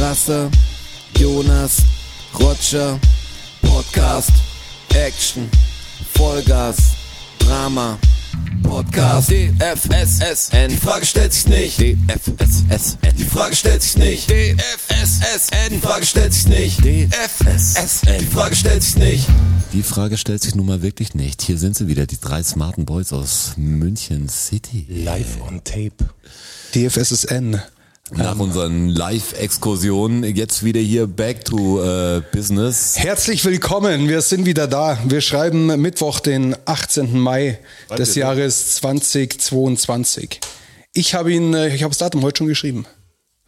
Rasse, Jonas, Roger, Podcast, Action, Vollgas, Drama, Podcast, DFSSN, die Frage stellt sich nicht, DFSSN, die Frage stellt sich nicht, DFSSN, die Frage stellt sich nicht, DFSSN, die Frage stellt sich nicht. Die Frage stellt sich nun mal wirklich nicht. Hier sind sie wieder, die drei smarten Boys aus München City. Live on Tape. DFSSN. Nach unseren Live-Exkursionen jetzt wieder hier back to äh, business. Herzlich willkommen, wir sind wieder da. Wir schreiben Mittwoch, den 18. Mai des Jahres 2022. Ich habe ihn, äh, ich habe das Datum heute schon geschrieben.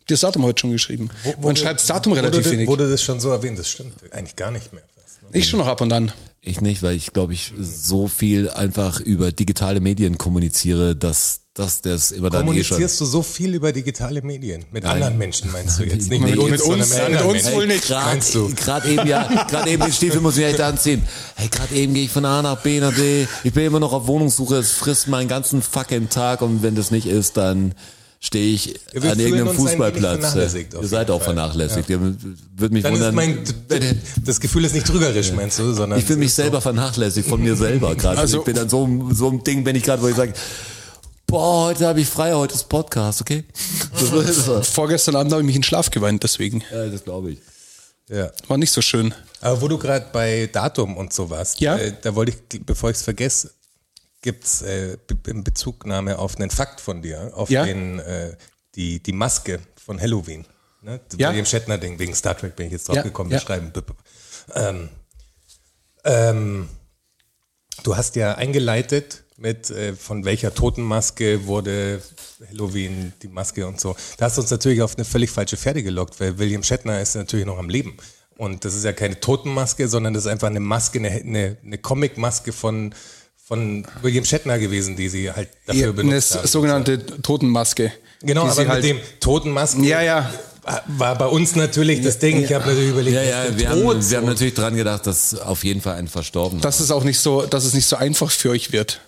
Das Datum heute schon geschrieben. Man schreibt das Datum relativ wurde, wenig. Wurde das schon so erwähnt? Das stimmt eigentlich gar nicht mehr. Ich schon noch ab und an. Ich nicht, weil ich glaube ich so viel einfach über digitale Medien kommuniziere, dass dass das immer dann eh schon. Kommunizierst du so viel über digitale Medien? Mit anderen Menschen meinst du jetzt? Nicht Nee, mit uns, mit uns- mit mit uns wohl nicht. Meinst du? Gerade eben, ja, gerade eben den Stiefel muss ich echt anziehen. Hey, gerade eben gehe ich von A nach B nach D. Ich bin immer noch auf Wohnungssuche. Es frisst meinen ganzen fucking Tag und wenn das nicht ist, dann stehe ich wir an irgendeinem ein Fußballplatz. Ihr seid auch Fall. vernachlässigt. Ihr würde mich Dann wundern. mein, das Gefühl ist nicht trügerisch, meinst du, sondern ich fühle mich ist so- selber vernachlässigt von mir selber gerade. Also- ich bin an so, einem- so einem Ding, wenn ich gerade, wo ich sage, boah, heute habe ich frei, heute ist Podcast, okay? Vorgestern Abend habe ich mich in Schlaf geweint, deswegen. Ja, das glaube ich. Ja. War nicht so schön. Aber wo du gerade bei Datum und so warst, Ja. äh, da wollte ich, bevor ich es vergesse, gibt's äh, be- in Bezugnahme auf einen Fakt von dir, auf Ja. den äh, die, die Maske von Halloween. Ne? Ja. William Shatner-Ding, wegen Star Trek bin ich jetzt drauf Ja, gekommen. B- b- Ähm, ähm, du hast ja eingeleitet mit, äh, von welcher Totenmaske wurde Halloween die Maske und so. Da hast du uns natürlich auf eine völlig falsche Pferde gelockt, weil William Shatner ist natürlich noch am Leben. Und das ist ja keine Totenmaske, sondern das ist einfach eine Maske, eine, eine, eine Comic-Maske von, von William Shatner gewesen, die sie halt dafür Ja, eine benutzt haben. sogenannte Totenmaske. Genau, aber mit halt- dem Totenmasken Ja, ja. war bei uns natürlich das Ding. Ich habe natürlich überlegt, Ja, ist ja, wir haben, wir haben so? natürlich dran gedacht, dass auf jeden Fall ein Verstorbener. Dass es auch nicht so, dass es nicht so einfach für euch wird.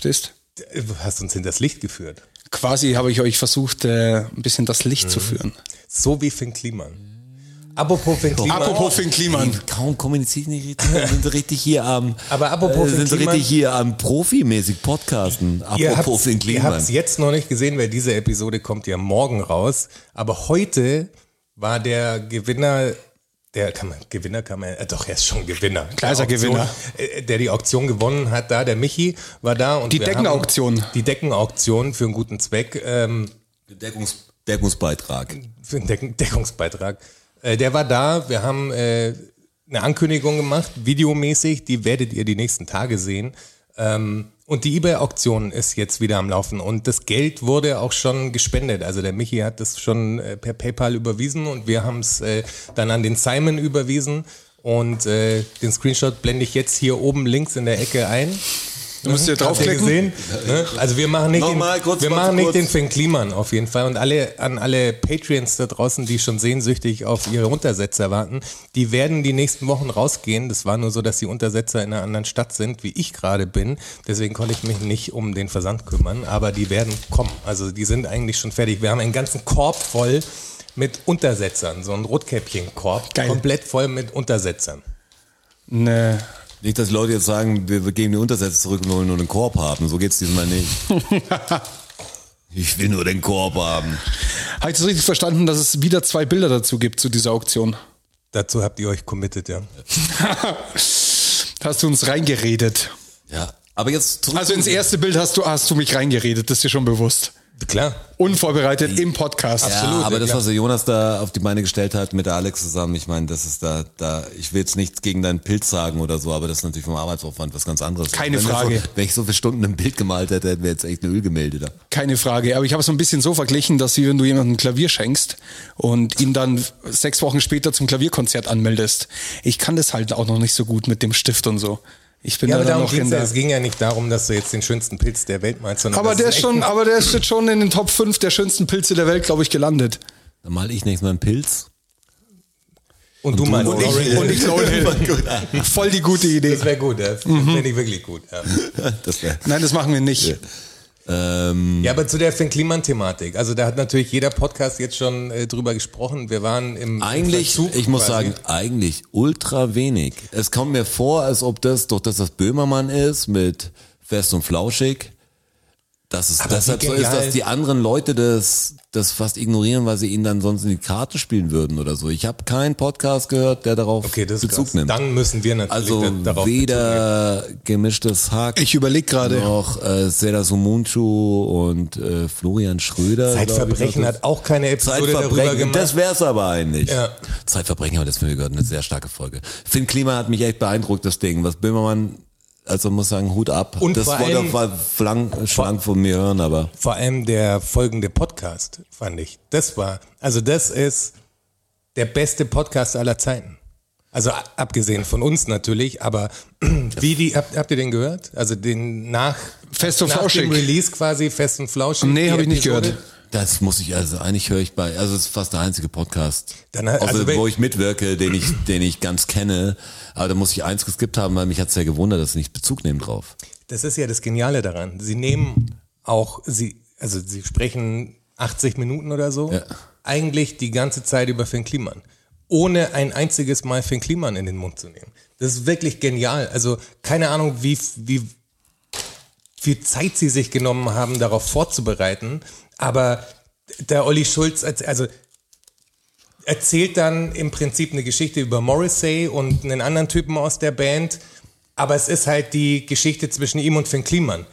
Verstehst? Du hast uns hinters Licht geführt. Quasi habe ich euch versucht, äh, ein bisschen das Licht zu führen. So wie Finn Kliman. Apropos Finn Kliman. Apropos Finn Kliman. Ey, kaum kommuniziere ich nicht richtig. Wir sind richtig hier am, Aber apropos äh, Finn sind Kliman- richtig hier am Profimäßig Podcasten. Apropos Finn ihr Kliman. habt's jetzt noch nicht gesehen, weil diese Episode kommt ja morgen raus. Aber heute war der Gewinner, der kann man, Gewinner kann man, äh, doch, er ist schon Gewinner. Klar ist er Gewinner. äh, Der die Auktion gewonnen hat, da, der Michi war da. Und Die Deckenauktion. Die Deckenauktion für einen guten Zweck. Ähm, Deckungs Deckungsbeitrag. für einen Deck Deckungsbeitrag. Äh, der war da. Wir haben äh, eine Ankündigung gemacht, videomäßig. Die werdet ihr die nächsten Tage sehen. Ähm, und die eBay-Auktion ist jetzt wieder am Laufen. Und das Geld wurde auch schon gespendet. Also der Michi hat das schon äh, per PayPal überwiesen und wir haben es äh, dann an den Simon überwiesen. Und äh, den Screenshot blende ich jetzt hier oben links in der Ecke ein. Du musst hier ihr draufklicken. gesehen? Ne? Also wir machen nicht, Nochmal, den, kurz, wir machen nicht den Finn Kliman auf jeden Fall. Und alle an alle Patreons da draußen, die schon sehnsüchtig auf ihre Untersetzer warten, die werden die nächsten Wochen rausgehen. Das war nur so, dass die Untersetzer in einer anderen Stadt sind, wie ich gerade bin. Deswegen konnte ich mich nicht um den Versand kümmern, aber die werden kommen. Also die sind eigentlich schon fertig. Wir haben einen ganzen Korb voll mit Untersetzern, so ein Rotkäppchen-Korb, Geil. komplett voll mit Untersetzern. Ne, Nicht, dass die Leute jetzt sagen, wir, geben die Untersätze zurück und wollen nur den Korb haben. So geht's diesmal nicht. ich will nur den Korb haben. Habe ich das richtig verstanden, dass es wieder zwei Bilder dazu gibt zu dieser Auktion? Dazu habt ihr euch committed, ja. Hast du uns reingeredet? Ja. Aber jetzt zurück Also ins erste Bild hast du, hast du mich reingeredet, das ist dir schon bewusst. Klar. Unvorbereitet im Podcast. Ja, Absolut, aber das, was der Jonas da auf die Beine gestellt hat mit der Alex zusammen, ich meine, das ist da, da, ich will jetzt nichts gegen deinen Pilz sagen oder so, aber das ist natürlich vom Arbeitsaufwand was ganz anderes. Keine wenn Frage. So, wenn ich so viele Stunden ein Bild gemalt hätte, hätten wir jetzt echt ein Ölgemälde da. Keine Frage. Aber ich habe es so ein bisschen so verglichen, dass wie wenn du jemandem ein Klavier schenkst und ihn dann sechs Wochen später zum Klavierkonzert anmeldest. Ich kann das halt auch noch nicht so gut mit dem Stift und so. Ich bin Ja, da aber darum in ja. der. Es ging ja nicht darum, dass du jetzt den schönsten Pilz der Welt meinst, sondern Aber der ist schon, aber der ist jetzt schon in den Top 5 der schönsten Pilze der Welt, glaube ich, gelandet. Dann mal ich nächstes Mal einen Pilz. Und, du meinst Und ich, und ich. Laurel. Voll die gute Idee. Das wäre gut, das Mhm. finde ich wirklich gut. Ja. Das Nein, das machen wir nicht. Ähm, Ja, aber zu der Finn Kliman-Thematik. Also da hat natürlich jeder Podcast jetzt schon äh, drüber gesprochen. Wir waren im Eigentlich, Verzug ich muss quasi. sagen, eigentlich ultra wenig. Es kommt mir vor, als ob das, doch dass das Böhmermann ist mit Fest und Flauschig, dass es Aber deshalb so ist, dass die anderen Leute das, das fast ignorieren, weil sie ihn dann sonst in die Karte spielen würden oder so. Ich habe keinen Podcast gehört, der darauf Okay, das ist Bezug krass. nimmt. Dann müssen wir natürlich also da- darauf weder gemischtes Hack Ich überlege gerade. noch äh, Seda Sumunchu und äh, Florian Schröder. ich, Zeitverbrechen das- hat auch keine Episode darüber Zeitverbrechen, gemacht. das wär's aber eigentlich. Ja. Zeitverbrechen, aber das haben wir gehört, eine sehr starke Folge. Finn Klima hat mich echt beeindruckt, das Ding. Was Böhmermann, also muss sagen, Hut ab. Und das wollte allem- schlank, schlank von mir hören, aber Vor allem der folgende Podcast, fand ich. Das war, also das ist der beste Podcast aller Zeiten. Also abgesehen von uns natürlich, aber wie die, habt, habt ihr den gehört? Also den nach, Fest und nach Flauschig. dem Release quasi, Fest und Flauschig. Nee, die hab ich nicht gehört. Das muss ich, also eigentlich höre ich bei, also es ist fast der einzige Podcast, Dann hat- außer, also wenn- wo ich mitwirke, den ich, den ich ganz kenne. Aber da muss ich eins geskippt haben, weil mich hat's ja gewundert, dass sie nicht Bezug nehmen drauf. Das ist ja das Geniale daran. Sie nehmen auch, sie, also sie sprechen 80 Minuten oder so, Ja. eigentlich die ganze Zeit über Finn Kliman. Ohne ein einziges Mal Finn Kliman in den Mund zu nehmen. Das ist wirklich genial. Also keine Ahnung, wie, wie viel Zeit sie sich genommen haben, darauf vorzubereiten. Aber der Olli Schulz, als- also erzählt dann im Prinzip eine Geschichte über Morrissey und einen anderen Typen aus der Band. Aber es ist halt die Geschichte zwischen ihm und Finn Kliman.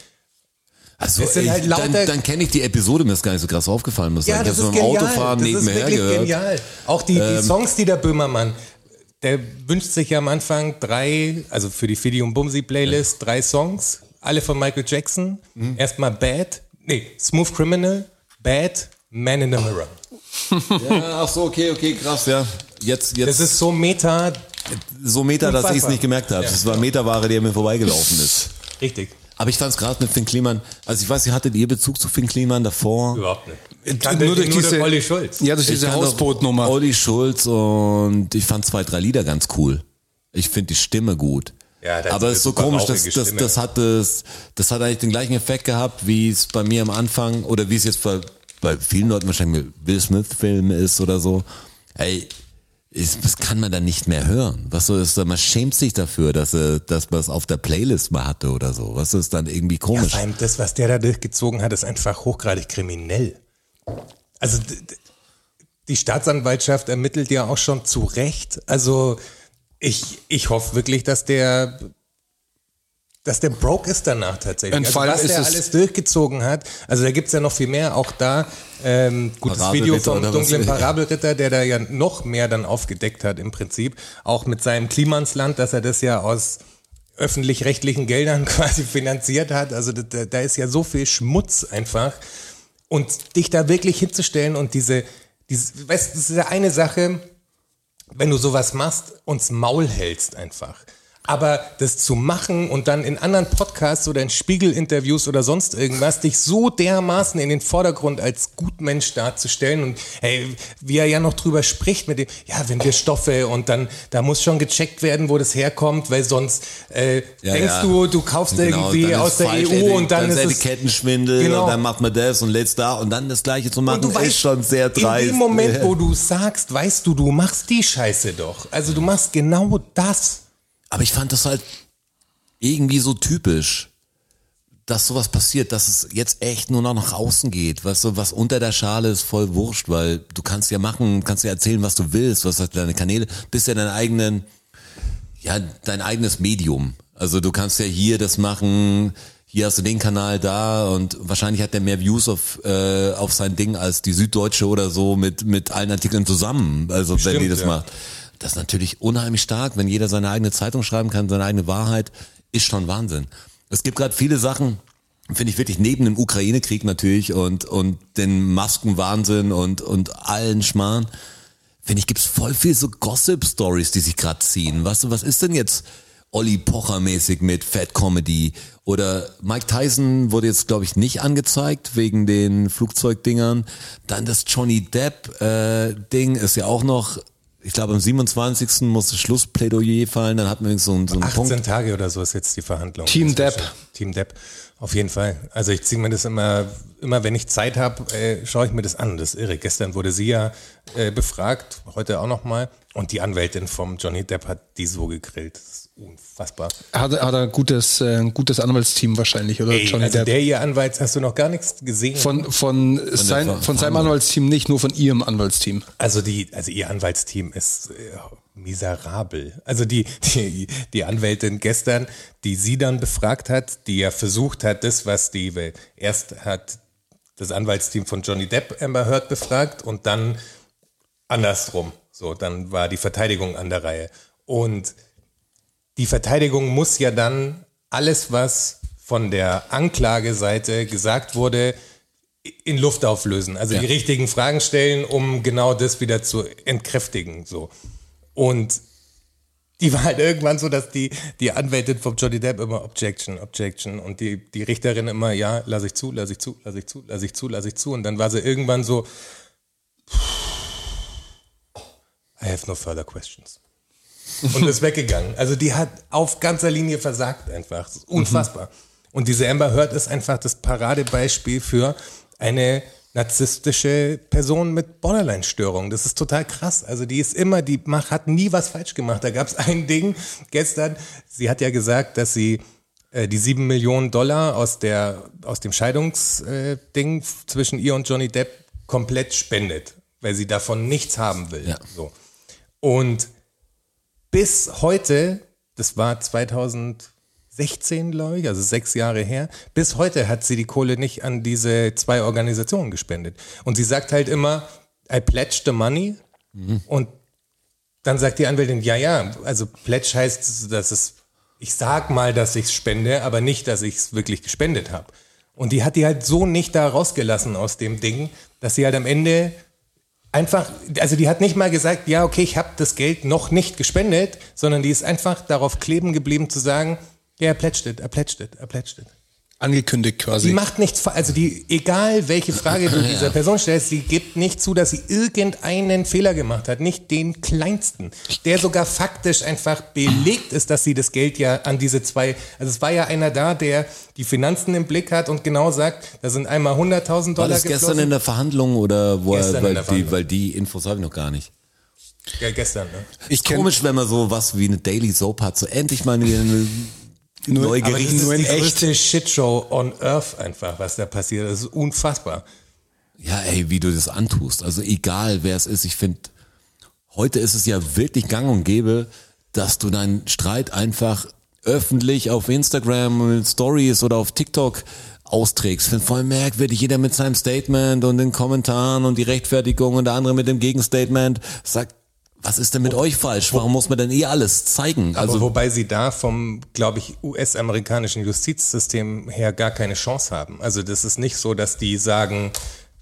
Also Es sind halt lauter- dann, dann kenne ich die Episode, mir ist gar nicht so krass aufgefallen, muss ich sagen. Ich habe so im Autofahren das ist nebenher wirklich gehört. genial. Auch die, Ähm, die Songs, die der Böhmermann, der wünscht sich ja am Anfang drei, also für die Fidi und Bumsi Playlist, drei Songs, alle von Michael Jackson. Mhm. Erstmal Bad, nee, Smooth Criminal, Bad, Man in the Mirror. Ja, ach so, okay, okay, krass, ja. Jetzt, jetzt Das ist so meta, so Meta, dass ich es nicht gemerkt habe. Ja. Das war Metaware, die an mir vorbeigelaufen ist. richtig. Aber ich fand es gerade mit Finn Kliman, also ich weiß, ihr hattet ihr Bezug zu Finn Kliman davor? Überhaupt nicht. Äh, Kannte nur durch nur diese, Olli Schulz. Ja, durch diese Ich Hausbootnummer. Olli Schulz und ich fand zwei, drei Lieder ganz cool. Ich finde die Stimme gut. Ja, Aber es ist so komisch, das, rauchige das, das hat das, das hat eigentlich den gleichen Effekt gehabt, wie es bei mir am Anfang oder wie es jetzt bei, bei vielen Leuten wahrscheinlich mit Will Smith Filmen ist oder so. Ey, das kann man dann nicht mehr hören. Was so ist, man schämt sich dafür, dass, dass man es auf der Playlist mal hatte oder so. Was ist dann irgendwie Ja, komisch? vor allem das, was der da durchgezogen hat, ist einfach hochgradig kriminell. Also die Staatsanwaltschaft ermittelt ja auch schon zu Recht. Also ich, ich hoffe wirklich, dass der dass der broke ist danach tatsächlich. Und Also allem was ist der es- alles durchgezogen hat. Also da gibt's ja noch viel mehr. Auch da ähm, gutes Video vom dunklen Parabelritter, der da ja noch mehr dann aufgedeckt hat im Prinzip. Auch mit seinem Klimansland, dass er das ja aus öffentlich-rechtlichen Geldern quasi finanziert hat. Also da, da ist ja so viel Schmutz einfach. Und dich da wirklich hinzustellen und diese, diese weißt du, das ist ja eine Sache, wenn du sowas machst, uns Maul hältst einfach. Aber das zu machen und dann in anderen Podcasts oder in Spiegelinterviews oder sonst irgendwas, dich so dermaßen in den Vordergrund als Gutmensch darzustellen und hey, wie er ja noch drüber spricht mit dem, ja, wenn wir Stoffe und dann, da muss schon gecheckt werden, wo das herkommt, weil sonst äh, Ja, denkst ja. du, du kaufst Genau, irgendwie dann aus der EU Etik- und dann, ist ist es Etikettenschwindel Genau. und dann macht man das und lädst da und dann das gleiche zu machen, Und du ist schon sehr dreist. In dem Moment, wo du sagst, weißt du, du machst die Scheiße doch. Also du machst genau das. Aber ich fand das halt irgendwie so typisch, dass sowas passiert, dass es jetzt echt nur noch nach außen geht. Weißt du, was unter der Schale ist voll wurscht, weil du kannst ja machen, kannst ja erzählen, was du willst, was hat deine Kanäle, bist ja deinen eigenen, ja, dein eigenes Medium. Also du kannst ja hier das machen, hier hast du den Kanal da und wahrscheinlich hat der mehr Views auf, äh, auf sein Ding als die Süddeutsche oder so mit, mit allen Artikeln zusammen. Also wenn die das ja. macht. Das ist natürlich unheimlich stark, wenn jeder seine eigene Zeitung schreiben kann, seine eigene Wahrheit, ist schon Wahnsinn. Es gibt gerade viele Sachen, finde ich wirklich neben dem Ukraine-Krieg natürlich und, und den Maskenwahnsinn und, und allen Schmarrn, finde ich, gibt's voll viel so Gossip-Stories, die sich gerade ziehen. Du, was ist denn jetzt Olli Pocher-mäßig mit Fat Comedy? Oder Mike Tyson wurde jetzt, glaube ich, nicht angezeigt wegen den Flugzeugdingern. Dann das Johnny Depp-Ding ist ja auch noch, ich glaube, am 27. muss das Schlussplädoyer fallen, dann hat man so, einen- so einen 18 Punkt. Tage oder so ist jetzt die Verhandlung. Team. Depp. Team Depp. Auf jeden Fall. Also ich ziehe mir das immer, immer wenn ich Zeit habe, äh, schaue ich mir das an. Das ist irre. Gestern wurde sie ja äh, befragt, heute auch nochmal. Und die Anwältin vom Johnny Depp hat die so gegrillt. Unfassbar. Hat, hat er ein gutes, äh, gutes Anwaltsteam wahrscheinlich, oder? Ey, Johnny also Depp. der ihr Anwalt, hast du noch gar nichts gesehen? Von, von, sein, Ver- von seinem Anwaltsteam nicht, nur von ihrem Anwaltsteam. Also die, also ihr Anwaltsteam ist äh, miserabel. Also die, die, die Anwältin gestern, die sie dann befragt hat, die ja versucht hat, das, was die, weil erst hat das Anwaltsteam von Johnny Depp Amber Heard befragt und dann andersrum. So, dann war die Verteidigung an der Reihe. Und die Verteidigung muss ja dann alles, was von der Anklageseite gesagt wurde, in Luft auflösen. Also die richtigen Fragen stellen, um genau das wieder zu entkräftigen. So. Und die war halt irgendwann so, dass die, die Anwältin vom Johnny Depp immer Objection, Objection und die, die Richterin immer, ja, lass ich zu, lass ich zu, lass ich zu, lass ich zu, lass ich zu. Und dann war sie irgendwann so, I have no further questions. Und ist weggegangen. Also die hat auf ganzer Linie versagt einfach. Ist unfassbar. Und diese Amber Heard ist einfach das Paradebeispiel für eine narzisstische Person mit Borderline-Störung. Das ist total krass. Also die ist immer, die macht, hat nie was falsch gemacht. Da gab es ein Ding gestern. Sie hat ja gesagt, dass sie äh, die sieben Millionen Dollar aus der aus dem Scheidungsding äh, zwischen ihr und Johnny Depp komplett spendet, weil sie davon nichts haben will. Ja. So. Und bis heute, das war 2016, glaube ich, also sechs Jahre her, bis heute hat sie die Kohle nicht an diese zwei Organisationen gespendet. Und sie sagt halt immer, I pledge the money. Und dann sagt die Anwältin, ja, ja, also pledge heißt, dass es, ich sag mal, dass ich spende, aber nicht, dass ich es wirklich gespendet habe. Und die hat die halt so nicht da rausgelassen aus dem Ding, dass sie halt am Ende einfach, also die hat nicht mal gesagt, ja, okay, ich habe das Geld noch nicht gespendet, sondern die ist einfach darauf kleben geblieben zu sagen, ja, er pledged it, er pledged it, er pledged it. Angekündigt Die quasi. macht nichts, also die, egal welche Frage du dieser Person stellst, sie gibt nicht zu, dass sie irgendeinen Fehler gemacht hat, nicht den kleinsten, der sogar faktisch einfach belegt ist, dass sie das Geld ja an diese zwei, also es war ja einer da, der die Finanzen im Blick hat und genau sagt, da sind einmal 100.000 War Dollar das gestern in der Verhandlung oder wo er, weil, die, weil die Infos habe ich noch gar nicht. ja, gestern, ne? Ist komisch, wenn man so was wie eine Daily Soap hat, so endlich mal eine, eine nur in die echt. größte Shitshow on Earth einfach, was da passiert. Das ist unfassbar. Ja, ey, wie du das antust. Also egal, wer es ist, ich finde, heute ist es ja wirklich gang und gäbe, dass du deinen Streit einfach öffentlich auf Instagram, mit Stories oder auf TikTok austrägst. Finde voll merkwürdig, jeder mit seinem Statement und den Kommentaren und die Rechtfertigung und der andere mit dem Gegenstatement sagt, was ist denn mit euch falsch? Warum muss man denn eh alles zeigen? Also Also wobei sie da vom, glaube ich, US-amerikanischen Justizsystem her gar keine Chance haben. Also das ist nicht so, dass die sagen,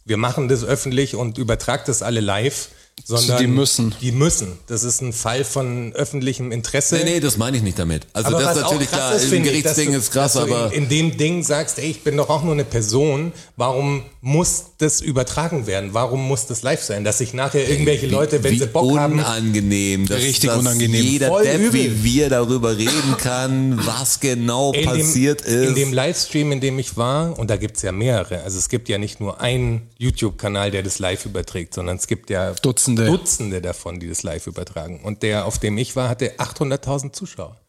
wir machen das öffentlich und übertragt das alle live, sondern die müssen. Die müssen. Das ist ein Fall von öffentlichem Interesse. nee, nee, das meine ich nicht damit. Also Aber das ist natürlich klar, ist, ein finde ich, Gerichtsding du- ist krass, aber in, in dem Ding sagst, ey, ich bin doch auch nur eine Person. Warum muss das übertragen werden? Warum muss das live sein? Dass sich nachher irgendwelche Leute, wenn wie sie Bock haben, unangenehm, dass, Richtig dass unangenehm. jeder Voll Depp übel. wie wir darüber reden kann, was genau in passiert dem, ist. In dem Livestream, in dem ich war, und da gibt's ja mehrere, also es gibt ja nicht nur einen YouTube-Kanal, der das live überträgt, sondern es gibt ja Dutzende. Dutzende davon, die das live übertragen. Und der, auf dem ich war, hatte 800.000 Zuschauer.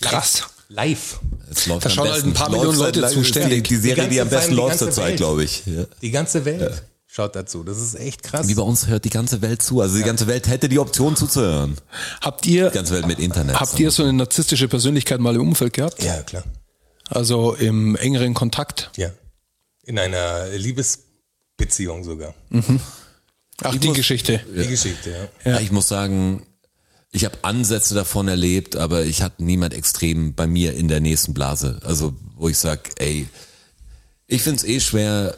Krass. Live. Es läuft Da schauen halt ein paar Millionen Leute zuständig. Die Serie, die, ganze- am besten die läuft zurzeit, Welt. glaube ich. Ja. Die ganze Welt schaut dazu. Das ist echt krass. Wie bei uns hört die ganze Welt zu. Also die ganze Welt hätte die Option zuzuhören. Habt ihr, Die ganze Welt mit Internet. habt ihr so eine narzisstische Persönlichkeit mal im Umfeld gehabt? ja, klar. Also im engeren Kontakt? Ja. In einer Liebesbeziehung sogar. Ach, die Geschichte. Die Geschichte, ja. Ja. Ich muss sagen, ich habe Ansätze davon erlebt, aber ich hatte niemand extrem bei mir in der nächsten Blase. Also wo ich sag, ey, ich find's eh schwer,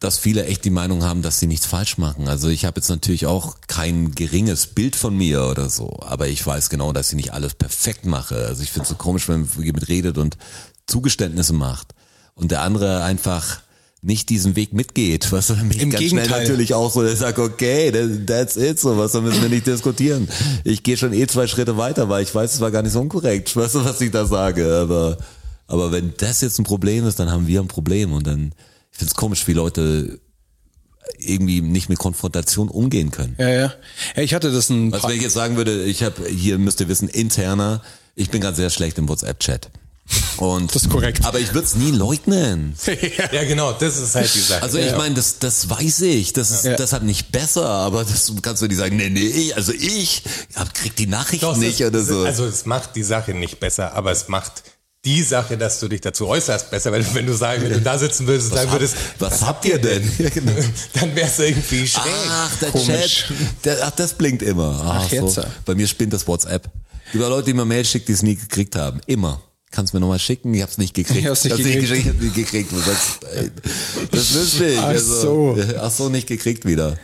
dass viele echt die Meinung haben, dass sie nichts falsch machen. Also ich habe jetzt natürlich auch kein geringes Bild von mir oder so, aber ich weiß genau, dass ich nicht alles perfekt mache. Also ich find's so komisch, wenn man jemand redet und Zugeständnisse macht und der andere einfach nicht diesen Weg mitgeht, was dann Im ganz schnell Gegenteil. natürlich auch so, der sagt, okay, that- that's it, so was, da müssen wir nicht diskutieren. Ich gehe schon eh zwei Schritte weiter, weil ich weiß, es war gar nicht so unkorrekt, weißt du, was ich da sage, aber Aber wenn das jetzt ein Problem ist, dann haben wir ein Problem. Und dann, ich finde es komisch, wie Leute irgendwie nicht mit Konfrontation umgehen können. Ja, ja. ja ich hatte das ein Was paar, wenn ich jetzt sagen würde, ich habe hier müsst ihr wissen interner, ich bin ganz sehr schlecht im WhatsApp-Chat. Und Das ist korrekt. Aber ich würde es nie leugnen. Ja, genau, das ist halt die Sache. Also ich meine, das, das weiß ich. Das ist Ja. deshalb nicht besser, aber das kannst du nicht sagen, nee, nee, ich, also ich hab, krieg die Nachricht Doch, nicht ist- oder so. Also es macht die Sache nicht besser, aber es macht die Sache, dass du dich dazu äußerst, besser, weil wenn du sagen, wenn du da sitzen würdest und sagen würdest, was habt ihr denn? Genau. dann wär's irgendwie schräg. Ach, der Komisch. Chat, der, ach, das blinkt immer. Ach, Ach, jetzt, so. Bei mir spinnt das WhatsApp. Über Leute, die mir Mail schickt, die es nie gekriegt haben. Immer. Kannst mir nochmal schicken? Ich hab's nicht gekriegt. Ich hab's nicht Hast gekriegt. geschickt, Ich hab's nicht gekriegt. Du sagst, ey, das ist nicht. Ach so. Ach so, nicht gekriegt wieder.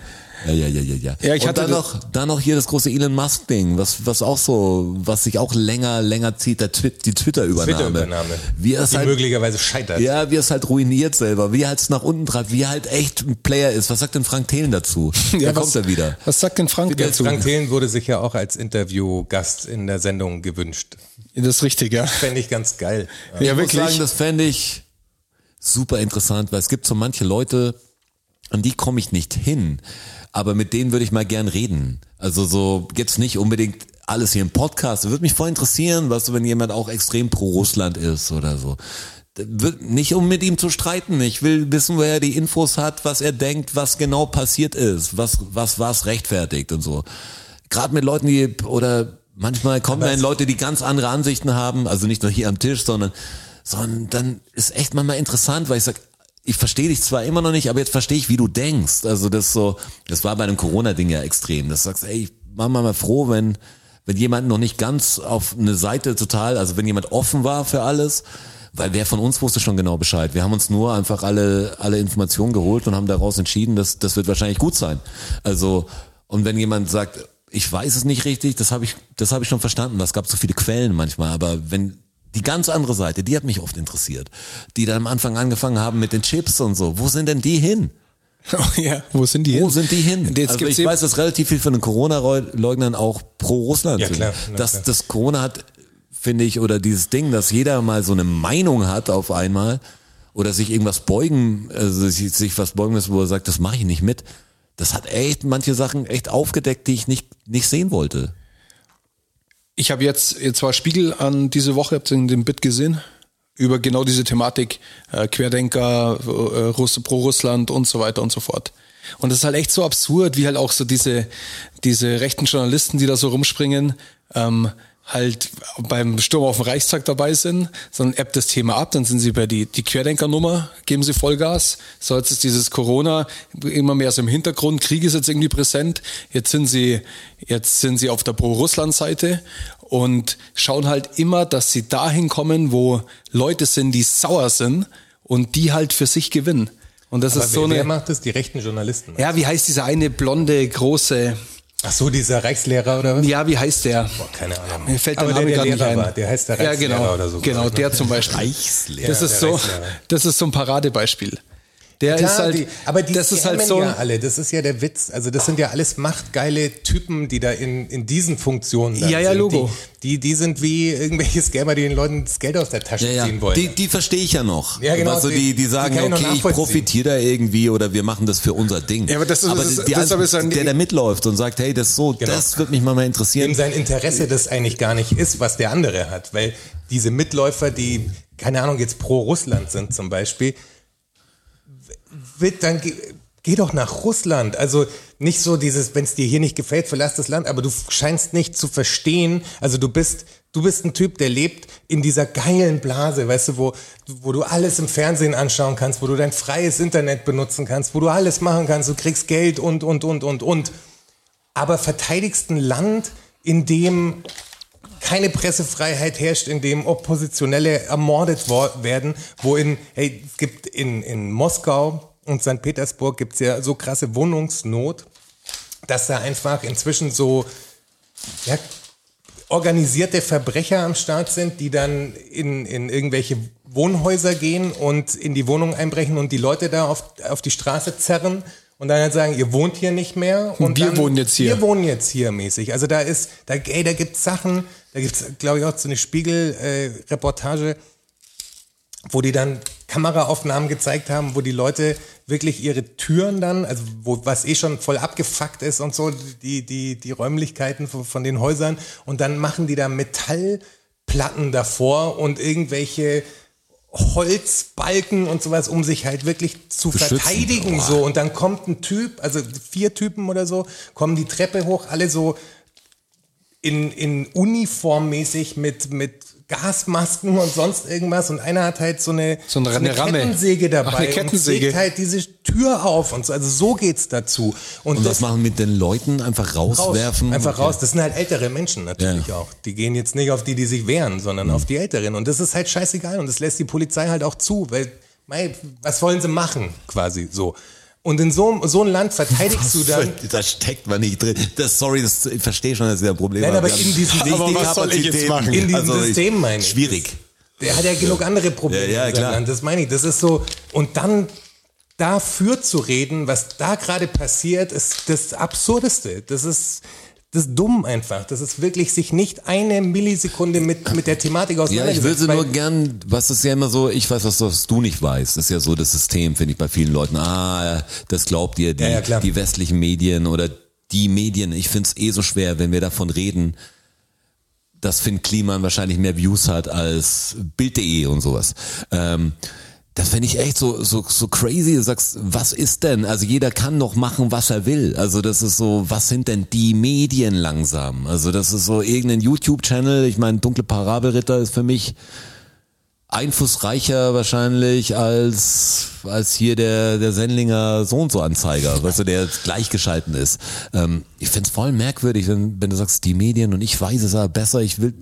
Ja, ja, ja, ja, ja. Ja, ich Und dann noch, dann noch hier das große Elon Musk Ding, was, was auch so, was sich auch länger, länger zieht, der Twi die Twitter-Übernahme. Twitter-Übernahme. Wie er es die halt, möglicherweise scheitert. ja, wie er es halt ruiniert selber, wie er halt nach unten treibt, wie er halt echt ein Player ist. Was sagt denn Frank Thelen dazu? ja, da was, kommt er wieder. Was sagt denn Frank Der dazu? Frank Thelen wurde sich ja auch als Interviewgast in der Sendung gewünscht. Das ist richtig, ja. Fände ich ganz geil. Ja, ich muss wirklich. sagen, das fände ich super interessant, weil es gibt so manche Leute, an die komme ich nicht hin, aber mit denen würde ich mal gern reden. Also so jetzt nicht unbedingt alles hier im Podcast. Würde mich voll interessieren, was wenn jemand auch extrem pro Russland ist oder so. Nicht um mit ihm zu streiten. Ich will wissen, woher er die Infos hat, was er denkt, was genau passiert ist, was was was rechtfertigt und so. Gerade mit Leuten, die oder manchmal kommen dann Leute, die ganz andere Ansichten haben, also nicht nur hier am Tisch, sondern sondern dann ist echt manchmal interessant, weil ich sag, ich verstehe dich zwar immer noch nicht, aber jetzt verstehe ich, wie du denkst. Also das so, das war bei einem Corona-Ding ja extrem. Das sagst, ey, ich war mal mal froh, wenn wenn jemand noch nicht ganz auf eine Seite total, also wenn jemand offen war für alles, weil wer von uns wusste schon genau Bescheid. Wir haben uns nur einfach alle alle Informationen geholt und haben daraus entschieden, dass das wird wahrscheinlich gut sein. Also und wenn jemand sagt, ich weiß es nicht richtig, das habe ich das habe ich schon verstanden. Es gab so viele Quellen manchmal, aber wenn die ganz andere Seite, die hat mich oft interessiert, die dann am Anfang angefangen haben mit den Chips und so. Wo sind denn die hin? Oh, ja, wo sind die Wo hin? sind die hin? Jetzt also ich weiß, dass relativ viel von den Corona-Leugnern auch pro Russland Ja, sind. klar, na dass klar. das Corona hat, finde ich, oder dieses Ding, dass jeder mal so eine Meinung hat auf einmal oder sich irgendwas beugen, also sich, sich was beugen muss, wo er sagt, das mache ich nicht mit. Das hat echt manche Sachen echt aufgedeckt, die ich nicht, nicht sehen wollte. Ich habe jetzt, jetzt war Spiegel an diese Woche, habt ihr den Bit gesehen? Über genau diese Thematik, äh, Querdenker, äh, Russ, pro Russland und so weiter und so fort. Und das ist halt echt so absurd, wie halt auch so diese, diese rechten Journalisten, die da so rumspringen, ähm, halt beim Sturm auf den Reichstag dabei sind, sondern appt das Thema ab, dann sind sie bei die, die Querdenkernummer, geben sie Vollgas. So jetzt ist dieses Corona immer mehr so im Hintergrund, Krieg ist jetzt irgendwie präsent. Jetzt sind sie, jetzt sind sie auf der Pro-Russland-Seite und schauen halt immer, dass sie dahin kommen, wo Leute sind, die sauer sind und die halt für sich gewinnen. Und das Aber ist wer, so wer eine, macht das? Die rechten Journalisten. ja, wie heißt dieser eine blonde, große, Ach so, dieser Reichslehrer oder was? ja, wie heißt der? Boah, keine Ahnung. Mir fällt der Aber Name der, der nicht Lehrer ein. war, der heißt der ja, Reichslehrer genau, oder so. Genau, der zum Beispiel. Reichslehrer. Das Ja, ist so, das ist so ein Paradebeispiel. Der Klar, ist halt, die, aber die das ist halt so, ja alle, das ist ja der Witz. Also das sind ja alles machtgeile Typen, die da in, in diesen Funktionen Ja, ja, sind. Logo. Die, die, die sind wie irgendwelche Scammer, die den Leuten das Geld aus der Tasche Ja, ja. ziehen wollen. Die, die verstehe ich ja noch. Ja, genau, Also die- die, sagen, ich okay, ich profitiere da irgendwie oder wir machen das für unser Ding. Ja, aber das ist- aber das die, das ein- der, der mitläuft und sagt, hey, das ist so, Genau. das wird mich mal, mal interessieren. dem sein Interesse das eigentlich gar nicht ist, was der andere hat. Weil diese Mitläufer, die, keine Ahnung, jetzt pro Russland sind zum Beispiel, wird dann, geh, geh doch nach Russland. Also nicht so dieses, wenn es dir hier nicht gefällt, verlass das Land, aber du scheinst nicht zu verstehen. Also du bist, du bist ein Typ, der lebt in dieser geilen Blase, weißt du, wo, wo du alles im Fernsehen anschauen kannst, wo du dein freies Internet benutzen kannst, wo du alles machen kannst, du kriegst Geld und, und, und, und, und aber verteidigst ein Land, in dem keine Pressefreiheit herrscht, in dem Oppositionelle ermordet werden, wo in, hey, es gibt in, in Moskau und St. Petersburg gibt's ja so krasse Wohnungsnot, dass da einfach inzwischen so ja, organisierte Verbrecher am Start sind, die dann in, in irgendwelche Wohnhäuser gehen und in die Wohnung einbrechen und die Leute da auf, auf die Straße zerren und dann halt sagen, ihr wohnt hier nicht mehr. Und Wir dann, wohnen jetzt hier. Wir wohnen jetzt hier mäßig. Also da ist, da, ey, da gibt's Sachen, da gibt's, glaube ich, auch so eine Spiegel-Reportage, wo die dann Kameraaufnahmen gezeigt haben, wo die Leute wirklich ihre Türen dann, also wo was eh schon voll abgefuckt ist und so, die, die, die Räumlichkeiten von, von den Häusern. Und dann machen die da Metallplatten davor und irgendwelche Holzbalken und sowas, um sich halt wirklich zu verteidigen so. Und dann kommt ein Typ, also vier Typen oder so, kommen die Treppe hoch, alle so in, in Uniform mäßig mit, mit Gasmasken und sonst irgendwas und einer hat halt so eine, So eine- eine Ramme. Kettensäge dabei Ach, eine Kettensäge. und sägt halt diese Tür auf und so, also so geht's dazu. Und, Und das was machen mit den Leuten? Einfach raus, rauswerfen? einfach Okay. raus. Das sind halt ältere Menschen natürlich Ja. auch. Die gehen jetzt nicht auf die, die sich wehren, sondern auf die Älteren. Und das ist halt scheißegal und das lässt die Polizei halt auch zu, weil, mei, was wollen sie machen, quasi so. Und in so, so ein Land verteidigst du dann, Da steckt man nicht drin. Das, sorry, das, ich verstehe schon, dass ihr ein Problem Nein, habt. aber in diesem- nicht Aber die was soll ich jetzt Kapazitäten. machen? in diesem Also System meine ich. Schwierig. Der hat ja genug andere Probleme. Ja, ja, in seinem klar. Land. Das meine ich. Das ist so. Und dann dafür zu reden, was da gerade passiert, ist das Absurdeste. Das ist, das ist dumm einfach. Das ist wirklich sich nicht eine Millisekunde mit, mit der Thematik Ja, ich würde nur gern, was ist ja immer so, ich weiß, was, was du nicht weißt, das ist ja so das System, finde ich, bei vielen Leuten. Ah, das glaubt ihr, die, Ja, ja, die westlichen Medien oder die Medien. Ich finde es eh so schwer, wenn wir davon reden, dass Finn Kliman wahrscheinlich mehr Views hat als Bild.de und sowas. Ähm, das finde ich echt so, so, so crazy. Du sagst, was ist denn? Also jeder kann noch machen, was er will. Also das ist so, was sind denn die Medien langsam? Also das ist so irgendein YouTube-Channel. Ich meine, Dunkle Parabelritter ist für mich einflussreicher wahrscheinlich als als hier der der Sendlinger so und so Anzeiger, weißt du, der jetzt gleichgeschalten ist. Ähm, ich find's voll merkwürdig, wenn, wenn du sagst, die Medien und ich weiß es aber besser, ich will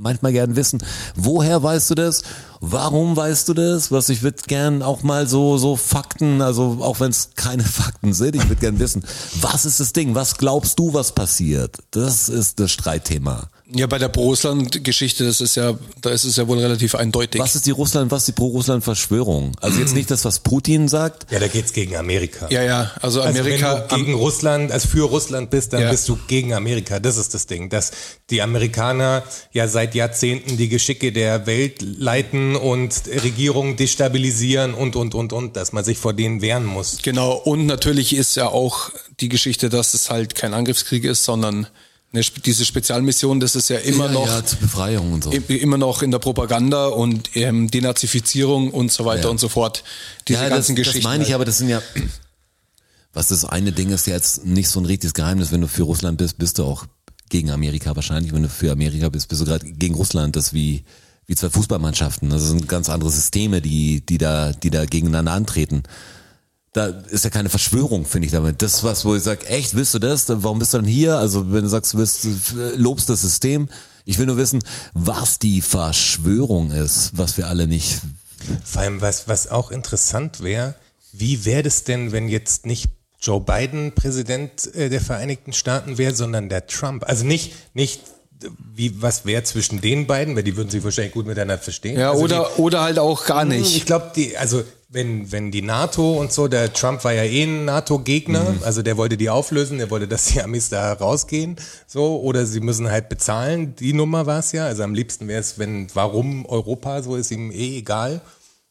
manchmal gern wissen, woher weißt du das? Warum weißt du das? Was ich würde gern auch mal so so Fakten, also auch wenn es keine Fakten sind, ich würde gern wissen, was ist das Ding? Was glaubst du, was passiert? Das ist das Streitthema. Ja, bei der Pro-Russland-Geschichte, das ist ja, da ist es ja wohl relativ eindeutig. Was ist die Russland, was ist die Pro-Russland-Verschwörung? Also jetzt nicht das, was Putin sagt. ja, da geht's gegen Amerika. Ja, ja, also Also Amerika. wenn du gegen Russland, also für Russland bist, dann Ja. bist du gegen Amerika. Das ist das Ding, dass die Amerikaner ja seit Jahrzehnten die Geschicke der Welt leiten und Regierungen destabilisieren und, und, und, und, dass man sich vor denen wehren muss. Genau, und natürlich ist ja auch die Geschichte, dass es halt kein Angriffskrieg ist, sondern eine, diese Spezialmission, das ist ja immer ja, noch ja, zur Befreiung und so. immer noch in der Propaganda und ähm, Denazifizierung und so weiter Ja. und so fort. Diese ja, ganzen das, Geschichten. Das meine ich, halt. aber das sind ja, was das eine Ding ist ja jetzt nicht so ein richtiges Geheimnis. Wenn du für Russland bist, bist du auch gegen Amerika wahrscheinlich. Wenn du für Amerika bist, bist du gerade gegen Russland. Das wie, wie zwei Fußballmannschaften. Das sind ganz andere Systeme, die, die da, die da gegeneinander antreten. Da ist ja keine Verschwörung, finde ich damit. Das was, wo ich sage, echt, willst du das? Warum bist du dann hier? Also wenn du sagst, du willst, äh, lobst das System. Ich will nur wissen, was die Verschwörung ist, was wir alle nicht Vor allem, was, was auch interessant wäre, wie wäre es denn, wenn jetzt nicht Joe Biden Präsident äh, der Vereinigten Staaten wäre, sondern der Trump? Also nicht, nicht wie, was wäre zwischen den beiden, weil die würden sich wahrscheinlich gut miteinander verstehen. ja, also oder, oder halt auch gar die, nicht. Ich glaube, die, also wenn, wenn die NATO und so, der Trump war ja eh ein NATO-Gegner, also der wollte die auflösen, der wollte, dass die Amis da rausgehen, so, oder sie müssen halt bezahlen, die Nummer war es ja, also am liebsten wäre es, wenn, warum Europa, so ist ihm eh egal,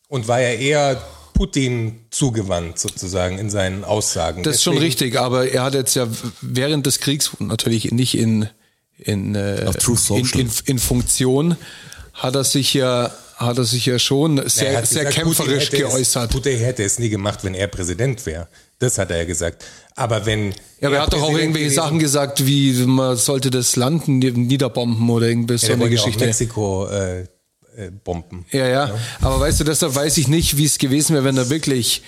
und war ja eher Putin zugewandt sozusagen in seinen Aussagen. Das ist schon Deswegen- richtig, aber er hat jetzt ja während des Kriegs natürlich nicht in in, äh, in, in, in Funktion hat er sich ja hat er sich ja schon sehr, sehr gesagt, Putin kämpferisch es- geäußert. Putin hätte es nie gemacht, wenn er Präsident wäre. Das hat er ja gesagt. Aber wenn. Ja, aber er hat doch auch irgendwelche gewesen- Sachen gesagt, wie man sollte das Land nie- niederbomben oder irgendwie so Ja, eine ja auch Geschichte. Mexiko äh, äh, bomben. Ja, ja, aber weißt du, deshalb weiß ich nicht, wie es gewesen wäre, wenn er wirklich,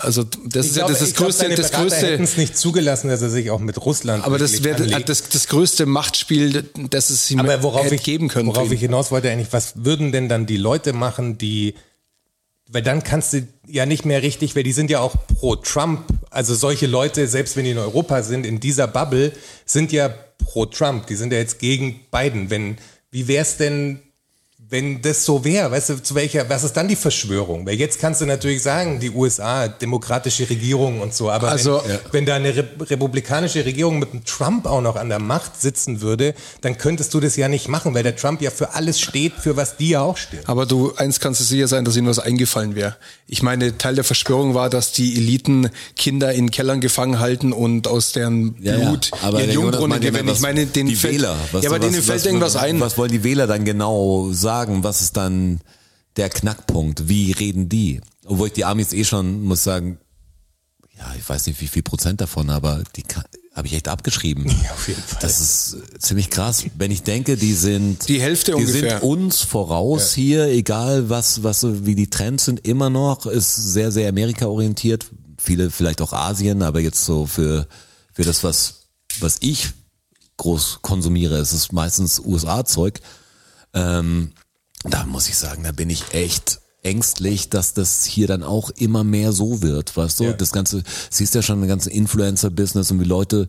also das ist ja das, das ich größte, seine das hätten größte, es nicht zugelassen, dass er sich auch mit Russland. aber das wäre das, das größte Machtspiel, das es ihm Aber worauf ich, geben können. worauf ich hinaus wollte eigentlich, was würden denn dann die Leute machen, die, weil dann kannst du ja nicht mehr richtig, weil die sind ja auch pro Trump, also solche Leute, selbst wenn die in Europa sind, in dieser Bubble, sind ja pro Trump, die sind ja jetzt gegen Biden. Wenn, wie wär's denn, wenn das so wäre, weißt du, zu welcher, was ist dann die Verschwörung? Weil jetzt kannst du natürlich sagen, die USA, demokratische Regierung und so, aber Also- wenn, wenn da eine Re republikanische Regierung mit einem Trump auch noch an der Macht sitzen würde, dann könntest du das ja nicht machen, weil der Trump ja für alles steht, für was die ja auch stehen. Aber du, eins kannst du sicher sein, dass ihnen was eingefallen wäre. Ich meine, Teil der Verschwörung war, dass die Eliten Kinder in Kellern gefangen halten und aus deren Ja, ja. Blut Aber ihren Jungbrunnen ja, gewinnen. Ich meine, den Wähler. Was, ja, aber was, denen fällt was, irgendwas ein. Was wollen die Wähler dann genau sagen? Was ist dann der Knackpunkt? Wie reden die? Obwohl ich die Amis eh schon, muss sagen, ja, ich weiß nicht, wie viel Prozent davon, aber die habe ich echt abgeschrieben. Ja, auf jeden Fall. Das ist ziemlich krass. Wenn ich denke, die sind Die Hälfte die ungefähr. sind uns voraus hier, egal was was wie die Trends sind, immer noch ist sehr sehr Amerika orientiert. Viele vielleicht auch Asien, aber jetzt so für für das was was ich groß konsumiere, ist es meistens USA Zeug. Ähm, da muss ich sagen, da bin ich echt ängstlich, dass das hier dann auch immer mehr so wird, weißt du? Ja. Das ganze, siehst ja schon, ein ganze Influencer-Business und wie Leute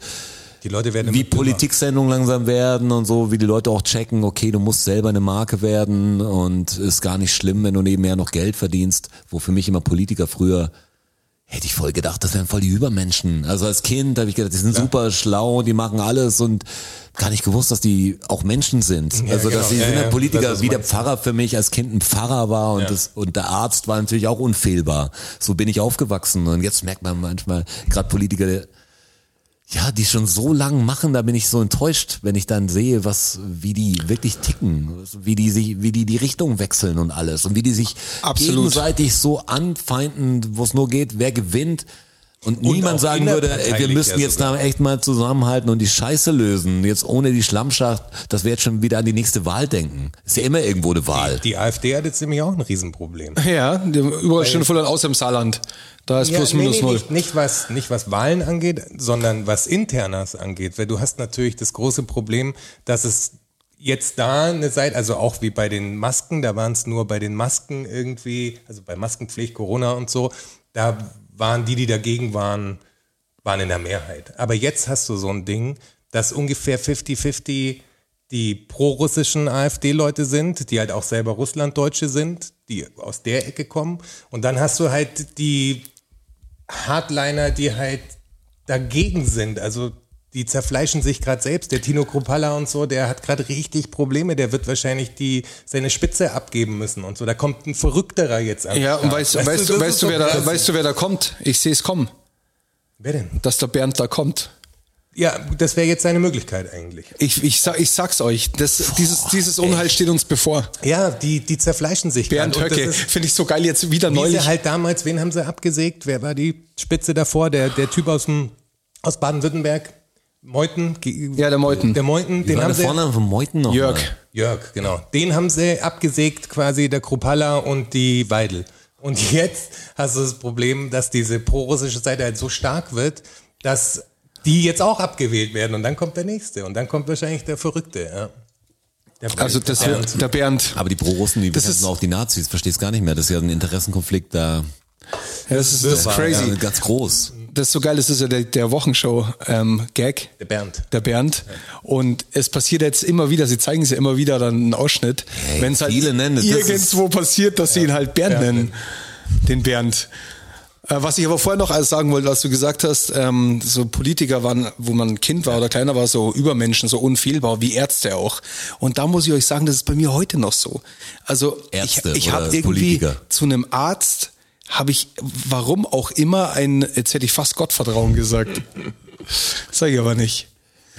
Die Leute werden wie. Politiksendungen langsam werden und so, wie die Leute auch checken, okay, du musst selber eine Marke werden und ist gar nicht schlimm, wenn du nebenher noch Geld verdienst, wo für mich immer Politiker früher hätte ich voll gedacht, das wären voll die Übermenschen. Also als Kind habe ich gedacht, die sind super schlau, die machen alles und gar nicht gewusst, dass die auch Menschen sind. Ja, also genau. dass die Ja, sind ja, halt Politiker, wie der Pfarrer für mich als Kind ein Pfarrer war und Ja. das und der Arzt war natürlich auch unfehlbar. So bin ich aufgewachsen und jetzt merkt man manchmal gerade Politiker, ja, die schon so lang machen, da bin ich so enttäuscht, wenn ich dann sehe, was, wie die wirklich ticken, wie die sich, wie die die Richtung wechseln und alles und wie die sich Absolut. gegenseitig so anfeinden, wo es nur geht, wer gewinnt. Und, Und niemand sagen würde, ey, wir müssen ja jetzt da echt mal zusammenhalten und die Scheiße lösen. Jetzt ohne die Schlammschacht, dass wir jetzt schon wieder an die nächste Wahl denken. Ist ja immer irgendwo eine Wahl. Die AfD hat jetzt nämlich auch ein Riesenproblem. Ja, die überall schon voll außer im Saarland. Da ist plus nee, minus nee, null. Nicht, nicht, was, nicht was Wahlen angeht, sondern was Internas angeht. Weil du hast natürlich das große Problem, dass es jetzt da eine Seite, also auch wie bei den Masken, da waren es nur bei den Masken irgendwie, also bei Maskenpflicht, Corona und so, da waren die, die dagegen waren, waren in der Mehrheit. Aber jetzt hast du so ein Ding, dass ungefähr 50-50 die pro-russischen AfD-Leute sind, die halt auch selber Russlanddeutsche sind, die aus der Ecke kommen. Und dann hast du halt die Hardliner, die halt dagegen sind. Also die zerfleischen sich gerade selbst. Der Tino Kruppalla und so, der hat gerade richtig Probleme. Der wird wahrscheinlich die seine Spitze abgeben müssen und so. Da kommt ein Verrückterer jetzt an. Ja, und weißt, weißt, du, weißt, du, so wer da, weißt du, wer da kommt? Ich sehe es kommen, Wer denn? dass der Bernd da kommt. Ja, das wäre jetzt seine Möglichkeit eigentlich. Ich, ich, sag, ich sag's euch, das, dieses, dieses Unheil steht uns bevor. Ja, die, die zerfleischen sich. Bernd Höcke, finde ich so geil jetzt wieder Wie neulich. sie halt damals, wen haben sie abgesägt? Wer war die Spitze davor? Der, der Typ aus dem, aus Baden-Württemberg? Meuthen? Ge- Ja, der Meuthen. Der Meuthen, Wie den war haben der sie. Vorname von Meuthen noch? Jörg. mal? Jörg, genau. Den haben sie abgesägt, quasi der Kruppalla und die Weidel. Und jetzt hast du das Problem, dass diese pro-russische Seite halt so stark wird, dass die jetzt auch abgewählt werden und dann kommt der nächste und dann kommt wahrscheinlich der Verrückte. Ja. Der Also der das Bernd. wird der Bernd. Aber die Pro-Russen, die ist- auch die Nazis, versteh's gar nicht mehr. Das ist ja ein Interessenkonflikt da. Ja, das ist, das ist crazy. Ja, ganz groß. Das ist so geil, das ist ja der, der Wochenshow ähm, Gag. Der Bernd. Der Bernd. Und es passiert jetzt immer wieder, sie zeigen es ja immer wieder dann einen Ausschnitt, Hey, wenn es halt nennen es, das irgendwo passiert, dass sie ihn halt Bernd nennen. Den Bernd. Äh, Was ich aber vorher noch alles sagen wollte, was du gesagt hast, ähm, so Politiker waren, wo man Kind war oder kleiner war, so Übermenschen, so unfehlbar, wie Ärzte auch. Und da muss ich euch sagen, das ist bei mir heute noch so. Also Ärzte ich, ich habe irgendwie Politiker? zu einem Arzt, habe ich, warum auch immer, ein, jetzt hätte ich fast Gottvertrauen gesagt. Sag ich aber nicht.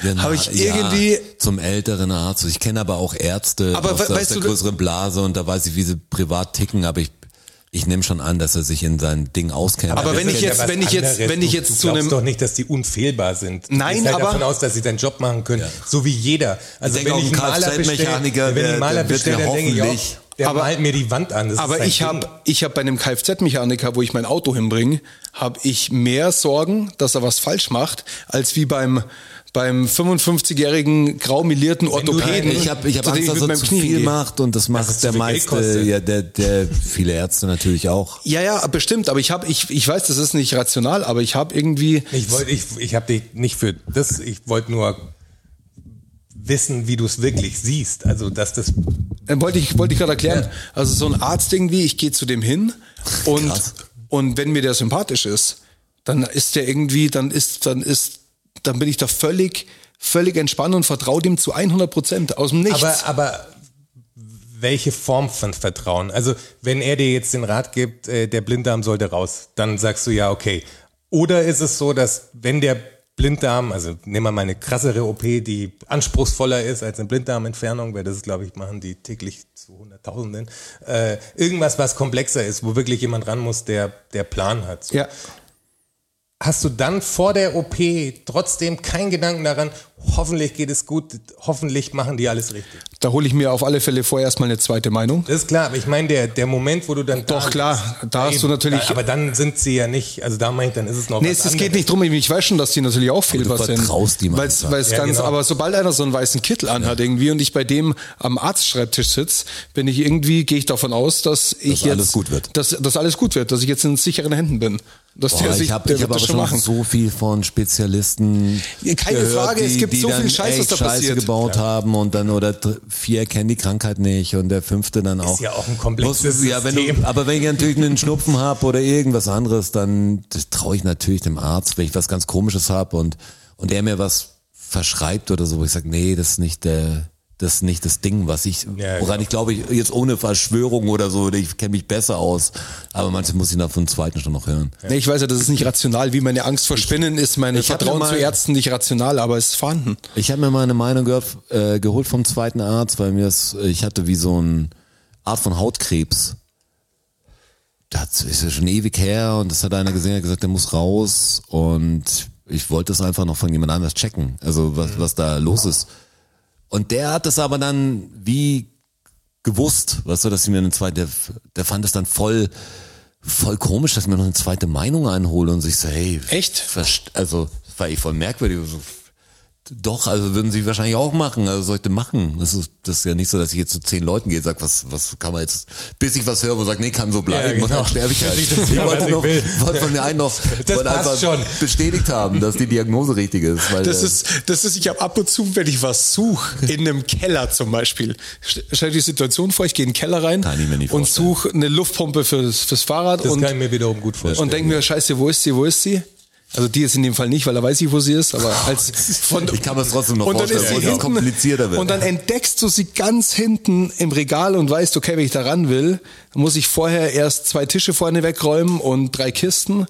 Genau, Habe ich irgendwie- zum älteren Arzt. Ich kenne aber auch Ärzte Aber aus, we- der- aus weißt der du, größeren Blase und da weiß ich, wie sie privat ticken, aber ich, ich nehme schon an, dass er sich in sein Ding auskennt. Aber Das wenn ich ja jetzt- wenn ich jetzt- wenn ich jetzt du zu glaubst einem- doch nicht, dass die unfehlbar sind. Nein, halt aber- davon aus, dass sie deinen Job machen können, so wie jeder. Also denke wenn ich ein einen Maler bestelle, Kfz-Mechaniker, wenn ich einen Maler bestelle, mir dann denke ich hoffentlich- auch, der Aber- malt mir die Wand an. Das ist Aber ich habe ich hab bei einem Kfz-Mechaniker, wo ich mein Auto hinbringe, habe ich mehr Sorgen, dass er was falsch macht, als wie beim beim 55-jährigen graumelierten Orthopäden. ich habe ich hab zu Angst, dass er zu Knie viel gehe. macht und das macht es der meiste, ja, der, der, viele Ärzte natürlich auch. Ja, ja, bestimmt, aber ich habe ich ich weiß, das ist nicht rational, aber ich habe irgendwie Ich wollte, ich, ich habe dich nicht für das, ich wollte nur wissen, wie du es wirklich siehst. Also, dass das. Dann wollte ich, wollte ich gerade erklären. Also so ein Arzt irgendwie, ich gehe zu dem hin und, Krass. und wenn mir der sympathisch ist, dann ist der irgendwie, dann ist, dann ist, dann bin ich da völlig, völlig entspannt und vertraue dem zu 100 Prozent aus dem Nichts. Aber, aber welche Form von Vertrauen? Also, wenn er dir jetzt den Rat gibt, äh, der Blinddarm sollte raus, dann sagst du ja, okay. Oder ist es so, dass wenn der Blinddarm, also nehmen wir mal eine krassere OP, die anspruchsvoller ist als eine Blinddarmentfernung, weil das glaube ich, machen die täglich zu Hunderttausenden, äh, irgendwas, was komplexer ist, wo wirklich jemand ran muss, der, der Plan hat. So. ja. Hast du dann vor der OP trotzdem keinen Gedanken daran, hoffentlich geht es gut, hoffentlich machen die alles richtig? Da hole ich mir auf alle Fälle vorher erstmal eine zweite Meinung. Das ist klar, aber ich meine, der, der Moment, wo du dann Doch, da klar, bist, da hast du natürlich- Da, aber dann sind sie ja nicht, also da meine ich, dann ist es noch Nee, was es, es geht anderes. nicht drum, ich weiß schon, dass die natürlich auch viel du was sind. vertraust ihm Weil's, weil's Ja, ganz, genau. aber sobald einer so einen weißen Kittel anhat irgendwie und ich bei dem am Arztschreibtisch sitze, bin ich irgendwie, gehe ich davon aus, dass ich jetzt, alles gut wird. Dass, dass alles gut wird, dass ich jetzt in sicheren Händen bin. Dass Boah, der sich, ich habe der ich hab wird aber das schon machen. so viel von Spezialisten Ja, keine gehört, Frage, es die, gibt die so viel Scheiß, was da Scheiße passiert. gebaut haben und dann oder vier erkennen die Krankheit nicht und der fünfte dann auch. ja auch ein komplexes Muss- ja, wenn du. Aber wenn ich natürlich einen Schnupfen habe oder irgendwas anderes, dann traue ich natürlich dem Arzt, wenn ich was ganz Komisches habe und und der mir was verschreibt oder so, wo ich sage, nee, das ist nicht der das ist nicht das Ding, was ich, Ja, woran genau. ich glaube, ich, jetzt ohne Verschwörung oder so, ich kenne mich besser aus. Aber manchmal muss ich nach von zweiten schon noch hören. Nee, ich weiß ja, das ist nicht rational, wie meine Angst vor Spinnen ist, meine Vertrauen zu Ärzten nicht rational, aber es ist vorhanden. Ich habe mir mal eine Meinung gehört, äh, geholt vom zweiten Arzt, weil mir das, ich hatte wie so ein Art von Hautkrebs. Das ist ja schon ewig her und das hat einer gesehen, hat gesagt, der muss raus und ich wollte das einfach noch von jemand anders checken, also was, was da los ist. Und der hat das aber dann wie gewusst, weißt du, dass ich mir eine zweite, der, der fand es dann voll, voll komisch, dass ich mir noch eine zweite Meinung einhole und sich so, hey, Echt? also, das war ich voll merkwürdig. So, doch, also würden sie wahrscheinlich auch machen, also sollte machen. Das ist, das ist ja nicht so, dass ich jetzt zu zehn Leuten gehe und sage, was, was kann man jetzt, bis ich was höre und sage, nee, kann so bleiben Ja, genau. dann sterbe ich halt. Ich das Ich wollte noch, will. wollte von der einen noch, Das wollte passt einfach schon. bestätigt haben, dass die Diagnose richtig ist. Weil, Das äh, ist, das ist, ich habe ab und zu, wenn ich was suche, in einem Keller zum Beispiel. St- Stell dir die Situation vor, ich gehe in den Keller rein Kann ich mir nicht und suche eine Luftpumpe fürs, fürs Fahrrad Das und, kann ich mir wiederum gut vorstellen. und denke mir, scheiße, wo ist sie, wo ist sie? Also die ist in dem Fall nicht, weil er weiß nicht, wo sie ist, aber als von, Ich kann mir das trotzdem noch und dann vorstellen, ist sie es hinten, komplizierter wird. Und dann entdeckst du sie ganz hinten im Regal und weißt, okay, wenn ich da ran will, dann muss ich vorher erst zwei Tische vorne wegräumen und drei Kisten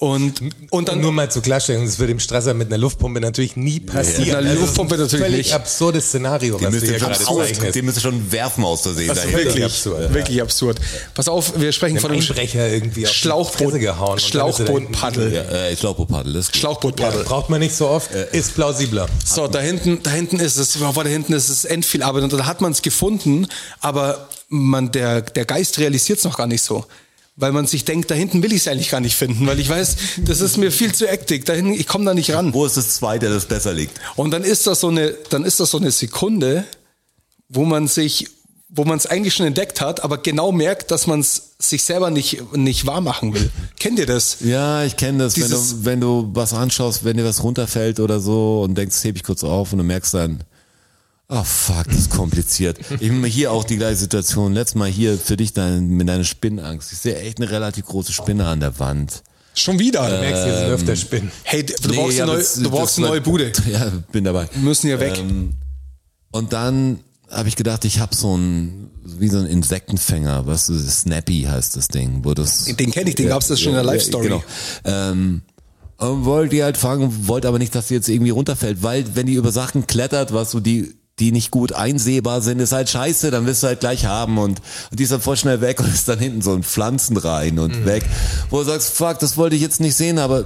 und, und dann nur mal zur Klarstellung, das wird dem Strasser mit einer Luftpumpe natürlich nie passieren. Ja, eine Also, Luftpumpe das ist ein natürlich völlig nicht. absurdes Szenario, die was du müsste hier schon, gerade die müsste schon werfen aus Versehen. Das ist dahinter. wirklich wirklich absurd, Wirklich absurd. Pass auf, wir sprechen von Einem dem Einbrecher irgendwie auf Schlauchboot, gehauen. Schlauchbootpaddel. Ja, äh, Schlauchbootpaddel, ist gut. Schlauchbootpaddel. Braucht man nicht so oft, ist plausibler. So, da hinten, da hinten ist es, boah, da hinten ist es end viel Arbeit und da hat man es gefunden, aber man, der, der Geist realisiert es noch gar nicht so. Weil man sich denkt, da hinten will ich es eigentlich gar nicht finden, weil ich weiß, das ist mir viel zu ektig, da hinten, ich komme da nicht ran. Wo ist das zweite, das besser liegt? Und dann ist das so eine, dann ist das so eine Sekunde, wo man sich, wo man es eigentlich schon entdeckt hat, aber genau merkt, dass man es sich selber nicht, nicht wahr machen will. Kennt ihr das? Ja, ich kenne das, wenn du, wenn du was anschaust, wenn dir was runterfällt oder so und denkst, das heb ich kurz auf und du merkst dann, oh fuck, das ist kompliziert. Ich bin hier auch die gleiche Situation. Letztes Mal hier für dich dein, mit deiner Spinnenangst. Ich sehe echt eine relativ große Spinne an der Wand. Schon wieder. Du merkst, hier sind öfter Spinnen. hey, du Nee, brauchst, ja, eine, neue, das- du das brauchst eine neue Bude. Ja, bin dabei. Wir müssen hier weg. Ähm, und dann habe ich gedacht, ich habe so ein, wie so ein Insektenfänger, was du, Snappy heißt das Ding, wo das. Den kenn ich, den gab's das schon in der Live-Story. Genau. Ähm, und wollte die halt fangen, wollte aber nicht, dass sie jetzt irgendwie runterfällt, weil wenn die über Sachen klettert, was so die die nicht gut einsehbar sind, ist halt scheiße, dann wirst du halt gleich haben und, und die ist dann voll schnell weg und ist dann hinten so ein Pflanzen rein und weg, wo du sagst, fuck, das wollte ich jetzt nicht sehen, aber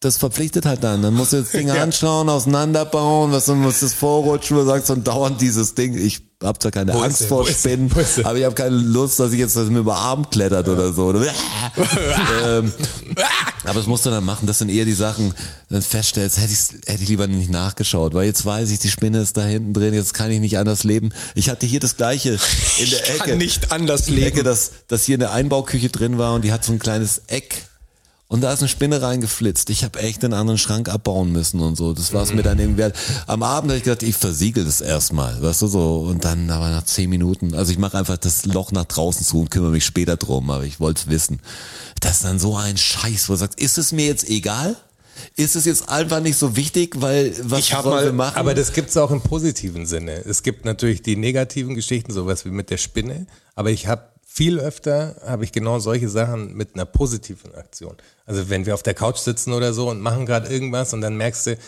das verpflichtet halt dann. Dann musst du das Ding Ja. anschauen, auseinanderbauen, was du musst das vorrutschen, wo du sagst, und dauernd dieses Ding. Ich hab zwar keine Angst sie? vor? Spinnen, sie? aber ich habe keine Lust, dass ich jetzt dass mir über Arm klettert oder so. Ähm, aber das musst du dann machen. Das sind eher die Sachen, dann feststellst, hätte, ich's- hätte ich lieber nicht nachgeschaut, weil jetzt weiß ich, die Spinne ist da hinten drin, jetzt kann ich nicht anders leben. Ich hatte hier das gleiche in der Ich Ecke. kann nicht anders leben. Ecke, dass, dass hier eine Einbauküche drin war und die hat so ein kleines Eck. Und da ist eine Spinne reingeflitzt. Ich habe echt einen anderen Schrank abbauen müssen und so. Das war's mir dann irgendwie wert. Am Abend habe ich gedacht, ich versiegel das erstmal, weißt du so. Und dann aber nach zehn Minuten, also ich mache einfach das Loch nach draußen zu und kümmere mich später drum, aber ich wollte es wissen. Das ist dann so ein Scheiß, wo du sagst, ist es mir jetzt egal? Ist es jetzt einfach nicht so wichtig, weil was Ich hab mal- wir machen? Aber das gibt's auch im positiven Sinne. Es gibt natürlich die negativen Geschichten, sowas wie mit der Spinne, aber ich habe viel öfter habe ich genau solche Sachen mit einer positiven Aktion. Also wenn wir auf der Couch sitzen oder so und machen gerade irgendwas und dann merkst du,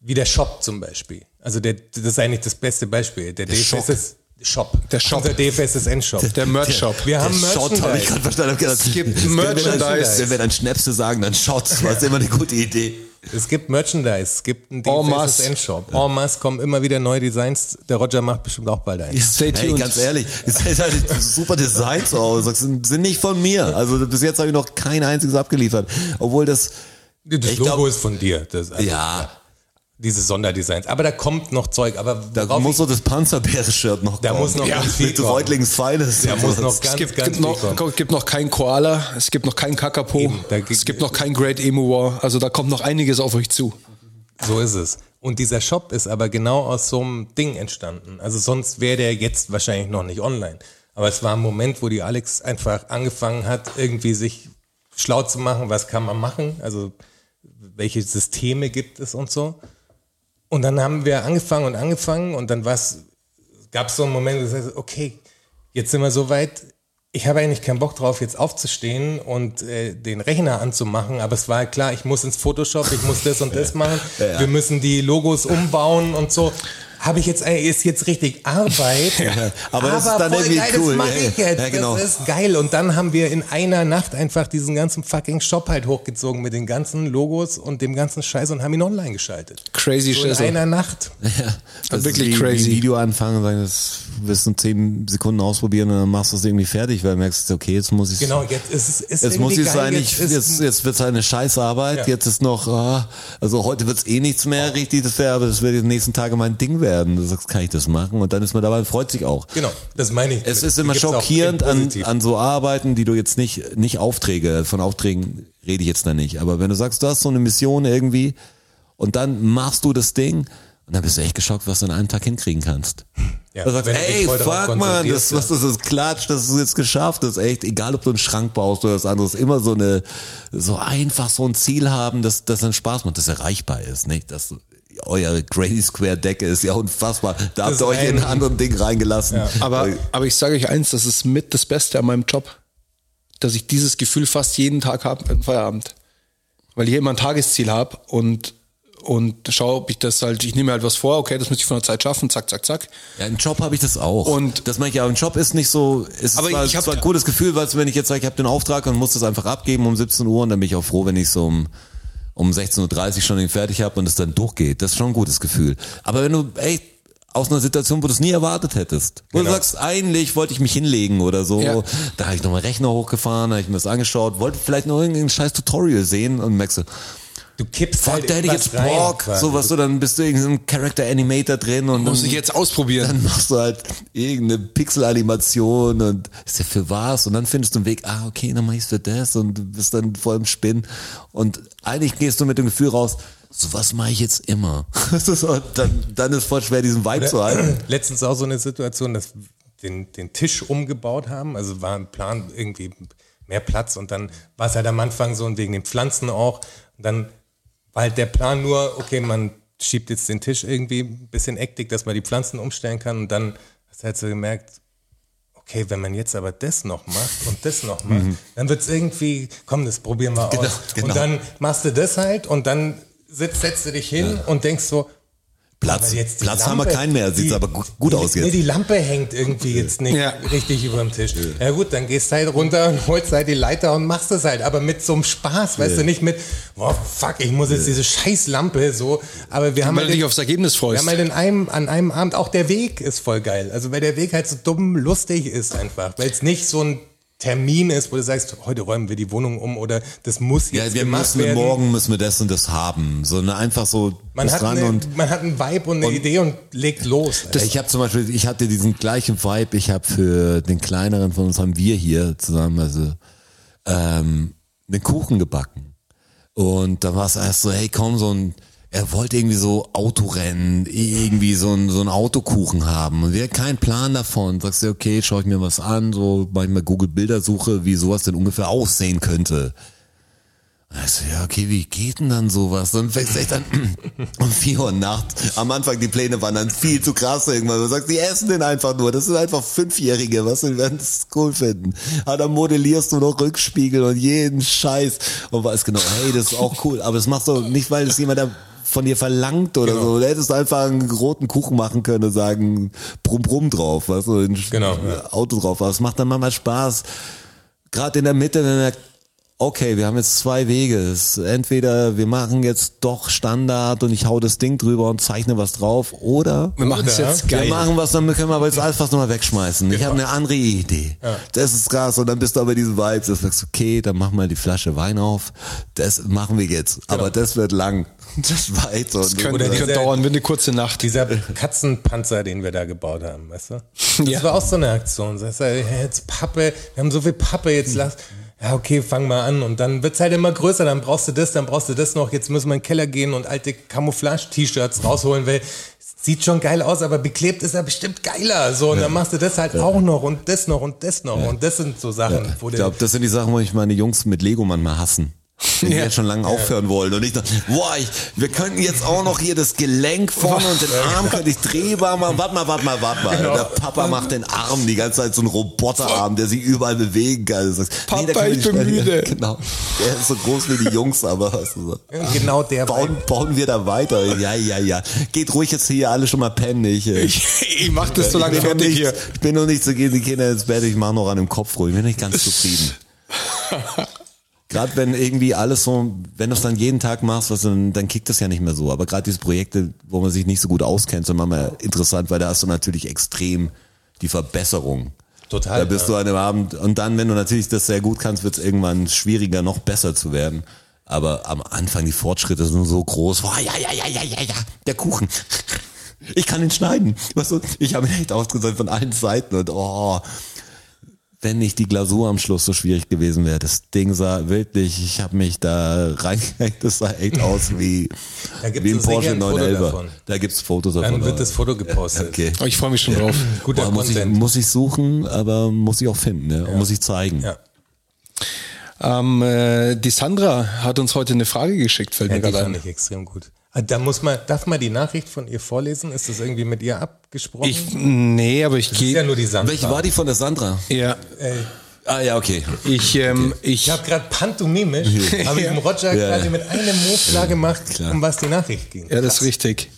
wie der Shop zum Beispiel. Also der, das ist eigentlich das beste Beispiel. Der, Shop. DFSS Shop. Der Shop. Unser DFSSN-Shop. Der Merch-Shop. Wir haben der Shot habe ich Merchandise. gerade verstanden. Hab gedacht, Es gibt wenn wir dann- Merchandise. Wenn wir dann Schnäpse sagen, dann Shots. War immer eine gute Idee. Es gibt Merchandise, es gibt einen. DFSSN-Shop. En masse kommen immer wieder neue Designs. Der Roger macht bestimmt auch bald eins. Stay Hey, tuned. ganz ehrlich, es ist halt super Designs aus. Das sind nicht von mir. Also bis jetzt habe ich noch kein einziges abgeliefert. Obwohl das, Das Ich Logo glaub- ist von dir. Das, also, ja, Diese Sonderdesigns. Aber da kommt noch Zeug. Aber da muss so das Panzerbeere-Shirt noch Da kommen. muss noch ja, ganz viel kommen. Reutlings Feines. Da muss noch Es ganz, gibt, ganz gibt, viel noch, kommen. gibt noch kein Koala, es gibt noch kein Kakapo, Eben, da es gibt noch kein Great Emu War. Also da kommt noch einiges auf euch zu. So ist es. Und dieser Shop ist aber genau aus so einem Ding entstanden. Also sonst wäre der jetzt wahrscheinlich noch nicht online. Aber es war ein Moment, wo die Alex einfach angefangen hat, irgendwie sich schlau zu machen, was kann man machen, also welche Systeme gibt es und so. Und dann haben wir angefangen und angefangen und dann gab es so einen Moment, wo ich sagte, okay, jetzt sind wir so weit, ich habe eigentlich keinen Bock drauf, jetzt aufzustehen und äh, den Rechner anzumachen, aber es war klar, ich muss ins Photoshop, ich muss das und das machen, wir müssen die Logos umbauen und so. Habe ich jetzt, ey, ist jetzt richtig Arbeit, aber das ist dann voll irgendwie geil, cool. das mache Ja, ich jetzt, ja, genau. das ist geil. Und dann haben wir in einer Nacht einfach diesen ganzen fucking Shop halt hochgezogen mit den ganzen Logos und dem ganzen Scheiß und haben ihn online geschaltet. Crazy So in Scheiße. einer Nacht. Ja, das wirklich ist wie, crazy. Wie ein Video anfangen und sagen, das wirst du in zehn Sekunden ausprobieren und dann machst du es irgendwie fertig, weil du merkst, okay, jetzt muss ich Genau, jetzt ist es ist Jetzt muss ich geil, sein, ich, ist- jetzt, jetzt wird es eine Scheißarbeit, Ja. jetzt ist noch, ah, also heute wird es eh nichts mehr richtig, das wäre, aber das wird die nächsten Tage mein Ding werden. Du sagst, kann ich das machen? Und dann ist man dabei und freut sich auch. Genau, das meine ich. Es ist immer schockierend an, an so Arbeiten, die du jetzt nicht, nicht Aufträge, von Aufträgen rede ich jetzt da nicht. Aber wenn du sagst, du hast so eine Mission irgendwie und dann machst du das Ding und dann bist du echt geschockt, was du in einem Tag hinkriegen kannst. Ja, du sagst, du ey, fuck man, das, was das ist klatscht, das ist jetzt geschafft, das ist echt, egal ob du einen Schrank baust oder was anderes, immer so eine, so einfach so ein Ziel haben, dass das dann Spaß macht, das erreichbar ist, nicht? Das, euer Grady Square Decke ist ja unfassbar. Da habt ist ihr euch in ein- anderes Ding reingelassen. Aber, aber ich sage euch eins, das ist mit das Beste an meinem Job, dass ich dieses Gefühl fast jeden Tag habe im Feierabend. Weil ich immer ein Tagesziel habe und, und schaue, ob ich das halt, ich nehme mir halt was vor, okay, das muss ich von der Zeit schaffen, zack, zack, zack. Ja, im Job habe ich das auch. Und- das meine ich ja, im Job ist nicht so, es Aber ist zwar, ich hab- zwar ein gutes Gefühl, weil wenn ich jetzt sage, ich habe den Auftrag und muss das einfach abgeben um 17 Uhr und dann bin ich auch froh, wenn ich so um um 16.30 Uhr schon den fertig habe und es dann durchgeht. Das ist schon ein gutes Gefühl. Aber wenn du, ey, aus einer Situation, wo du es nie erwartet hättest. Wo Genau. du sagst, eigentlich wollte ich mich hinlegen oder so. Ja. Da habe ich nochmal Rechner hochgefahren, habe ich mir das angeschaut, wollte vielleicht noch irgendein scheiß Tutorial sehen und merkst du, du kippst fuck, halt da hätte ich jetzt Bock. So was du, dann bist du irgendein Character Animator drin und Muss ich jetzt ausprobieren. dann machst du halt irgendeine Pixel-Animation und ist ja für was und dann findest du einen Weg, ah, okay, dann mach ich's für das und du bist dann voll im Spinn und eigentlich gehst du mit dem Gefühl raus, so was mache ich jetzt immer. So, dann, dann ist voll schwer, diesen Vibe zu halten. Letztens auch so eine Situation, dass wir den, den Tisch umgebaut haben. Also war ein Plan irgendwie mehr Platz und dann war es halt am Anfang so und wegen den Pflanzen auch. Und dann war halt der Plan nur, okay, man schiebt jetzt den Tisch irgendwie ein bisschen eckig, dass man die Pflanzen umstellen kann und dann hast du halt so gemerkt, okay, wenn man jetzt aber das noch macht und das noch macht, dann wird es irgendwie, komm, das probieren wir Genau, aus. genau. Und dann machst du das halt und dann sitzt, setzt du dich hin und denkst so, Platz, Platz haben wir Lampe, keinen mehr, sieht die- aber gut, gut die, aus Nee, jetzt. die Lampe hängt irgendwie jetzt nicht Ja. richtig über dem Tisch. Ja gut, dann gehst du halt runter und holst halt die Leiter und machst es halt, aber mit so einem Spaß, weißt du, nicht mit, boah, fuck, ich muss jetzt diese scheiß Lampe so, aber wir haben Weil halt du dich aufs Ergebnis wir freust. haben halt in einem, an einem Abend, auch der Weg ist voll geil. Also weil der Weg halt so dumm lustig ist einfach. Weil es nicht so ein Termin ist, wo du sagst, heute räumen wir die Wohnung um oder das muss jetzt Ja, wir müssen werden. morgen müssen wir das und das haben. So eine einfach so man hat, dran eine, und man hat einen Vibe und eine Idee und legt los. ich habe zum Beispiel, ich hatte diesen gleichen Vibe, ich habe für den kleineren von uns haben wir hier zusammen, also ähm, einen Kuchen gebacken. Und da war es erst so, hey komm, so ein, er wollte irgendwie so Autorennen, irgendwie so ein, so ein Autokuchen haben. Und wir hatten keinen Plan davon. Sagst du, okay, schaue ich mir was an, so manchmal Google Bildersuche, wie sowas denn ungefähr aussehen könnte. Also ja, okay, wie geht denn dann sowas? Dann fängst du echt an um vier Uhr nachts. Am Anfang die Pläne waren dann viel zu krass irgendwann. Du sagst, die essen den einfach nur. Das sind einfach Fünfjährige, was sie werden das cool finden. Aber dann modellierst du noch Rückspiegel und jeden Scheiß und weißt genau, hey, das ist auch cool. Aber das machst du nicht, weil es jemand von dir verlangt oder Genau. so. Du hättest einfach einen roten Kuchen machen können und sagen, brumm brumm drauf, weißt du, ein Genau, ja. Auto drauf. Aber es macht dann manchmal Spaß. Gerade in der Mitte, wenn er okay, wir haben jetzt zwei Wege. Entweder wir machen jetzt doch Standard und ich hau das Ding drüber und zeichne was drauf oder Wir machen es jetzt wir geil. machen was, dann können wir aber jetzt alles fast nochmal wegschmeißen. Ich Genau. habe eine andere Idee. Das ist krass. Und dann bist du aber diesen Vibes. Du sagst, okay, dann machen wir die Flasche Wein auf. Das machen wir jetzt. Aber das wird lang. Das war so. Das könnte, Oder könnte dieser- dauern, wird eine kurze Nacht. Dieser Katzenpanzer, den wir da gebaut haben, weißt du? Das Ja. war auch so eine Aktion. Das heißt, jetzt Pappe, wir haben so viel Pappe, jetzt lass. Ja, okay, fang mal an. Und dann wird's halt immer größer. Dann brauchst du das, dann brauchst du das noch. Jetzt müssen wir in den Keller gehen und alte Camouflage-T-Shirts rausholen, weil es sieht schon geil aus, aber beklebt ist er bestimmt geiler. So, und dann machst du das halt auch noch und das noch und das noch. Und das sind so Sachen, wo Ich glaube, das sind die Sachen, wo ich meine Jungs mit Lego manchmal hassen. Die Ja. jetzt schon lange aufhören wollen. Und ich dachte, boah, ich, wir könnten jetzt auch noch hier das Gelenk vorne und den Arm könnte ich drehbar machen. Warte mal, warte mal, warte mal. Genau. Der Papa macht den Arm die ganze Zeit so einen Roboterarm, der sich überall bewegen kann. Sagst, Papa, kann ich bin müde. Genau. Der ist so groß wie die Jungs, aber weißt du so. genau der Bauen, bauen wir da weiter. Ja, ja, ja. Geht ruhig jetzt hier alle schon mal pennen. Ich, äh, Ich, ich mach das so lange ich bin noch fertig nicht, hier. Ich bin noch nicht zu gehen, die Kinder ins Bett, ich mache noch an dem Kopf ruhig. Ich bin nicht ganz zufrieden. Gerade wenn irgendwie alles so, wenn du es dann jeden Tag machst, was, dann, dann kickt das ja nicht mehr so. Aber gerade diese Projekte, wo man sich nicht so gut auskennt, sind manchmal interessant, weil da hast du natürlich extrem die Verbesserung. Total, Da bist ja. du an dem Abend und dann, wenn du natürlich das sehr gut kannst, wird es irgendwann schwieriger, noch besser zu werden. Aber am Anfang die Fortschritte sind so groß. Boah, ja, ja, ja, ja, ja, ja, der Kuchen. Ich kann ihn schneiden. Ich habe ihn echt ausgesetzt von allen Seiten und oh, wenn nicht die Glasur am Schluss so schwierig gewesen wäre. Das Ding sah wirklich, ich habe mich da reingehängt, das sah echt aus wie, Da gibt's wie ein Porsche ein Foto 911. davon. Da gibt's Fotos davon. Dann wird das Foto gepostet. Okay. Oh, ich freue mich schon drauf. Guter Boah, muss, ich, Content. muss ich suchen, aber muss ich auch finden, ne? Und muss ich zeigen. ja. Ähm, äh, die Sandra hat uns heute eine Frage geschickt, fällt Ja, mir die gerade fand ein. ich extrem gut. Ah, Da muss man, darf man die Nachricht von ihr vorlesen? Ist das irgendwie mit ihr abgesprochen? Ich, nee, aber ich das ist ja gehe. nur die Sandra. Welche war die von der Sandra? Ja, Ah ja, okay. ich, ähm, ich, Ich habe gerade pantomimisch, habe ich dem Roger Ja. quasi mit einem Move klar gemacht, klar. um was die Nachricht ging. ja, das ist richtig.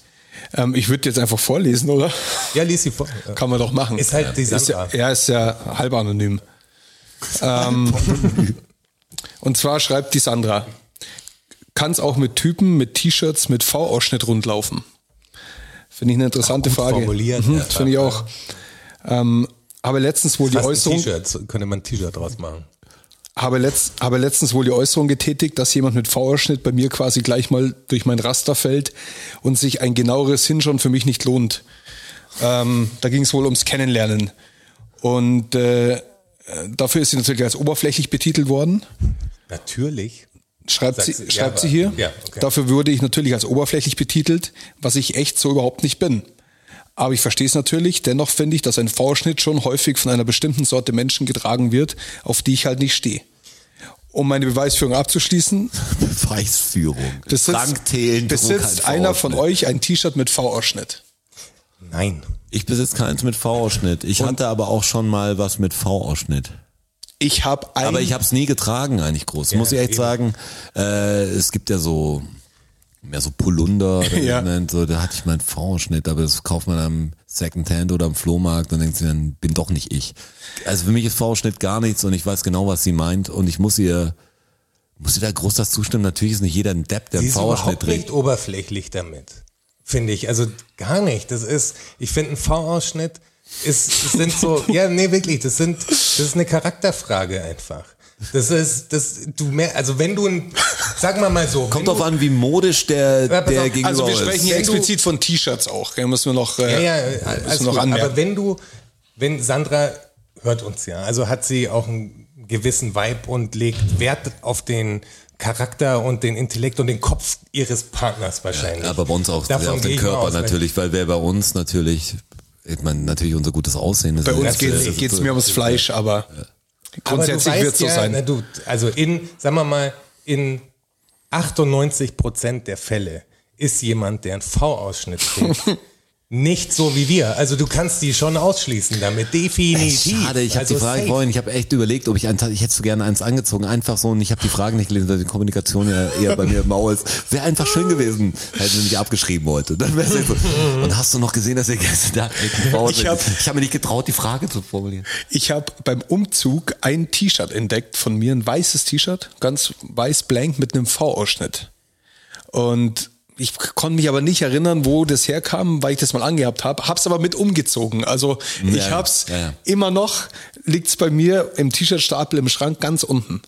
Ähm, ich würde jetzt einfach vorlesen, oder? Ja, lies sie vor. Kann man doch machen. Ist halt die Ist ja, Sandra. er ist ja halb anonym. ähm, und zwar schreibt die Sandra, kann es auch mit Typen mit T-Shirts mit V-Ausschnitt rundlaufen? Finde ich eine interessante Gut Frage. formuliert, Mhm, ja, Finde ich auch. Ähm, habe letztens wohl die Äußerung, T-Shirt, könnte man ein T-Shirt draus machen. habe, letzt, habe letztens wohl die Äußerung getätigt, dass jemand mit V-Ausschnitt bei mir quasi gleich mal durch mein Raster fällt und sich ein genaueres Hinschauen für mich nicht lohnt. Ähm, da ging es wohl ums Kennenlernen. Und äh, dafür ist sie natürlich als oberflächlich betitelt worden. Natürlich. Schreibt, Sagt sie, sie- schreibt ja, sie hier. ja, okay. Dafür würde ich natürlich als oberflächlich betitelt, was ich echt so überhaupt nicht bin. Aber ich verstehe es natürlich. Dennoch finde ich, dass ein V-Schnitt schon häufig von einer bestimmten Sorte Menschen getragen wird, auf die ich halt nicht stehe. Um meine Beweisführung abzuschließen, Beweisführung. besitzt, Thelen besitzt einer von euch ein T-Shirt mit V-Ausschnitt. Nein. Ich besitze keins mit V-Ausschnitt. Ich hatte aber auch schon mal was mit V-Ausschnitt. Ich habe ein Aber ich habe es nie getragen eigentlich groß. Muss ich echt eben. sagen. Äh, es gibt ja so mehr so Polunder, Ja. nennt, so, da hatte ich mal einen V-Schnitt, aber das kauft man am Secondhand oder am Flohmarkt und denkt sich dann, bin doch nicht ich. Also für mich ist V-Schnitt gar nichts und ich weiß genau, was sie meint und ich muss ihr, muss ihr da groß das zustimmen. Natürlich ist nicht jeder ein Depp, der Sie einen überhaupt trägt. nicht oberflächlich damit. Finde ich. Also gar nicht. Das ist, ich finde, ein V-Ausschnitt ist, das sind so, ja, nee, wirklich, das sind, das ist eine Charakterfrage einfach. Das ist, das, du mehr, also wenn du ein, sag mal mal so. Kommt drauf an, wie modisch der, Ja, der auf, gegenüber also wir ist. sprechen hier explizit von T-Shirts auch. gell? müssen wir noch, äh, Ja, ja, müssen wir noch anmerken. Aber wenn du, wenn Sandra hört uns ja, also hat sie auch ein einen gewissen Vibe und legt Wert auf den Charakter und den Intellekt und den Kopf ihres Partners wahrscheinlich. Aber bei uns auch Davon auf den Körper natürlich, weil wer bei uns natürlich, ich meine, natürlich unser gutes Aussehen ist. Bei uns geht es mir ums Fleisch, aber grundsätzlich wird es so ja, sein. Na, du, also in, sagen wir mal, in 98 Prozent der Fälle ist jemand, der einen V-Ausschnitt trägt, nicht so wie wir. Also du kannst die schon ausschließen damit, definitiv. Schade, ich habe also die Frage safe. vorhin, ich habe echt überlegt, ob ich eins, ich hätte so gerne eins angezogen, einfach so, und ich habe die Fragen nicht gelesen, weil die Kommunikation ja eher bei mir im Maul ist. Wäre einfach schön gewesen, hätten sie mich abgeschrieben heute. Dann wär's so. Und hast du noch gesehen, dass ihr gestern da Ich hab- ich habe mir nicht getraut, die Frage zu formulieren. Ich habe beim Umzug ein T-Shirt entdeckt von mir, ein weißes T-Shirt, ganz weiß blank mit einem V-Ausschnitt. Und ich konnte mich aber nicht erinnern, wo das herkam, weil ich das mal angehabt habe. Hab's aber mit umgezogen. Also ich Ja, hab's ja, ja. immer noch, liegt's bei mir im T-Shirt-Stapel im Schrank ganz unten.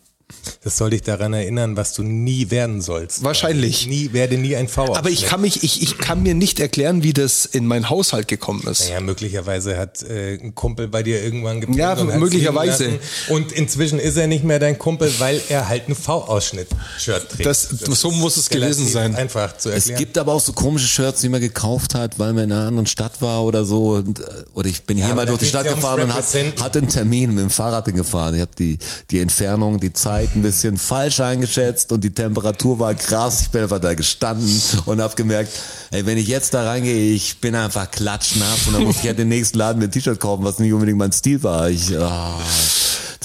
Das soll dich daran erinnern, was du nie werden sollst. Wahrscheinlich. Nie, werde nie ein v Aber ich kann mich, ich, ich kann mir nicht erklären, wie das in meinen Haushalt gekommen ist. Ja, möglicherweise hat äh, ein Kumpel bei dir irgendwann geplant Ja, und möglicherweise. Und inzwischen ist er nicht mehr dein Kumpel, weil er halt ein V-Ausschnitt-Shirt trägt. Das- so muss es gewesen sein. Einfach zu Es erklären. gibt aber auch so komische Shirts, die man gekauft hat, weil man in einer anderen Stadt war oder so. Und, äh, oder ich bin hier aber mal durch die Stadt ja gefahren und hat, hatte einen Termin mit dem Fahrrad gefahren. Ich habe die, die Entfernung, die Zeit ein bisschen falsch eingeschätzt und die Temperatur war krass. Ich bin einfach da gestanden und habe gemerkt, ey, wenn ich jetzt da reingehe, ich bin einfach klatschnass und dann muss ich halt den nächsten Laden mir ein T-Shirt kaufen, was nicht unbedingt mein Stil war. Ich, ah,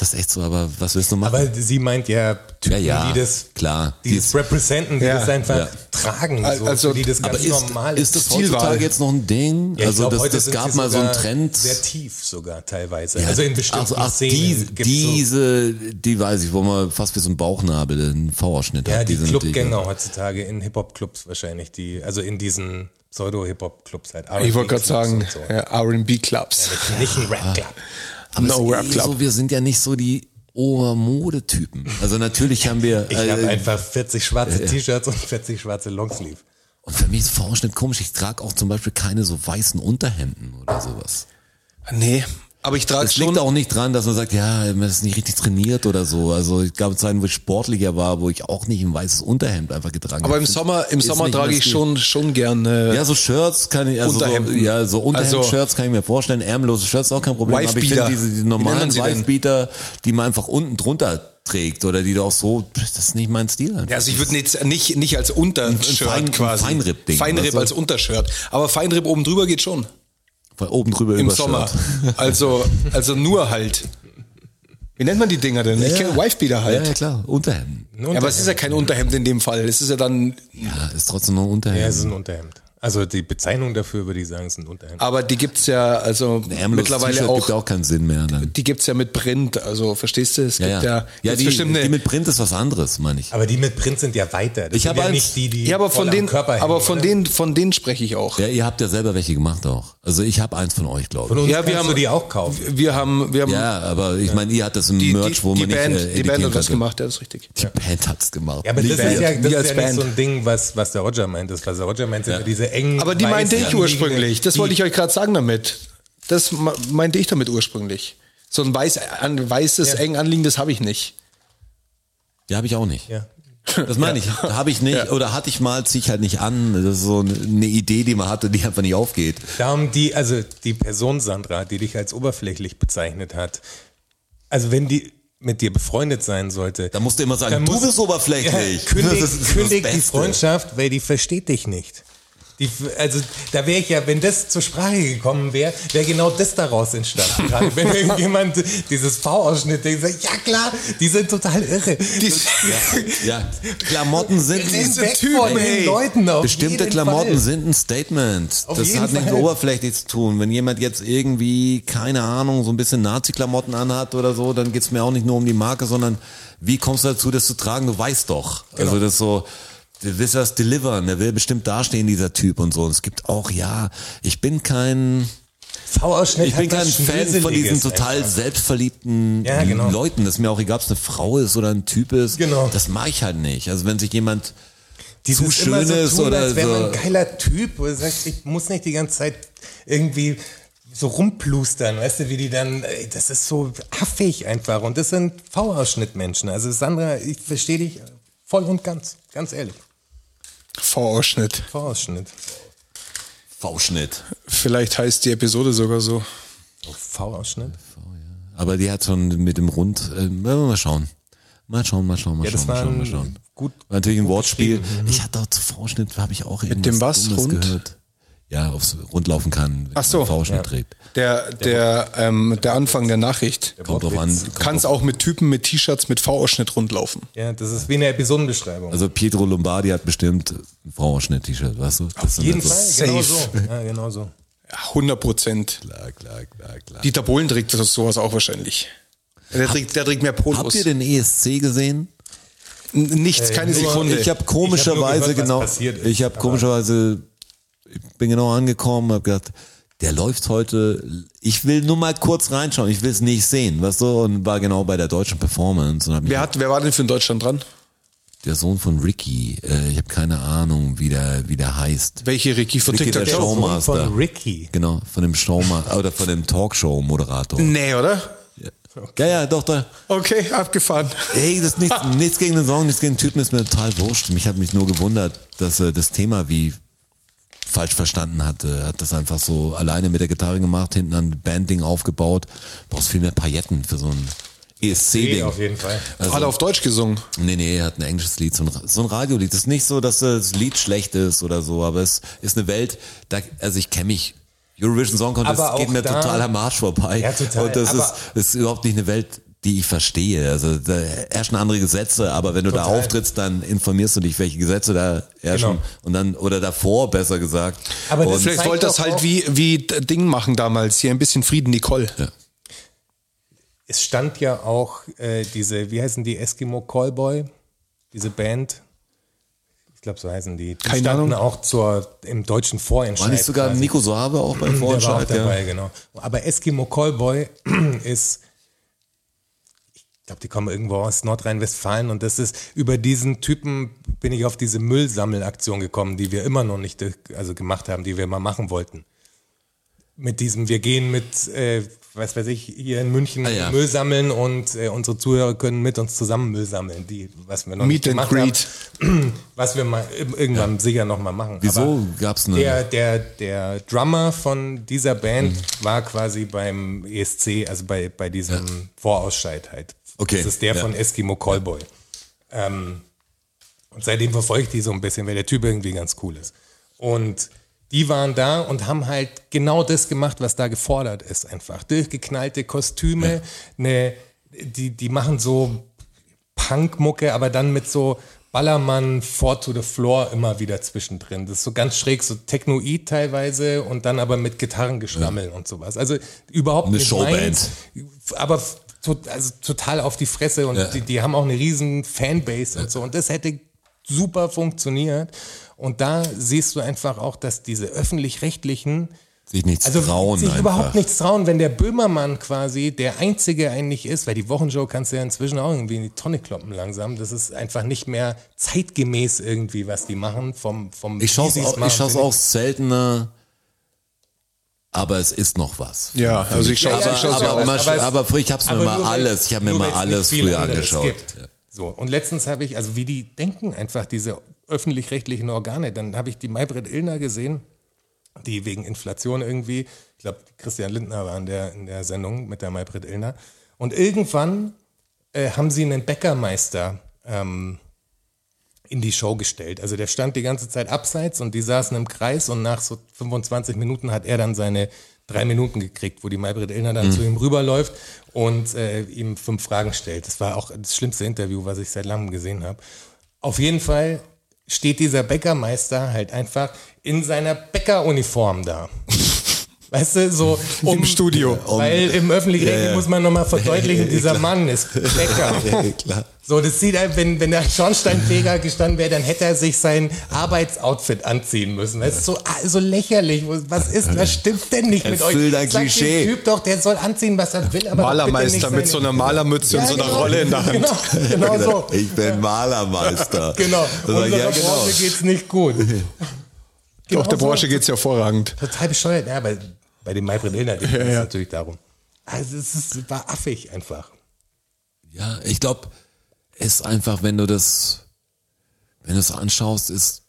das ist echt so, aber was willst du machen? Aber sie meint ja Typen, Ja, ja, die das, klar. die Die das ist- representen, die Ja. das einfach Ja. tragen, so, Also- die das aber ganz ist, normal ist das Zielwahl. heutzutage jetzt noch ein Ding? Ja, also glaub, das, das gab mal so einen Trend. Sehr tief sogar teilweise. Ja, also in bestimmten ach, ach, Szenen die, gibt's so, diese, die weiß ich, wo man fast wie so ein Bauchnabel einen V-Ausschnitt ja, hat. die sind Clubgänger heutzutage in Hip-Hop-Clubs wahrscheinlich, die, also in diesen Pseudo-Hip-Hop-Clubs halt. Ich wollte gerade R&B-Clubs sagen, so. ja, R&B-Clubs. Nicht ein Rap-Club. Aber No es Rap ist eh so, wir sind ja nicht so die Obermodetypen. Also natürlich haben wir, Ich habe äh, einfach 40 schwarze T-Shirts und 40 schwarze Longsleeve. und für mich ist V-Ausschnitt komisch. Ich trage auch zum Beispiel keine so weißen Unterhemden oder sowas. Nee, aber ich trage Es liegt auch nicht dran, dass man sagt, ja, man ist nicht richtig trainiert oder so. Also ich gab Zeiten, wo ich sportlicher war, wo ich auch nicht ein weißes Unterhemd einfach getragen Aber habe. im Sommer, im Sommer trage ich schon, schon gerne. Ja, so Shirts kann ich, also Unterhemden. so, ja, so Unterhemd-Shirts Also- kann ich mir vorstellen. Ärmellose Shirts auch kein Problem. Aber ich finde diese, nennt normalen? Wifebeater, die man einfach unten drunter trägt oder die du auch so, das ist nicht mein Stil. Einfach. Ja, also ich würde nicht, nicht, nicht als Untershirt Fein- ein quasi. Feinripp-Ding, Feinripp weißt du? als Untershirt. Aber Feinripp oben drüber geht schon. Von oben drüber Im Sommer. Also, also nur halt. Wie nennt man die Dinger denn? Ich kenne Wifebeater Ja, halt. ja, klar, Unterhemd. Ja, aber es ist ja kein Unterhemd in dem Fall. Es ist ja dann, Ja, ist trotzdem noch ein Unterhemd. Ja, es ist ein Unterhemd. Also die Bezeichnung dafür würde ich sagen, ist ein Unterhemd. aber die gibt's ja, also mittlerweile auch, gibt auch keinen Sinn mehr. Dann. die gibt's ja mit Print. Also, verstehst du? Es Ja, gibt ja. ja, Ja, die, bestimmt eine- die mit Print ist was anderes, meine ich. Aber die mit Print sind ja weiter. Das Ich sind hab ja eins- nicht die, die ja, aber voll von am denen, Körper hängen, aber von denen, von denen spreche ich auch. Ja, ihr habt ja selber welche gemacht auch. Also ich habe eins von euch, glaube Von ich. uns Ja, wir kannst haben- du die auch kaufen. Wir haben, wir haben Ja, aber ich meine, ihr hattet so ein die, Merch, die, wo die man Band, nicht äh, die Band hat das gemacht, ja, das ist richtig. Die Band hat's gemacht. Ja, aber das Nicht ist ja, das ist ja nicht so ein Ding, was, was der Roger meint. Das, was der Roger meint, sind ja. diese engen. Aber die meinte ich ursprünglich. Das die- wollte ich euch gerade sagen damit. Das me- meinte ich damit ursprünglich. So ein weiß, ein weißes, Ja. eng anliegendes habe ich nicht. Die habe ich auch nicht. Ja. Das meine ich. Habe ich nicht. Oder hatte ich mal, zieh ich halt nicht an. Das ist so eine Idee, die man hatte, die einfach nicht aufgeht. Darum die, also die Person Sandra, die dich als oberflächlich bezeichnet hat, also wenn die mit dir befreundet sein sollte, Da musst du immer sagen, du bist oberflächlich. Ja, kündig Das ist das kündig die. Freundschaft, weil die versteht dich nicht. Die, also da wäre ich ja, wenn das zur Sprache gekommen wäre, wäre genau das daraus entstanden. Gerade wenn irgendjemand dieses V-Ausschnitt denkt, sagt, ja klar, die sind total irre. Die, Ja, Klamotten sind Diese Typen, ey. Leuten auf Bestimmte Klamotten Fall. sind ein Statement. Auf das hat nichts Fall. oberflächlich zu tun. Wenn jemand jetzt irgendwie, keine Ahnung, so ein bisschen Nazi-Klamotten anhat oder so, dann geht's mir auch nicht nur um die Marke, sondern wie kommst du dazu, das zu tragen? Du weißt doch. Genau. Also das ist so, du willst das delivern, der will bestimmt dastehen, dieser Typ und so. Und es gibt auch, ja, ich bin kein, V-Ausschnitt ich bin kein Fan von diesen total einfach. selbstverliebten Ja, genau. Leuten. Das ist mir auch egal, ob es eine Frau ist oder ein Typ ist. Genau. Das mag ich halt nicht. Also wenn sich jemand Dieses zu schön so ist tun, oder als wäre man so. ein geiler Typ, wo du sagst, ich muss nicht die ganze Zeit irgendwie so rumplustern, weißt du, wie die dann, ey, das ist so affig einfach. Und das sind V-Ausschnittmenschen. Also Sandra, ich verstehe dich voll und ganz, ganz ehrlich. V-Ausschnitt. V-Ausschnitt. V-Schnitt. Vielleicht heißt die Episode sogar so. V-Ausschnitt? Aber die hat schon mit dem Rund, äh, mal schauen. Mal schauen, mal schauen, mal Ja, das schauen, mal war schauen, mal schauen. gut- War natürlich ein gut Wortspiel. geschrieben. Ich hatte auch zu V-Schnitt, habe ich auch irgendwas dem was? Dummes Rund? gehört. Ja, aufs Rund laufen kann, wenn Ach so. man V-Schnitt Ja. trägt. Der, der, ähm, der Anfang der Nachricht. Kommt drauf an. Kannst drauf- auch mit Typen mit T-Shirts mit V-Ausschnitt rundlaufen. Ja, das ist wie eine Episodenbeschreibung. Also Pietro Lombardi hat bestimmt ein V-Schnitt-T-Shirt, weißt du? Das Auf jeden halt Fall, genau so. Ja, genau so. Ja, 100 Prozent. Klar, klar, klar, klar. Dieter Bohlen trägt das sowas auch wahrscheinlich. Der trägt, der trägt mehr Polos. Habt ihr den ESC gesehen? N- Nichts, keine nur- Sekunde. Ich habe komischerweise Ich hab gehört, genau, ich habe komischerweise, ich bin genau angekommen, habe gedacht, der läuft heute. Ich will nur mal kurz reinschauen. Ich will es nicht sehen, weißt du? Und war genau bei der deutschen Performance und hab wer, hat, wer war denn für in Deutschland dran? der Sohn von Ricky. Äh, ich habe keine Ahnung, wie der, wie der heißt. Welche Ricky von Ricky TikTok? der Sohn Showmaster. von Ricky. Genau, von dem Showmaster oder von dem Talkshow-Moderator. Nee, oder? Ja, ja, doch, doch. Okay, abgefahren. Ey, das ist nichts, nichts gegen den Song, nichts gegen den Typen, ist mir total wurscht. Mich hat mich nur gewundert, dass er das Thema wie falsch verstanden hatte. Er hat das einfach so alleine mit der Gitarre gemacht, hinten ein Bandding aufgebaut. Brauchst viel mehr Pailletten für so ein ESC-Ding. auf jeden Fall. Also Hat er auf Deutsch gesungen. Nee, nee, er hat ein englisches Lied, so ein, so ein Radiolied. Es ist nicht so, dass das Lied schlecht ist oder so, aber es ist eine Welt, da, also ich kenne mich. Eurovision Song Contest geht auch mir da- total am Arsch vorbei. Ja, total. Und das Aber- ist, das ist überhaupt nicht eine Welt, die ich verstehe. Also da herrschen andere Gesetze, aber wenn du da Total. auftrittst, dann informierst du dich, welche Gesetze da herrschen. Genau. Und dann, oder davor, besser gesagt. Aber das und, Vielleicht wollte das halt wie, wie Ding machen damals. Hier ein bisschen Frieden, Nicole. Es stand ja auch äh, diese, wie heißen die, Eskimo Callboy, diese Band. Ich glaube, so heißen die. Die Keine standen Ahnung. auch zur, im deutschen Vorentscheid. war nicht sogar quasi. Nico Sabe auch beim Der war auch Vorentscheid? dabei, Ja. genau. Aber Eskimo Callboy ist, ich glaube, die kommen irgendwo aus Nordrhein-Westfalen und das ist, über diesen Typen bin ich auf diese Müllsammelaktion gekommen, die wir immer noch nicht also gemacht haben, die wir mal machen wollten. Mit diesem, wir gehen mit, äh, was weiß ich, hier in München Ah, ja. Müll sammeln und äh, unsere Zuhörer können mit uns zusammen Müll sammeln, die, was wir noch Meet nicht and gemacht greet. haben, was wir mal irgendwann sicher noch mal machen. Wieso Aber gab's eine? der, der, der Drummer von dieser Band war quasi beim ESC, also bei, bei diesem Vorausscheid halt. Okay, Das ist der ja. von Eskimo Callboy. Ähm, und seitdem verfolge ich die so ein bisschen, weil der Typ irgendwie ganz cool ist. Und die waren da und haben halt genau das gemacht, was da gefordert ist einfach. Durchgeknallte Kostüme, ne, die, die machen so Punkmucke, aber dann mit so Ballermann Four to the Floor immer wieder zwischendrin. Das ist so ganz schräg, so Technoid teilweise und dann aber mit Gitarrengeschrammel und sowas. Also überhaupt Eine nicht Showband. meins, aber to- also total auf die Fresse und Ja. die, die haben auch eine riesen Fanbase und so und das hätte super funktioniert und da siehst du einfach auch, dass diese öffentlich-rechtlichen Sich nichts also trauen sich einfach. überhaupt nichts trauen, wenn der Böhmermann quasi der Einzige eigentlich ist, weil die Wochenshow kannst du ja inzwischen auch irgendwie in die Tonne kloppen langsam. Das ist einfach nicht mehr zeitgemäß irgendwie, was die machen vom, vom Ich schaue es ich finde auch seltener, aber es ist noch was. Ja, also ich schaue aber, aber- aber, aber es- aber ich habe mir Aber mal alles, ich habe mir mal alles früher angeschaut. So, und letztens habe ich, also wie die denken einfach, diese öffentlich-rechtlichen Organe, dann habe ich die Maybrit Illner gesehen, die wegen Inflation irgendwie, ich glaube, Christian Lindner war in der, in der Sendung mit der Maybrit Illner. Und irgendwann äh, haben sie einen Bäckermeister ähm, in die Show gestellt. Also der stand die ganze Zeit abseits und die saßen im Kreis und nach so 25 Minuten hat er dann seine drei Minuten gekriegt, wo die Maybrit Illner dann zu ihm rüberläuft und äh, ihm fünf Fragen stellt. Das war auch das schlimmste Interview, was ich seit langem gesehen habe. Auf jeden Fall steht dieser Bäckermeister halt einfach in seiner Bäckeruniform da. Weißt du, so um, Im Studio. Weil im Öffentlich-Rechtlichen muss man nochmal verdeutlichen, dieser Mann ist Bäcker. klar. So, das sieht halt, wenn, wenn der Schornsteinfeger gestanden wäre, dann hätte er sich sein Arbeitsoutfit anziehen müssen. Das ist so, ah, so lächerlich. Was ist, was stimmt denn nicht mit euch? Erfüllt ein Sagt Klischee. Typ doch, der soll anziehen, was er will, aber Malermeister mit so einer Malermütze und so einer genau. Rolle in der Hand. Genau, genau so. Ich bin Malermeister. Genau. Sag ich, Unserer ja, genau. Branche geht's nicht gut. Doch, der Genau so. Branche geht's hervorragend. Total bescheuert, ja, aber bei dem Maybrit Illner ging es natürlich darum. Also es ist, war affig einfach. Ja, ich glaube, es ist einfach, wenn du das, wenn du es anschaust, ist,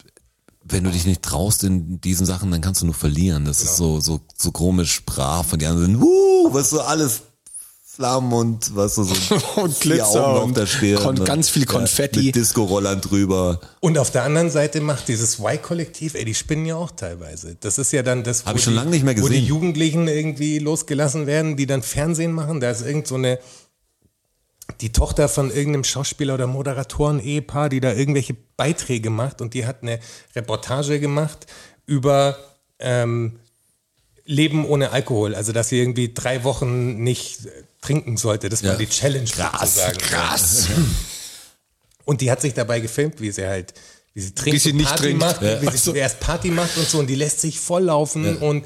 wenn du dich nicht traust in diesen Sachen, dann kannst du nur verlieren. Das ist so, so, so komisch brav und die anderen sind, wuh, was so alles Flammen und was so, so Und Glitzer und der Stirn Kon- und- ganz viel Ja, Konfetti. mit Disco-Rollern drüber. Und auf der anderen Seite macht dieses Y-Kollektiv, ey, die spinnen ja auch teilweise. Das ist ja dann das, wo ich schon die- lange nicht mehr Wo die. Jugendlichen irgendwie losgelassen werden, die dann Fernsehen machen. Da ist irgend so eine, die Tochter von irgendeinem Schauspieler oder Moderatoren-Ehepaar, die da irgendwelche Beiträge macht und die hat eine Reportage gemacht über ähm, Leben ohne Alkohol. Also, dass sie irgendwie drei Wochen nicht äh, trinken sollte. Das war Ja. die Challenge sozusagen. krass. Und die hat sich dabei gefilmt, wie sie halt, wie sie trinkt, Wie sie nicht Party trinkt. macht, Ja. wie sie so. erst Party macht und so und die lässt sich volllaufen und,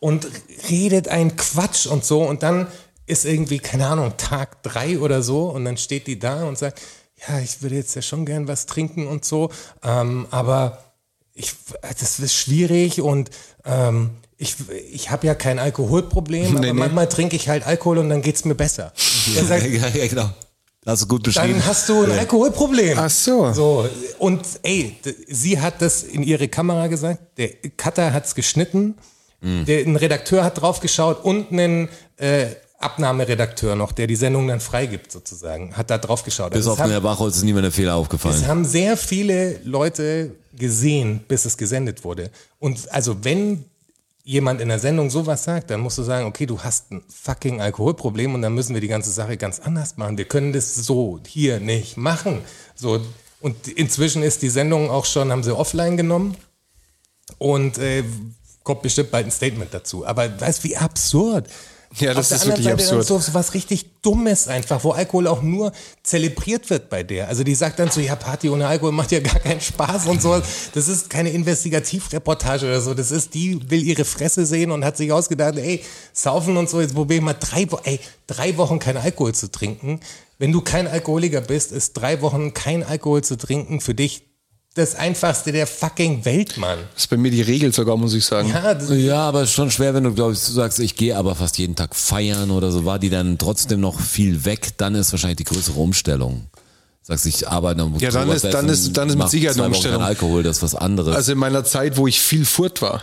und redet einen Quatsch und so und dann ist irgendwie, keine Ahnung, Tag drei oder so und dann steht die da und sagt, ja, ich würde jetzt ja schon gern was trinken und so, ähm, aber ich, das ist schwierig und ähm, ich, ich habe ja kein Alkoholproblem, aber Nee, nee. manchmal trinke ich halt Alkohol und dann geht's mir besser. Er sagt, ja, ja, genau. Hast du gut beschrieben. dann hast du ein Alkoholproblem. Ach so. So, und ey, sie hat das in ihre Kamera gesagt, der Cutter hat's geschnitten, Mhm. der, ein Redakteur hat draufgeschaut und ein äh, Abnahmeredakteur noch, der die Sendung dann freigibt sozusagen, hat da draufgeschaut. Bis Also auf es Herr Bachholz ist niemand der Fehler es aufgefallen. haben sehr viele Leute gesehen, bis es gesendet wurde. Und also wenn jemand in der Sendung sowas sagt, dann musst du sagen, okay, du hast ein fucking Alkoholproblem und dann müssen wir die ganze Sache ganz anders machen. Wir können das so hier nicht machen. So und inzwischen ist die Sendung auch schon, haben sie offline genommen und äh, kommt bestimmt bald ein Statement dazu. Aber weißt wie absurd. Ja, das Auf ist wirklich Seite absurd. So, so was richtig Dummes einfach, wo Alkohol auch nur zelebriert wird bei der. Also die sagt dann so, ja, Party ohne Alkohol macht ja gar keinen Spaß und so. Das ist keine Investigativreportage oder so. Das ist, die will ihre Fresse sehen und hat sich ausgedacht, ey, saufen und so, jetzt probier ich mal drei, Wo ey, drei Wochen kein Alkohol zu trinken. Wenn du kein Alkoholiker bist, ist drei Wochen kein Alkohol zu trinken für dich das einfachste der fucking Welt, Mann. Das ist bei mir die Regel sogar, muss ich sagen. Ja, Ja, aber es ist schon schwer, wenn du, glaube ich, du sagst, ich gehe aber fast jeden Tag feiern oder so, war die dann trotzdem noch viel weg, dann ist wahrscheinlich die größere Umstellung. Sagst, ich arbeite am Ja, dann ist- dann ist- dann ist mit Sicherheit eine Umstellung. Alkohol, das ist was anderes. Also in meiner Zeit, wo ich viel furt war,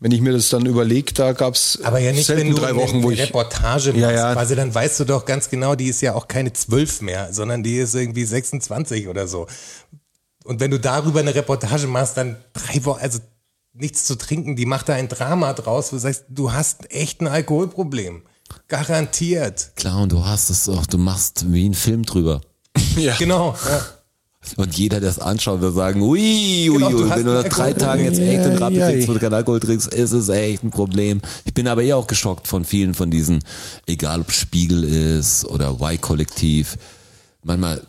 wenn ich mir das dann überlege, da gab es Aber ja nicht, selten wenn du drei eine, Wochen, wo eine ich. Reportage machst, Ja, ja. quasi, dann weißt du doch ganz genau, die ist ja auch keine zwölf mehr, sondern die ist irgendwie 26 oder so. Und wenn du darüber eine Reportage machst, dann drei Wochen, also nichts zu trinken, die macht da ein Drama draus, du sagst, du hast echt ein Alkoholproblem. Garantiert. Klar, und du hast es auch, du machst wie einen Film drüber. ja. Genau. Ja. Und jeder, der es anschaut, wird sagen, ui, ui, Genau, ui, du wenn du ein nach drei. Tagen jetzt echt einen Ja, Rappe ja, trinkst, wo du keinen Alkohol trinkst, ist es echt ein Problem. Ich bin aber eh auch geschockt von vielen von diesen, egal ob Spiegel ist oder Y-Kollektiv. Manchmal,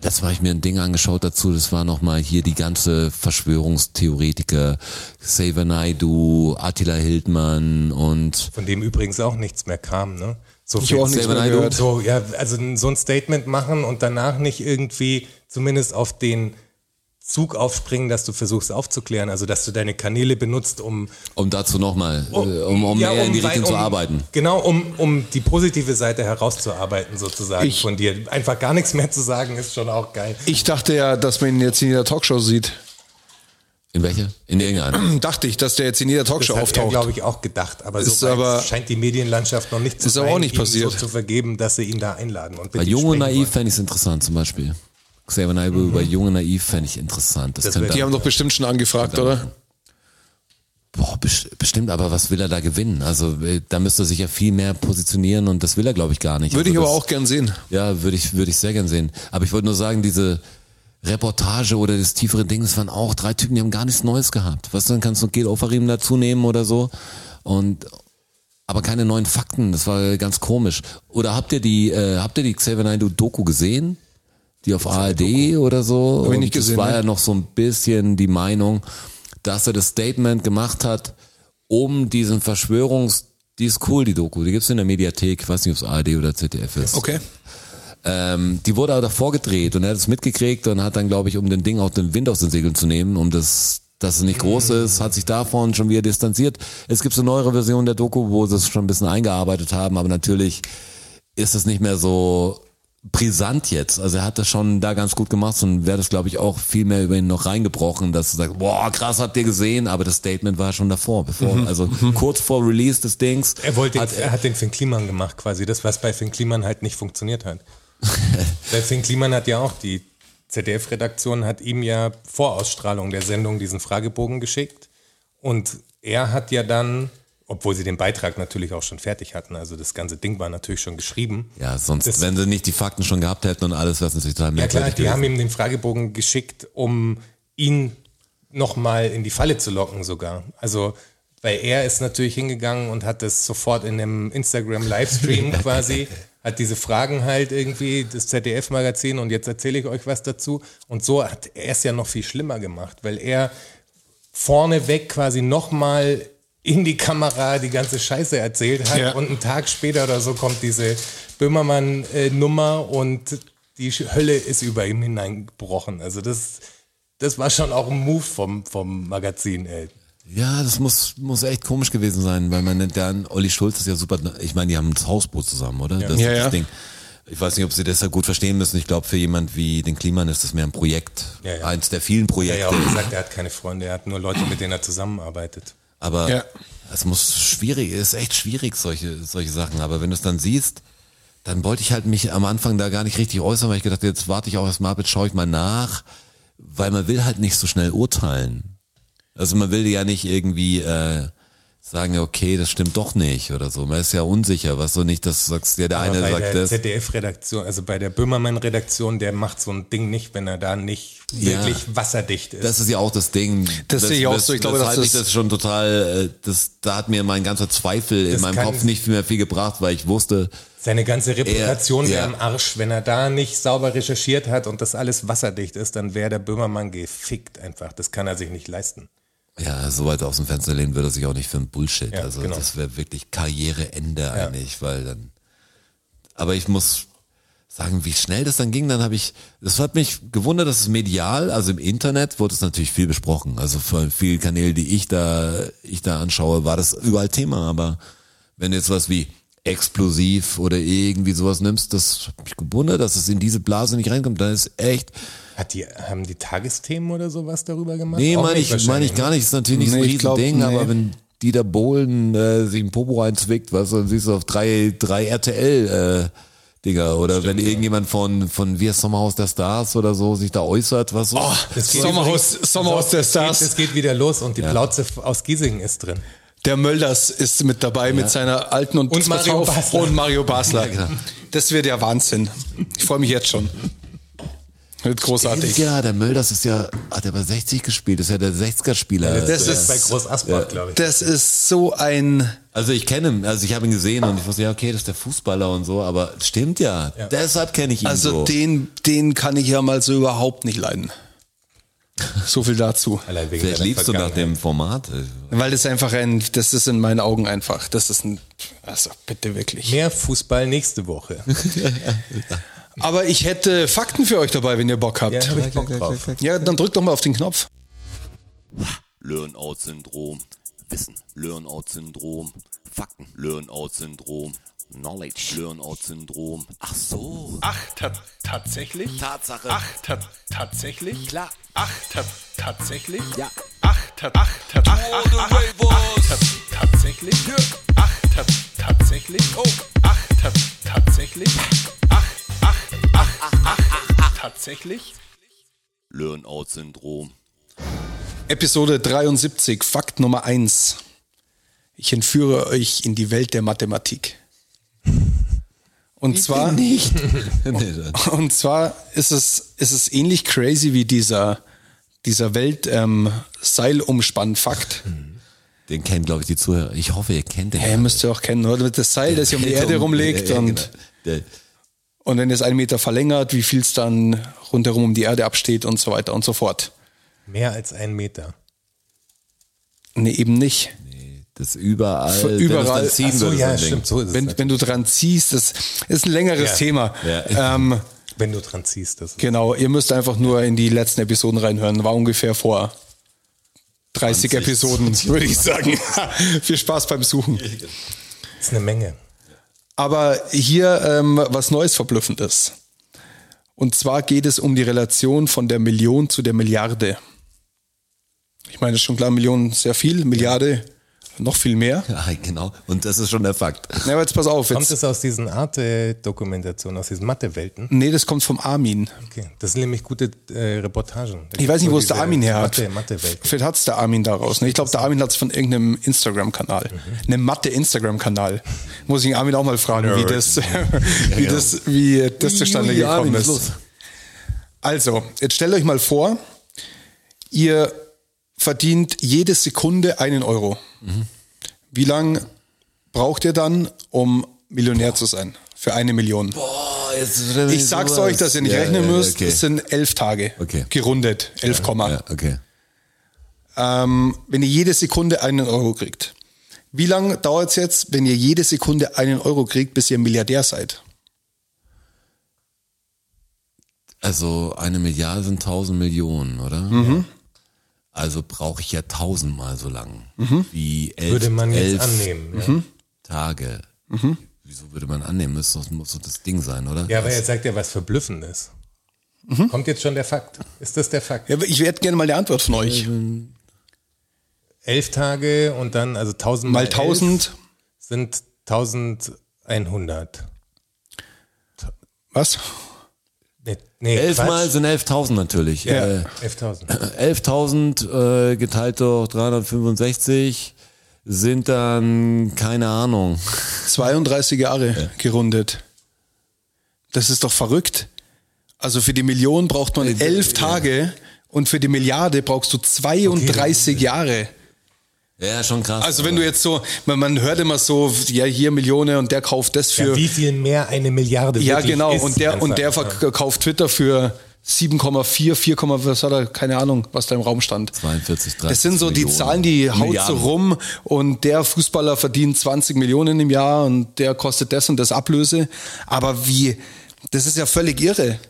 das habe ich mir ein Ding angeschaut dazu, das war nochmal hier die ganze Verschwörungstheoretiker, Xavier Naidu, Attila Hildmann und Von dem übrigens auch nichts mehr kam, ne? So Ich viel- auch nichts mehr gehört. So, ja, also so ein Statement machen und danach nicht irgendwie zumindest auf den Zug aufspringen, dass du versuchst aufzuklären, also dass du deine Kanäle benutzt, um um dazu nochmal, um, um ja, mehr in die Richtung zu um- arbeiten. Genau, um, um die positive Seite herauszuarbeiten sozusagen Ich- von dir. Einfach gar nichts mehr zu sagen, ist schon auch geil. Ich dachte ja, dass man ihn jetzt in jeder Talkshow sieht. In welche? In irgendeiner. Dachte ich, dass der jetzt in jeder Das Talkshow hat er, auftaucht. glaube ich, auch gedacht. Aber Ist so weit aber- scheint die Medienlandschaft noch nicht zu Ist sein, auch nicht passiert. so zu vergeben, dass sie ihn da einladen. Und Bei Jung und Naiv fände ich es interessant zum Beispiel. Xavier Naibu bei Jung und Naiv fände ich interessant. Das, Das Die haben doch bestimmt schon angefragt, oder? boah, best- bestimmt, aber was will er da gewinnen? Also äh, da müsste er sich ja viel mehr positionieren und das will er, glaube ich, gar nicht. Würde ich also, aber das- auch gern sehen. Ja, würde ich, würde ich sehr gern sehen. Aber ich wollte nur sagen, diese Reportage oder das tiefere Ding, das waren auch drei Typen, die haben gar nichts Neues gehabt. Was dann kannst du Gel Ofarim dazu nehmen oder so und aber keine neuen Fakten. Das war ganz komisch. Oder habt ihr die, äh, habt ihr die Xavier Naidoo Doku gesehen? Die auf ARD oder so? Hab ich nicht gesehen, Das war ne? ja noch so ein bisschen die Meinung, dass er das Statement gemacht hat, um diesen Verschwörungs, die ist cool, die Doku. Die gibt's in der Mediathek, ich weiß nicht, ob es ARD oder ZDF ist. Okay. Ähm, die wurde aber davor gedreht und er hat es mitgekriegt und hat dann, glaube ich, um den Ding auch den Wind aus den Segeln zu nehmen, um das dass es nicht groß ist, hat sich davon schon wieder distanziert. Es gibt so eine neuere Version der Doku, wo sie es schon ein bisschen eingearbeitet haben, aber natürlich ist es nicht mehr so brisant jetzt. Also er hat das schon da ganz gut gemacht und wäre das, glaube ich, auch viel mehr über ihn noch reingebrochen, dass du sagst, boah, krass, habt ihr gesehen, aber das Statement war schon davor, bevor, also kurz vor Release des Dings. Er wollte, hat, er hat den Finn Kliman gemacht, quasi das, was bei Finn Kliman halt nicht funktioniert hat. Weil Finn Kliman hat ja auch die ZDF-Redaktion hat ihm ja vor Ausstrahlung der Sendung diesen Fragebogen geschickt und er hat ja dann, obwohl sie den Beitrag natürlich auch schon fertig hatten, also das ganze Ding war natürlich schon geschrieben. ja, sonst, Das- wenn sie nicht die Fakten schon gehabt hätten und alles, wäre es natürlich total Ja klar, merkwürdig die haben gewesen. ihm den Fragebogen geschickt, um ihn nochmal in die Falle zu locken sogar. Also, weil er ist natürlich hingegangen und hat das sofort in einem Instagram-Livestream quasi, hat diese Fragen halt irgendwie, das ZDF-Magazin und jetzt erzähle ich euch was dazu. Und so hat er es ja noch viel schlimmer gemacht, weil er vorneweg quasi nochmal in die Kamera die ganze Scheiße erzählt hat Ja. und einen Tag später oder so kommt diese Böhmermann-Nummer und die Hölle ist über ihm hineingebrochen. Also das, das war schon auch ein Move vom, vom Magazin, ey. Ja, das muss, muss echt komisch gewesen sein, weil man nennt dann, Olli Schulz ist ja super, ich meine, die haben das Hausboot zusammen, oder? Das ist Ja, das ja. Ding. Ich weiß nicht, ob sie das ja gut verstehen müssen. Ich glaube, für jemand wie den Kliman ist das mehr ein Projekt. Ja, ja. Eins der vielen Er Projekte. hat ja auch gesagt, er hat keine Freunde, er hat nur Leute, mit denen er zusammenarbeitet. Aber Ja. es muss schwierig, es ist echt schwierig, solche, solche Sachen. Aber wenn du es dann siehst, dann wollte ich halt mich am Anfang da gar nicht richtig äußern, weil ich gedacht, jetzt warte ich auch erstmal ab, jetzt schaue ich mal nach, weil man will halt nicht so schnell urteilen. Also man will ja nicht irgendwie äh, sagen, ja, okay, das stimmt doch nicht oder so. Man ist ja unsicher, was so nicht, dass du sagst, ja, der Aber eine bei sagt der das. ZDF-Redaktion, also bei der Böhmermann-Redaktion, der macht so ein Ding nicht, wenn er da nicht Ja. wirklich wasserdicht ist. Das ist ja auch das Ding. Das sehe ich auch so. Ich glaube, weshalb dass ich das- das schon total, äh, das, da hat mir mein ganzer Zweifel in Das meinem Kopf nicht mehr viel gebracht, weil ich wusste, Seine ganze Reputation wäre ja. am Arsch. Wenn er da nicht sauber recherchiert hat und das alles wasserdicht ist, dann wäre der Böhmermann gefickt einfach. Das kann er sich nicht leisten. Ja, so weit aus dem Fenster lehnen würde sich auch nicht für ein Bullshit. Ja, also genau. das wäre wirklich Karriereende eigentlich, weil dann. Aber ich muss sagen, wie schnell das dann ging, dann habe ich, das hat mich gewundert, dass es medial, also im Internet wurde es natürlich viel besprochen. Also von vielen Kanälen, die ich da, ich da anschaue, war das überall Thema. Aber wenn du jetzt was wie explosiv oder irgendwie sowas nimmst, das hat mich gewundert, dass es in diese Blase nicht reinkommt. Dann ist echt, Hat die, haben die Tagesthemen oder sowas darüber gemacht? Nee, meine ich, meine ich wahrscheinlich, gar nicht. Das ist natürlich nicht so ein Nee, ich glaub, Riesending, nee. aber wenn Dieter Bohlen äh, sich ein Popo reinzwickt, was dann siehst du auf drei, drei RTL äh, Dinger. Oder wenn irgendjemand von, von heißt Sommerhaus der Stars oder so sich da äußert, was so. ne? Das geht Sommerhaus, übrigens- Sommerhaus der geht- Stars. Das geht wieder los und die Plauze aus Giesingen ist drin. Der Mölders ist mit dabei mit seiner alten und, Und Mario Basler. Und Mario Basler. genau. Das wird ja Wahnsinn. Ich freue mich jetzt schon. Wird großartig. Ja, der Mölders ist ja, hat er bei 60 gespielt, ist ja der 60er-Spieler. Das Das ist- bei Groß Asbach, glaube ich. Das ist so ein. Also ich kenne ihn, also ich habe ihn gesehen und ich wusste, ja, okay, das ist der Fußballer und so, aber stimmt ja. Deshalb kenne ich ihn Also so. den, den kann ich ja mal so überhaupt nicht leiden. So viel dazu. Vielleicht liebst du nach dem Format. Weil das einfach ein, das ist in meinen Augen einfach, das ist ein, also bitte wirklich. Mehr Fußball nächste Woche. Aber ich hätte Fakten für euch dabei, wenn ihr Bock habt. Ja, hab ich Bock drauf. Ja, dann drückt doch mal auf den Knopf. Learn-out-Syndrom. Wissen. Learn-out-Syndrom. Fakten. Learn-out-Syndrom. Knowledge. Learn-out-Syndrom. Ach so. Ach, ta tatsächlich? Tatsache. Ach, ta tatsächlich? Klar. Ach, ta tatsächlich? Ja. Ach, ta ach, ta ach, ach, ach, ach, ach, ta tatsächlich? Ach, ta tatsächlich? Oh. Ach, ta tatsächlich? Ach, ach, ach, ach, ach, tatsächlich? Learn-out-Syndrom. Episode 73, Fakt Nummer 1. Ich entführe euch in die Welt der Mathematik. Und zwar, Nicht. das- und zwar ist es, ist es ähnlich crazy wie dieser, dieser Welt ähm, Seilumspann-Fakt. Den kennen, glaube ich, die Zuhörer. Ich hoffe, ihr kennt den. Ja, ihr müsst ihr auch kennen, oder? Mit das Seil, das sich um die Erde rumlegt Ja, und, genau. Der- und wenn es einen Meter verlängert, wie viel es dann rundherum um die Erde absteht und so weiter und so fort. Mehr als ein Meter. Nee, eben nicht. Das überall, Für wenn überall. dann ziehen so, ja, stimmt, so. Wenn, wenn du dran ziehst, das ist ein längeres Ja. Thema. Ja. Ähm, wenn du dran ziehst. Das genau, ihr müsst einfach nur in die letzten Episoden reinhören. War ungefähr vor 30 20, Episoden, würde ich sagen. Viel Spaß beim Suchen. Das ist eine Menge. Aber hier ähm, was Neues Verblüffendes. Und zwar geht es um die Relation von der Million zu der Milliarde. Ich meine, ist schon klar, Millionen sehr viel, Milliarde noch viel mehr. Ja, genau. Und das ist schon der Fakt. Na, aber jetzt pass auf. Kommt Jetzt, es aus diesen Arte-Dokumentationen, aus diesen Mathe-Welten? nee, das kommt vom Armin. Okay, das sind nämlich gute äh, Reportagen. Ich weiß nicht, wo es der Armin her hat. Mathe, Mathe-Welten. Vielleicht hat es der Armin daraus. Ne? Ich glaube, der Armin hat es von irgendeinem Instagram-Kanal. Einem Mathe-Instagram-Kanal. Muss ich den Armin auch mal fragen, wie das, wie das, wie das zustande Armin, gekommen ist. los? Also, jetzt stellt euch mal vor, ihr verdient jede Sekunde einen Euro. Wie lang braucht ihr dann, um Millionär zu sein? Für eine Million. Boah, Ich sag's euch, dass ihr nicht rechnen müsst. Okay. Es sind elf Tage. Okay. Gerundet. Elf Komma. Ja, okay. Ähm, wenn ihr jede Sekunde einen Euro kriegt. Wie lange dauert es jetzt, wenn ihr jede Sekunde einen Euro kriegt, bis ihr Milliardär seid? Also eine Milliarde sind tausend Millionen, oder? Mhm. Also brauche ich ja tausendmal so lang Mhm. wie elf, Würde man jetzt elf annehmen. Ja. Tage. Mhm. Wieso würde man annehmen? Muss doch, muss doch das Ding sein, oder? ja, aber jetzt sagt er was Verblüffendes. Kommt jetzt schon der Fakt? Ist das der Fakt? Ja, ich hätte gerne mal die Antwort von euch. Elf Tage und dann, also 1000 Mal 1000, sind 1100. was? Nee, nee Elfmal sind 11.000 natürlich. Ja, Äh, 11.000. 11.000 äh, geteilt durch 365 sind dann, keine Ahnung. 32 Jahre gerundet. Das ist doch verrückt. Also für die Million braucht man elf Tage und für die Milliarde brauchst du 32 Jahre. Ja, schon krass. Also wenn du jetzt so, man, man hört immer so, ja hier Millionen und der kauft das für Ja, wie viel mehr eine Milliarde Ja, genau. ist Und der, und der verkauft Twitter für 7,4, 4, was hat er? Keine Ahnung, was da im Raum stand. 42, 30 Das sind so die Millionen. Zahlen, die haut so Milliarden. rum und der Fußballer verdient 20 Millionen im Jahr und der kostet das und das Ablöse. Aber wie, das ist ja völlig irre.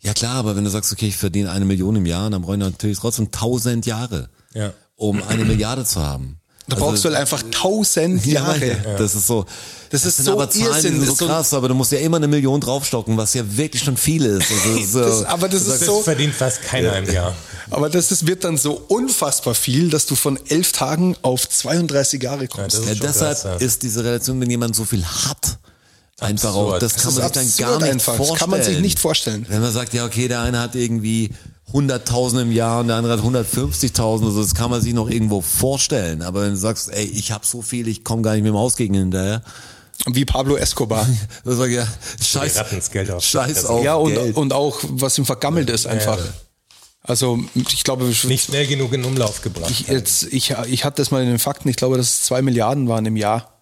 Ja klar, aber wenn du sagst, okay, ich verdiene eine Million im Jahr, dann brauche ich natürlich trotzdem tausend Jahre, Ja. Um eine Milliarde zu haben. Da brauchst du halt einfach 1000 Jahre. Ja, das ist so. Das ist sind so aber Zahlen, die Irrsinn, sind das so ist so- krass, aber du musst ja immer eine Million draufstocken, was ja wirklich schon viel ist. Also, so, Das, aber das du ist so, Das verdient fast keiner im Jahr. aber das ist, wird dann so unfassbar viel, dass du von elf Tagen auf 32 Jahre kommst. das ist Ja, schon deshalb krass, ja. ist diese Relation, wenn jemand so viel hat, einfach Absurd. auch, das Das kann ist man sich dann gar nicht einfach. Das vorstellen. kann man sich nicht vorstellen. Wenn man sagt, ja, okay, der eine hat irgendwie 100.000 im Jahr und der andere hat 150.000, also das kann man sich noch irgendwo vorstellen. Aber wenn du sagst, ey, ich habe so viel, ich komme gar nicht mit dem Ausgegen hinterher, Wie Pablo Escobar. sag ich, ja, scheiß, das Geld auf. scheiß Das- auf ja, und, Geld. und auch, was ihm vergammelt ist einfach. Also, ich glaube, Nicht schnell genug in Umlauf gebracht. ich, jetzt, ich, ich hatte das mal in den Fakten, ich glaube, dass es zwei Milliarden waren im Jahr,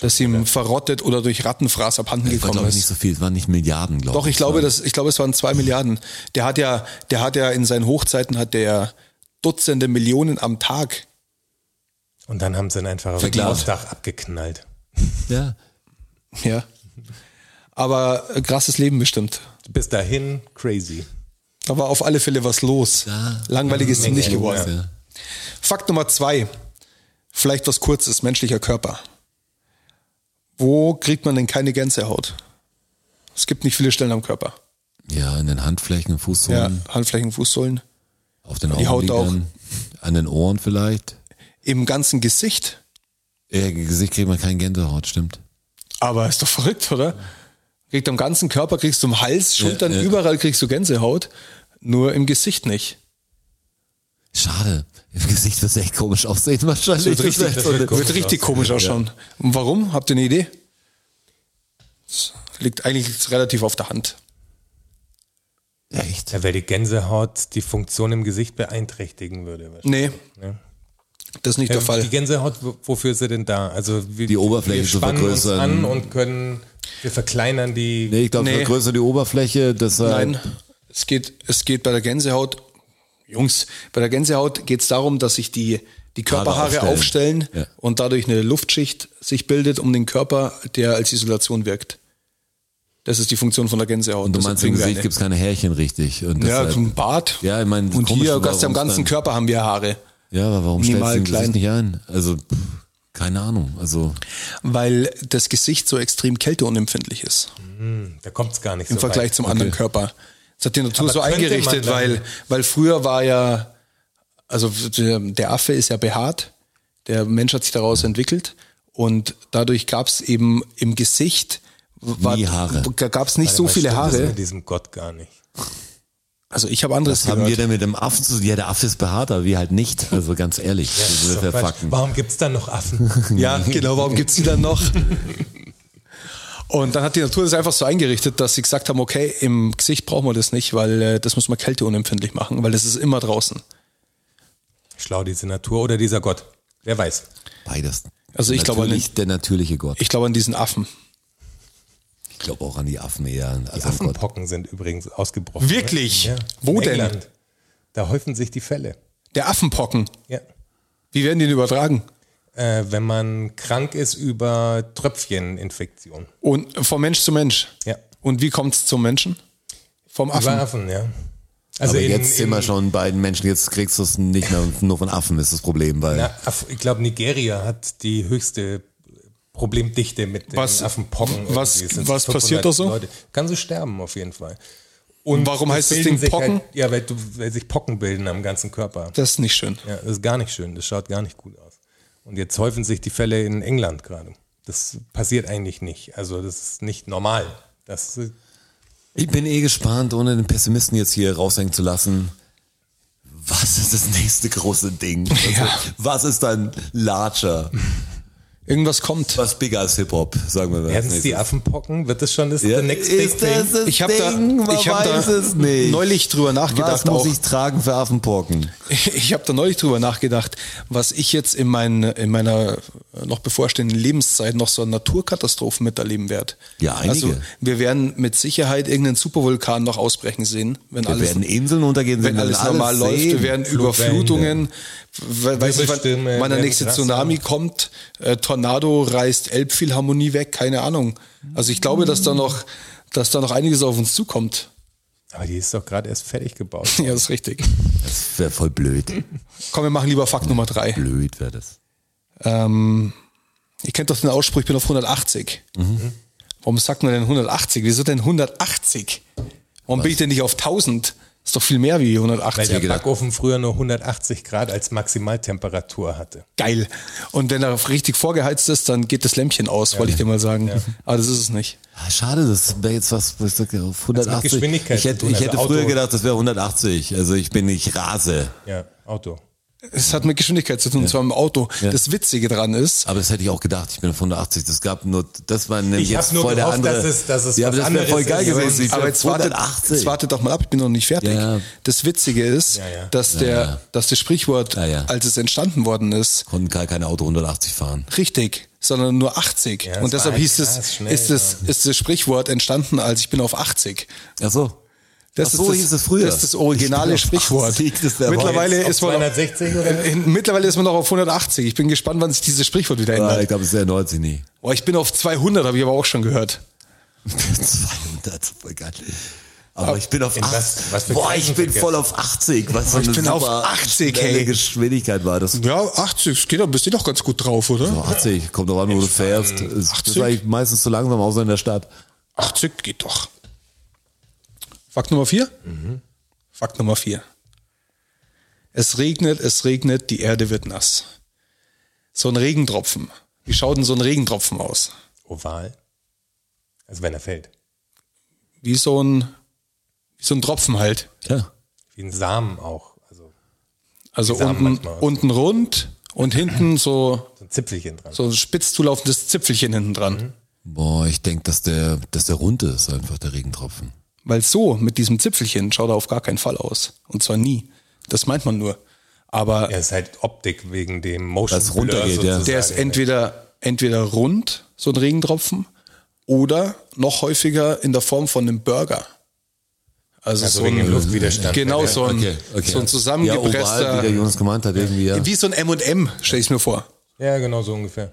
dass ihm verrottet oder durch Rattenfraß abhanden das war, gekommen ich, ist. nicht so viel, es waren nicht Milliarden, glaube ich. Doch, ich glaube, das, ich glaube, es waren zwei Milliarden. Der hat ja, der hat ja in seinen Hochzeiten hat der Dutzende Millionen am Tag. Und dann haben sie ihn einfach auf Verglast. Hausdach abgeknallt. Ja. Ja. Aber äh, krasses Leben bestimmt. Bis dahin crazy. Da war auf alle Fälle was los. Ja. Langweilig ist ihm nicht geworden. Ja. Fakt Nummer zwei. Vielleicht was kurzes, menschlicher Körper. Wo kriegt man denn keine Gänsehaut? Es gibt nicht viele Stellen am Körper. ja, in den Handflächen, Ja, Fußsohlen, Handflächen, Fußsohlen. auf den Die Haut Augenlidern, an den Ohren vielleicht. Im ganzen Gesicht. Ja, Gesicht kriegt man kein Gänsehaut, stimmt. Aber ist doch verrückt, oder? Kriegt am ganzen Körper, kriegst du im Hals, Schultern, ja. überall kriegst du Gänsehaut. Nur im Gesicht nicht. Schade. Im Gesicht wird es echt komisch aussehen wahrscheinlich. Wird richtig, Das eine- wird richtig komisch ausschauen. Und warum? Habt ihr eine Idee? Das liegt eigentlich relativ auf der Hand. Echt? Ja, weil die Gänsehaut die Funktion im Gesicht beeinträchtigen würde. Nee, Ja. das ist nicht der Ja, Fall. Die Gänsehaut, wo- wofür ist sie denn da? Also wir, Die Oberfläche wir zu spannen uns vergrößern. an und können, wir verkleinern die. Nee, ich glaube, Nee. vergrößert die Oberfläche, deshalb. Nein, es geht, es geht bei der Gänsehaut, Jungs, bei der Gänsehaut geht es darum, dass sich die, die Körperhaare aufstellen. aufstellen, Ja. und dadurch eine Luftschicht sich bildet um den Körper, der als Isolation wirkt. Das ist die Funktion von der Gänsehaut. Und du meinst, im Gesicht eine. gibt's keine Härchen richtig. Und Ja, deshalb, zum Bart. Ja, ich meine, und hier, ganz am es ganzen dann- Körper haben wir Haare. Ja, aber warum stellst Minimal du das nicht ein? Also, pff, keine Ahnung. Also, Weil das Gesicht so extrem kälteunempfindlich ist. Da kommt es gar nicht im so Vergleich weit. zum anderen Körper. Das hat die Natur Aber so eingerichtet, weil, weil früher war ja, also der, Affe ist ja behaart, der Mensch hat sich daraus entwickelt und dadurch gab es eben im Gesicht war, Haare. gab es nicht Warte so viele stimmt das Haare. mit diesem Gott gar nicht. Also ich habe anderes was haben wir gehört. denn mit dem Affen zu Ja, der Affe ist behaart, aber wir halt nicht. Also ganz ehrlich, ja. Fakten. Warum gibt's dann noch Affen? Ja, genau, warum gibt's die dann noch? Und dann hat die Natur das einfach so eingerichtet, dass sie gesagt haben, okay, im Gesicht brauchen wir das nicht, weil äh, das muss man kälteunempfindlich machen, weil das ist immer draußen. Schlau diese Natur oder dieser Gott. Wer weiß. Beides. Also ich glaube nicht- der natürliche Gott. Ich glaube an diesen Affen. Ich glaube auch an die Affen eher. Die Also. Affenpocken sind übrigens ausgebrochen. Wirklich? Ne? Ja. Wo In denn? England. Da häufen sich die Fälle. Der Affenpocken. Ja. Wie werden die denn übertragen? Äh, wenn man krank ist über Tröpfcheninfektion. Und von Mensch zu Mensch. Ja. Und wie kommt's zum Menschen? Vom Affen. Über Affen, ja. Also aber in- jetzt sind wir schon bei den Menschen, jetzt kriegst du es nicht mehr nur von Affen, ist das Problem, weil Na, Aff- ich glaube, Nigeria hat die höchste Problemdichte mit den Was- Affenpocken. was-. Es was 500 passiert da so? Leute. Kann sie sterben auf jeden Fall. Und Warum es heißt das Ding sich Pocken? Halt, ja, weil, du, weil sich Pocken bilden am ganzen Körper. Das ist nicht schön. Ja, das ist gar nicht schön. Das schaut gar nicht gut aus. Und jetzt häufen sich die Fälle in England gerade. Das passiert eigentlich nicht. Also das ist nicht normal. Das ich bin eh gespannt, ohne den Pessimisten jetzt hier raushängen zu lassen. Was ist das nächste große Ding? Also, Ja. Was ist dann larger? Irgendwas kommt. Was bigger als Hip-Hop, sagen wir mal. werden es die Affenpocken? Wird das schon das Ja, the next big thing? das Ich habe da, ich hab weiß da es nicht. neulich drüber Was nachgedacht. muss Auch. ich tragen für Affenpocken? Ich habe da neulich drüber nachgedacht, was ich jetzt in, mein, in meiner noch bevorstehenden Lebenszeit noch so an Naturkatastrophen miterleben werde. Ja, einige. Also wir werden mit Sicherheit irgendeinen Supervulkan noch ausbrechen sehen, wenn Wir alles, werden Inseln untergehen wenn sehen, alles wir werden normal läuft. sehen. Wir werden Überflutungen, weiß nicht, wann, wann der nächste krasser. Tsunami kommt. Äh, Tornado reißt Elbphilharmonie weg, keine Ahnung. Also ich glaube, dass da noch, dass da noch einiges auf uns zukommt. Aber die ist doch gerade erst fertig gebaut. Ja, das ist richtig. Das wäre voll blöd. Komm, wir machen lieber Fakt Nummer drei. Blöd wäre das. Ähm, ihr kennt doch den Ausspruch, ich bin auf 180. Warum sagt man denn 180? Wieso denn 180? Warum bin ich denn nicht auf 1000? Ist doch viel mehr wie Weil 180. der Backofen früher nur 180 Grad als Maximaltemperatur hatte. Geil. Und wenn er richtig vorgeheizt ist, dann geht das Lämpchen aus, wollte ich dir mal sagen. Aber das ist es nicht. Ah, Schade, das wäre jetzt was, was ich sag, auf 180. Geschwindigkeit ich hätte, ich also hätte Auto. früher gedacht, das wäre 180. Also ich bin nicht rase. Ja, Auto. Es hat mit Geschwindigkeit zu tun, und zwar im Auto. Das Witzige dran ist, Aber das hätte ich auch gedacht. Ich bin auf 180. Das gab nur, das war nämlich Ich hab jetzt nur voll der gehofft, andere. dass es- dass es ja, aber das wäre voll geil ist. gewesen. Aber jetzt wartet, 180. jetzt wartet doch mal ab, ich bin noch nicht fertig. Ja, ja. Das Witzige ist, Ja, ja. dass der, Ja, ja. dass das Sprichwort, Ja, ja. als es entstanden worden ist, Konnten gar kein Auto 180 fahren. Richtig, sondern nur 80. Ja, und deshalb hieß es, ist, das, ist das Sprichwort entstanden als ich bin auf 80. Ach so. Das Ach so ist das, hieß es früher. Das ist das originale Ich auf Sprichwort. 80, das ist Mittlerweile Auf ist man noch, 260 oder? in, mittlerweile ist man noch auf 180. Ich bin gespannt, wann sich dieses Sprichwort wieder Ja, ich ändert. glaube, es wäre 90 nie. Oh, ich bin auf 200, habe ich aber auch schon gehört. 200, voll geil. Aber ich bin auf In 80. was- was für Boah, ich bin voll auf 80. Was für Ich eine bin auf super 80, schnelle hey. Geschwindigkeit war das. Ja, 80, das geht doch, bist du doch ganz gut drauf, oder? So 80, kommt doch an, wo du fährst. Es ist 80? eigentlich meistens zu langsam, außer in der Stadt. 80 geht doch. Fakt Nummer 4? Fakt Nummer 4. Es regnet, es regnet, die Erde wird nass. So ein Regentropfen. Wie schaut denn so ein Regentropfen aus? Oval. Also wenn er fällt. Wie so ein, wie so ein Tropfen halt. Ja. Wie ein Samen auch. Also Also unten, unten rund und hinten so, so ein Zipfelchen dran. so ein spitz zulaufendes Zipfelchen hinten dran. Boah, ich denke, dass der, dass der rund ist, einfach der Regentropfen. Weil so, mit diesem Zipfelchen, schaut er auf gar keinen Fall aus. Und zwar nie. Das meint man nur. Aber Ja, ist halt Optik wegen dem Motion Dass es runtergeht, Blur ja. Der ist entweder, entweder rund, so ein Regentropfen, oder noch häufiger in der Form von einem Burger. Also, Also so wegen ein, dem Luftwiderstand. Genau, so ein, so ein Ja, oval, wie der zusammengepresster, Jonas gemeint hat, irgendwie, ja. wie so ein M&M, stell ich mir vor. Ja, genau so ungefähr.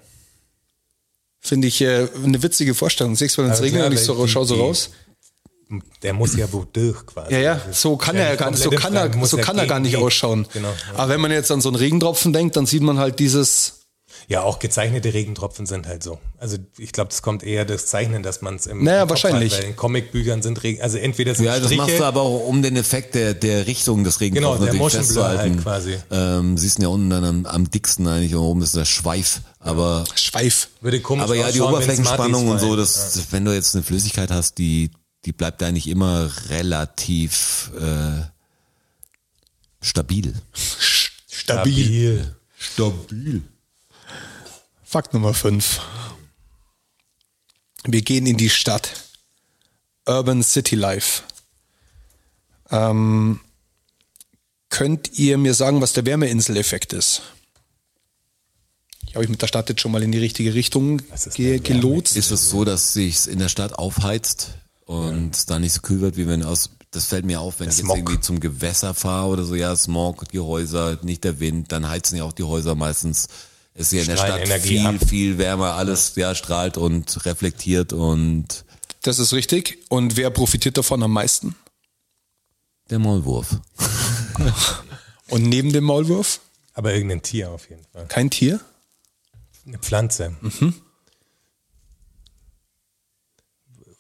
Finde ich äh, eine witzige Vorstellung. Siehst du, wenn es Also regnet und ich so, die- schau so raus. Der muss ja wodurch quasi. Ja, ja, so kann er ja gar nicht, so kann er, so ja kann er gar nicht ausschauen. Genau. Aber wenn man jetzt an so einen Regentropfen denkt, dann sieht man halt dieses, Ja, auch gezeichnete Regentropfen sind halt so. Also ich glaube, das kommt eher das Zeichnen, dass man es im Naja, im Kopf wahrscheinlich. Hat, weil in Comicbüchern sind Regen, also entweder sind Ja, das Striche, machst du aber auch um den Effekt der, der Richtung des Genau, Regentropfens der natürlich Motion Blur festzuhalten. halt quasi. Ähm, siehst du ja unten dann am, am dicksten eigentlich, und oben ist der Schweif. Aber, Schweif. würde komisch aber ja, die Oberflächenspannung und so, das, wenn du jetzt eine Flüssigkeit hast, die, die bleibt eigentlich immer relativ äh, stabil. Stabil. Stabil. Fakt Nummer 5. Wir gehen in die Stadt. Urban City Life. Ähm, könnt ihr mir sagen, was der Wärmeinseleffekt ist? Ich habe ich mit der Stadt jetzt schon mal in die richtige Richtung ist ge gelotst. Ist es so, dass sich's in der Stadt aufheizt und es da nicht so kühl wird, wie wenn aus, das fällt mir auf, wenn ich jetzt Smog. irgendwie zum Gewässer fahre oder so, ja, Smog, die Häuser, nicht der Wind, dann heizen ja auch die Häuser meistens. Es ist ja in der Stadt Energie viel, ab. viel wärmer, alles ja strahlt und reflektiert und Das ist richtig. Und wer profitiert davon am meisten? der Maulwurf. Und neben dem Maulwurf? Aber irgendein Tier auf jeden Fall. Kein Tier? Eine Pflanze. Mhm.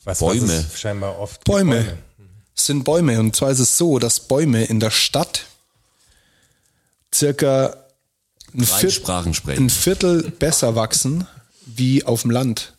Was, Bäume. Was es scheinbar oft. Bäume. Es sind Bäume. Und zwar ist es so, dass Bäume in der Stadt circa ein, Drei Viert- Sprachen sprechen. ein Viertel besser wachsen wie auf dem Land.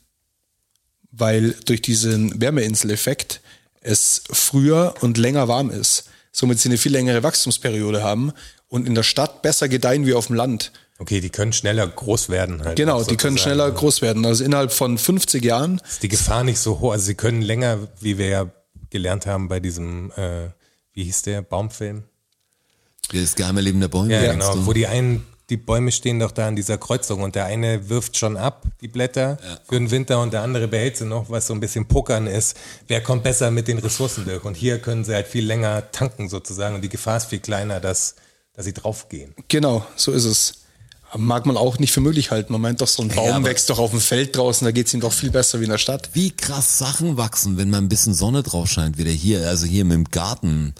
Weil durch diesen Wärmeinseleffekt es früher und länger warm ist. Somit sie eine viel längere Wachstumsperiode haben und in der Stadt besser gedeihen wie auf dem Land. Okay, die können schneller groß werden. Halt Genau, auch die können schneller groß werden. Also innerhalb von 50 Jahren Ist die Gefahr nicht so hoch. Also sie können länger, wie wir ja gelernt haben bei diesem, äh, wie hieß der, Baumfilm? Das geheime Leben der Bäume. Ja, genau. du? Wo die einen, die Bäume stehen doch da an dieser Kreuzung und der eine wirft schon ab, die Blätter für den Winter und der andere behält sie noch, was so ein bisschen Pokern ist. Wer kommt besser mit den Ressourcen durch? Und hier können sie halt viel länger tanken sozusagen und die Gefahr ist viel kleiner, dass, dass sie draufgehen. Genau, so ist es. Mag man auch nicht für möglich halten. Man meint doch, so ein Baum aber- wächst doch auf dem Feld draußen, da geht's ihm doch viel besser wie in der Stadt. Wie krass Sachen wachsen, wenn mal ein bisschen Sonne drauf scheint, wieder hier, also hier mit dem Garten.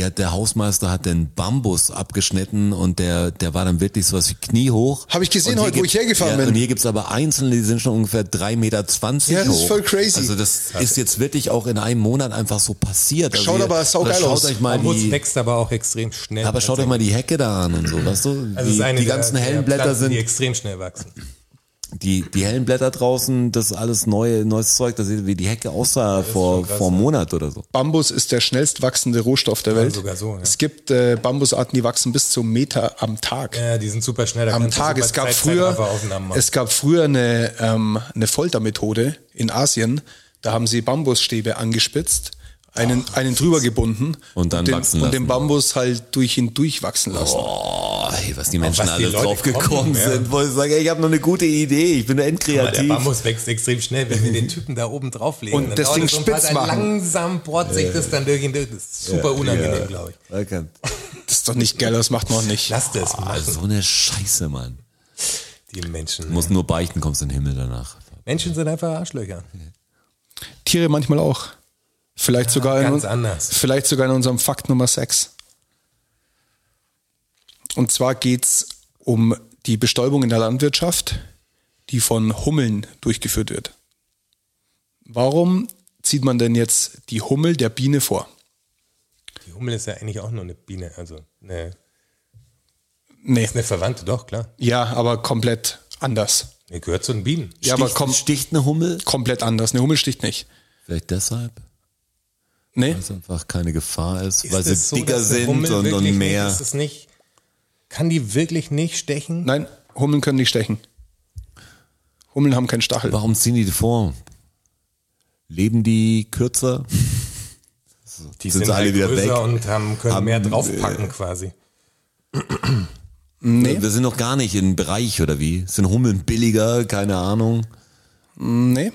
Hat der Hausmeister hat den Bambus abgeschnitten und der, der war dann wirklich sowas wie kniehoch. Hab ich gesehen heute, wo ich hergefahren bin. Und hier gibt's aber einzelne, die sind schon ungefähr 3,20 Meter Ja, das hoch. ist voll crazy. Also das ist jetzt wirklich auch in einem Monat einfach so passiert. Also Schaut hier- aber saugeil schaut aus. euch mal Bambus die, wächst aber auch extrem schnell. aber schaut euch mal die Hecke da an und so, weißt du? Also die, die der- ganzen der hellen Blätter Pflanzen, sind Die extrem schnell wachsen. Die, die hellen Blätter draußen, das ist alles neue, neues Zeug, das sieht wie die Hecke aussah vor, schon krass, vor einem ja. Monat oder so. Bambus ist der schnellst wachsende Rohstoff der Welt. sogar so, ja. Es gibt äh, Bambusarten, die wachsen bis zum Meter am Tag. Ja, die sind super schnell. Am Tag. Es gab Zeit- früher, es gab früher eine, ähm, eine Foltermethode in Asien. Da haben sie Bambusstäbe angespitzt, einen, einen drüber gebunden Und dann den, wachsen und den lassen. Bambus halt durch ihn durchwachsen lassen. Oh, hey, was die Menschen was die alles Leute drauf gekommen kommen, ja. sind, wo ich sage, ich habe noch eine gute Idee, ich bin Aber der endkreativ. Bambus wächst extrem schnell, wenn wir den Typen da oben drauflegen. Und Dann das Ding spitz machen. Langsam bohrt sich das dann durch ihn durch. Das ist super unangenehm, glaube ich. Okay. Das ist doch nicht geil, das macht man auch nicht. Lass das machen, so eine Scheiße, Mann. die Menschen. Du musst nur beichten, kommst in den Himmel danach. Menschen sind einfach Arschlöcher. Tiere manchmal auch. Vielleicht sogar in, ganz un- anders. Vielleicht sogar in unserem Fakt Nummer 6. Und zwar geht's um die Bestäubung in der Landwirtschaft, die von Hummeln durchgeführt wird. Warum zieht man denn jetzt die Hummel der Biene vor? Die Hummel ist ja eigentlich auch nur eine Biene. Also eine, Nee, ist eine Verwandte, doch, klar. ja, aber komplett anders. Die gehört zu den Bienen. Ja, aber Sticht- kom sticht eine Hummel? komplett anders. Eine Hummel sticht nicht. Vielleicht deshalb, Nee, weil es einfach keine Gefahr ist, Ist weil sie so, dicker sind Hummel und, und mehr. Nicht, ist es nicht, kann die wirklich nicht stechen? nein, Hummeln können nicht stechen. Hummeln haben keinen Stachel. Warum ziehen die die vor? Leben die kürzer? Die Sind sind, sie alle halt wieder größer weg? und haben, können Haben, mehr draufpacken quasi. Nee, Wir sind noch gar nicht im Bereich, oder wie? Sind Hummeln billiger? Keine Ahnung. nee.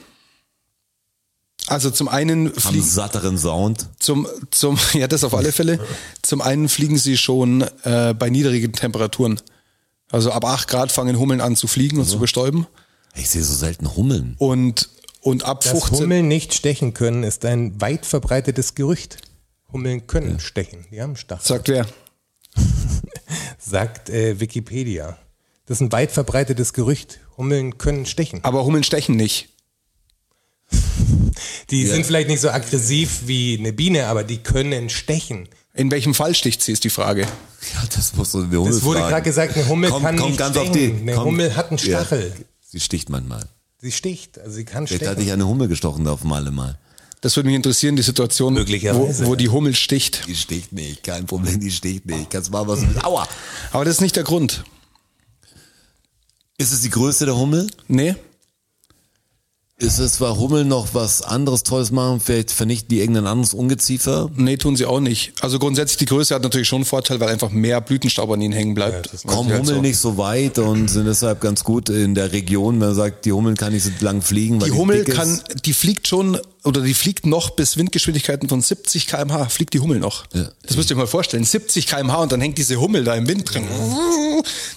Also zum einen Haben fliegen, satteren Sound. Zum, zum, ja, das auf alle Fälle. Zum einen fliegen sie schon äh, bei niedrigen Temperaturen. Also ab 8 Grad fangen Hummeln an zu fliegen und zu bestäuben. Ich sehe so selten Hummeln. Und Und ab Dass 15. Hummeln nicht stechen können, ist ein weit verbreitetes Gerücht. Hummeln können stechen, die haben Stacheln. Sagt wer? Sagt äh, Wikipedia. Das ist ein weit verbreitetes Gerücht. Hummeln können stechen. Aber Hummeln stechen nicht. Die sind vielleicht nicht so aggressiv wie eine Biene, aber die können stechen. In welchem Fall sticht sie, ist die Frage. Ja, das muss so eine Hummel Es wurde gerade gesagt, eine Hummel Kommt- kann kommt nicht ganz stechen. auf die- eine kommt- Hummel hat einen Ja. Stachel. Sie sticht manchmal. Sie sticht, also sie kann Vielleicht hatte stechen. ich eine Hummel gestochen auf Malle mal. Das würde mich interessieren, die Situation, wo, wo die Hummel sticht. Die sticht nicht, kein Problem, die sticht nicht. Kannst mal was mit. Aua! Aber das ist nicht der Grund. Ist es die Größe der Hummel? Nee? Ist es, weil Hummel noch was anderes Tolles machen? Vielleicht vernichten die irgendein anderes Ungeziefer? Nee, tun sie auch nicht. Also grundsätzlich, die Größe hat natürlich schon einen Vorteil, weil einfach mehr Blütenstaub an ihnen hängen bleibt. das Kommen Halt Hummeln so. nicht so weit und sind deshalb ganz gut in der Region. Man sagt, die Hummeln kann nicht so lang fliegen. Weil Die Hummel dick ist. kann, die fliegt schon, oder die fliegt noch bis Windgeschwindigkeiten von 70 kmh, fliegt die Hummel noch. Ja. Das müsst ihr euch mal vorstellen. 70 kmh und dann hängt diese Hummel da im Wind drin.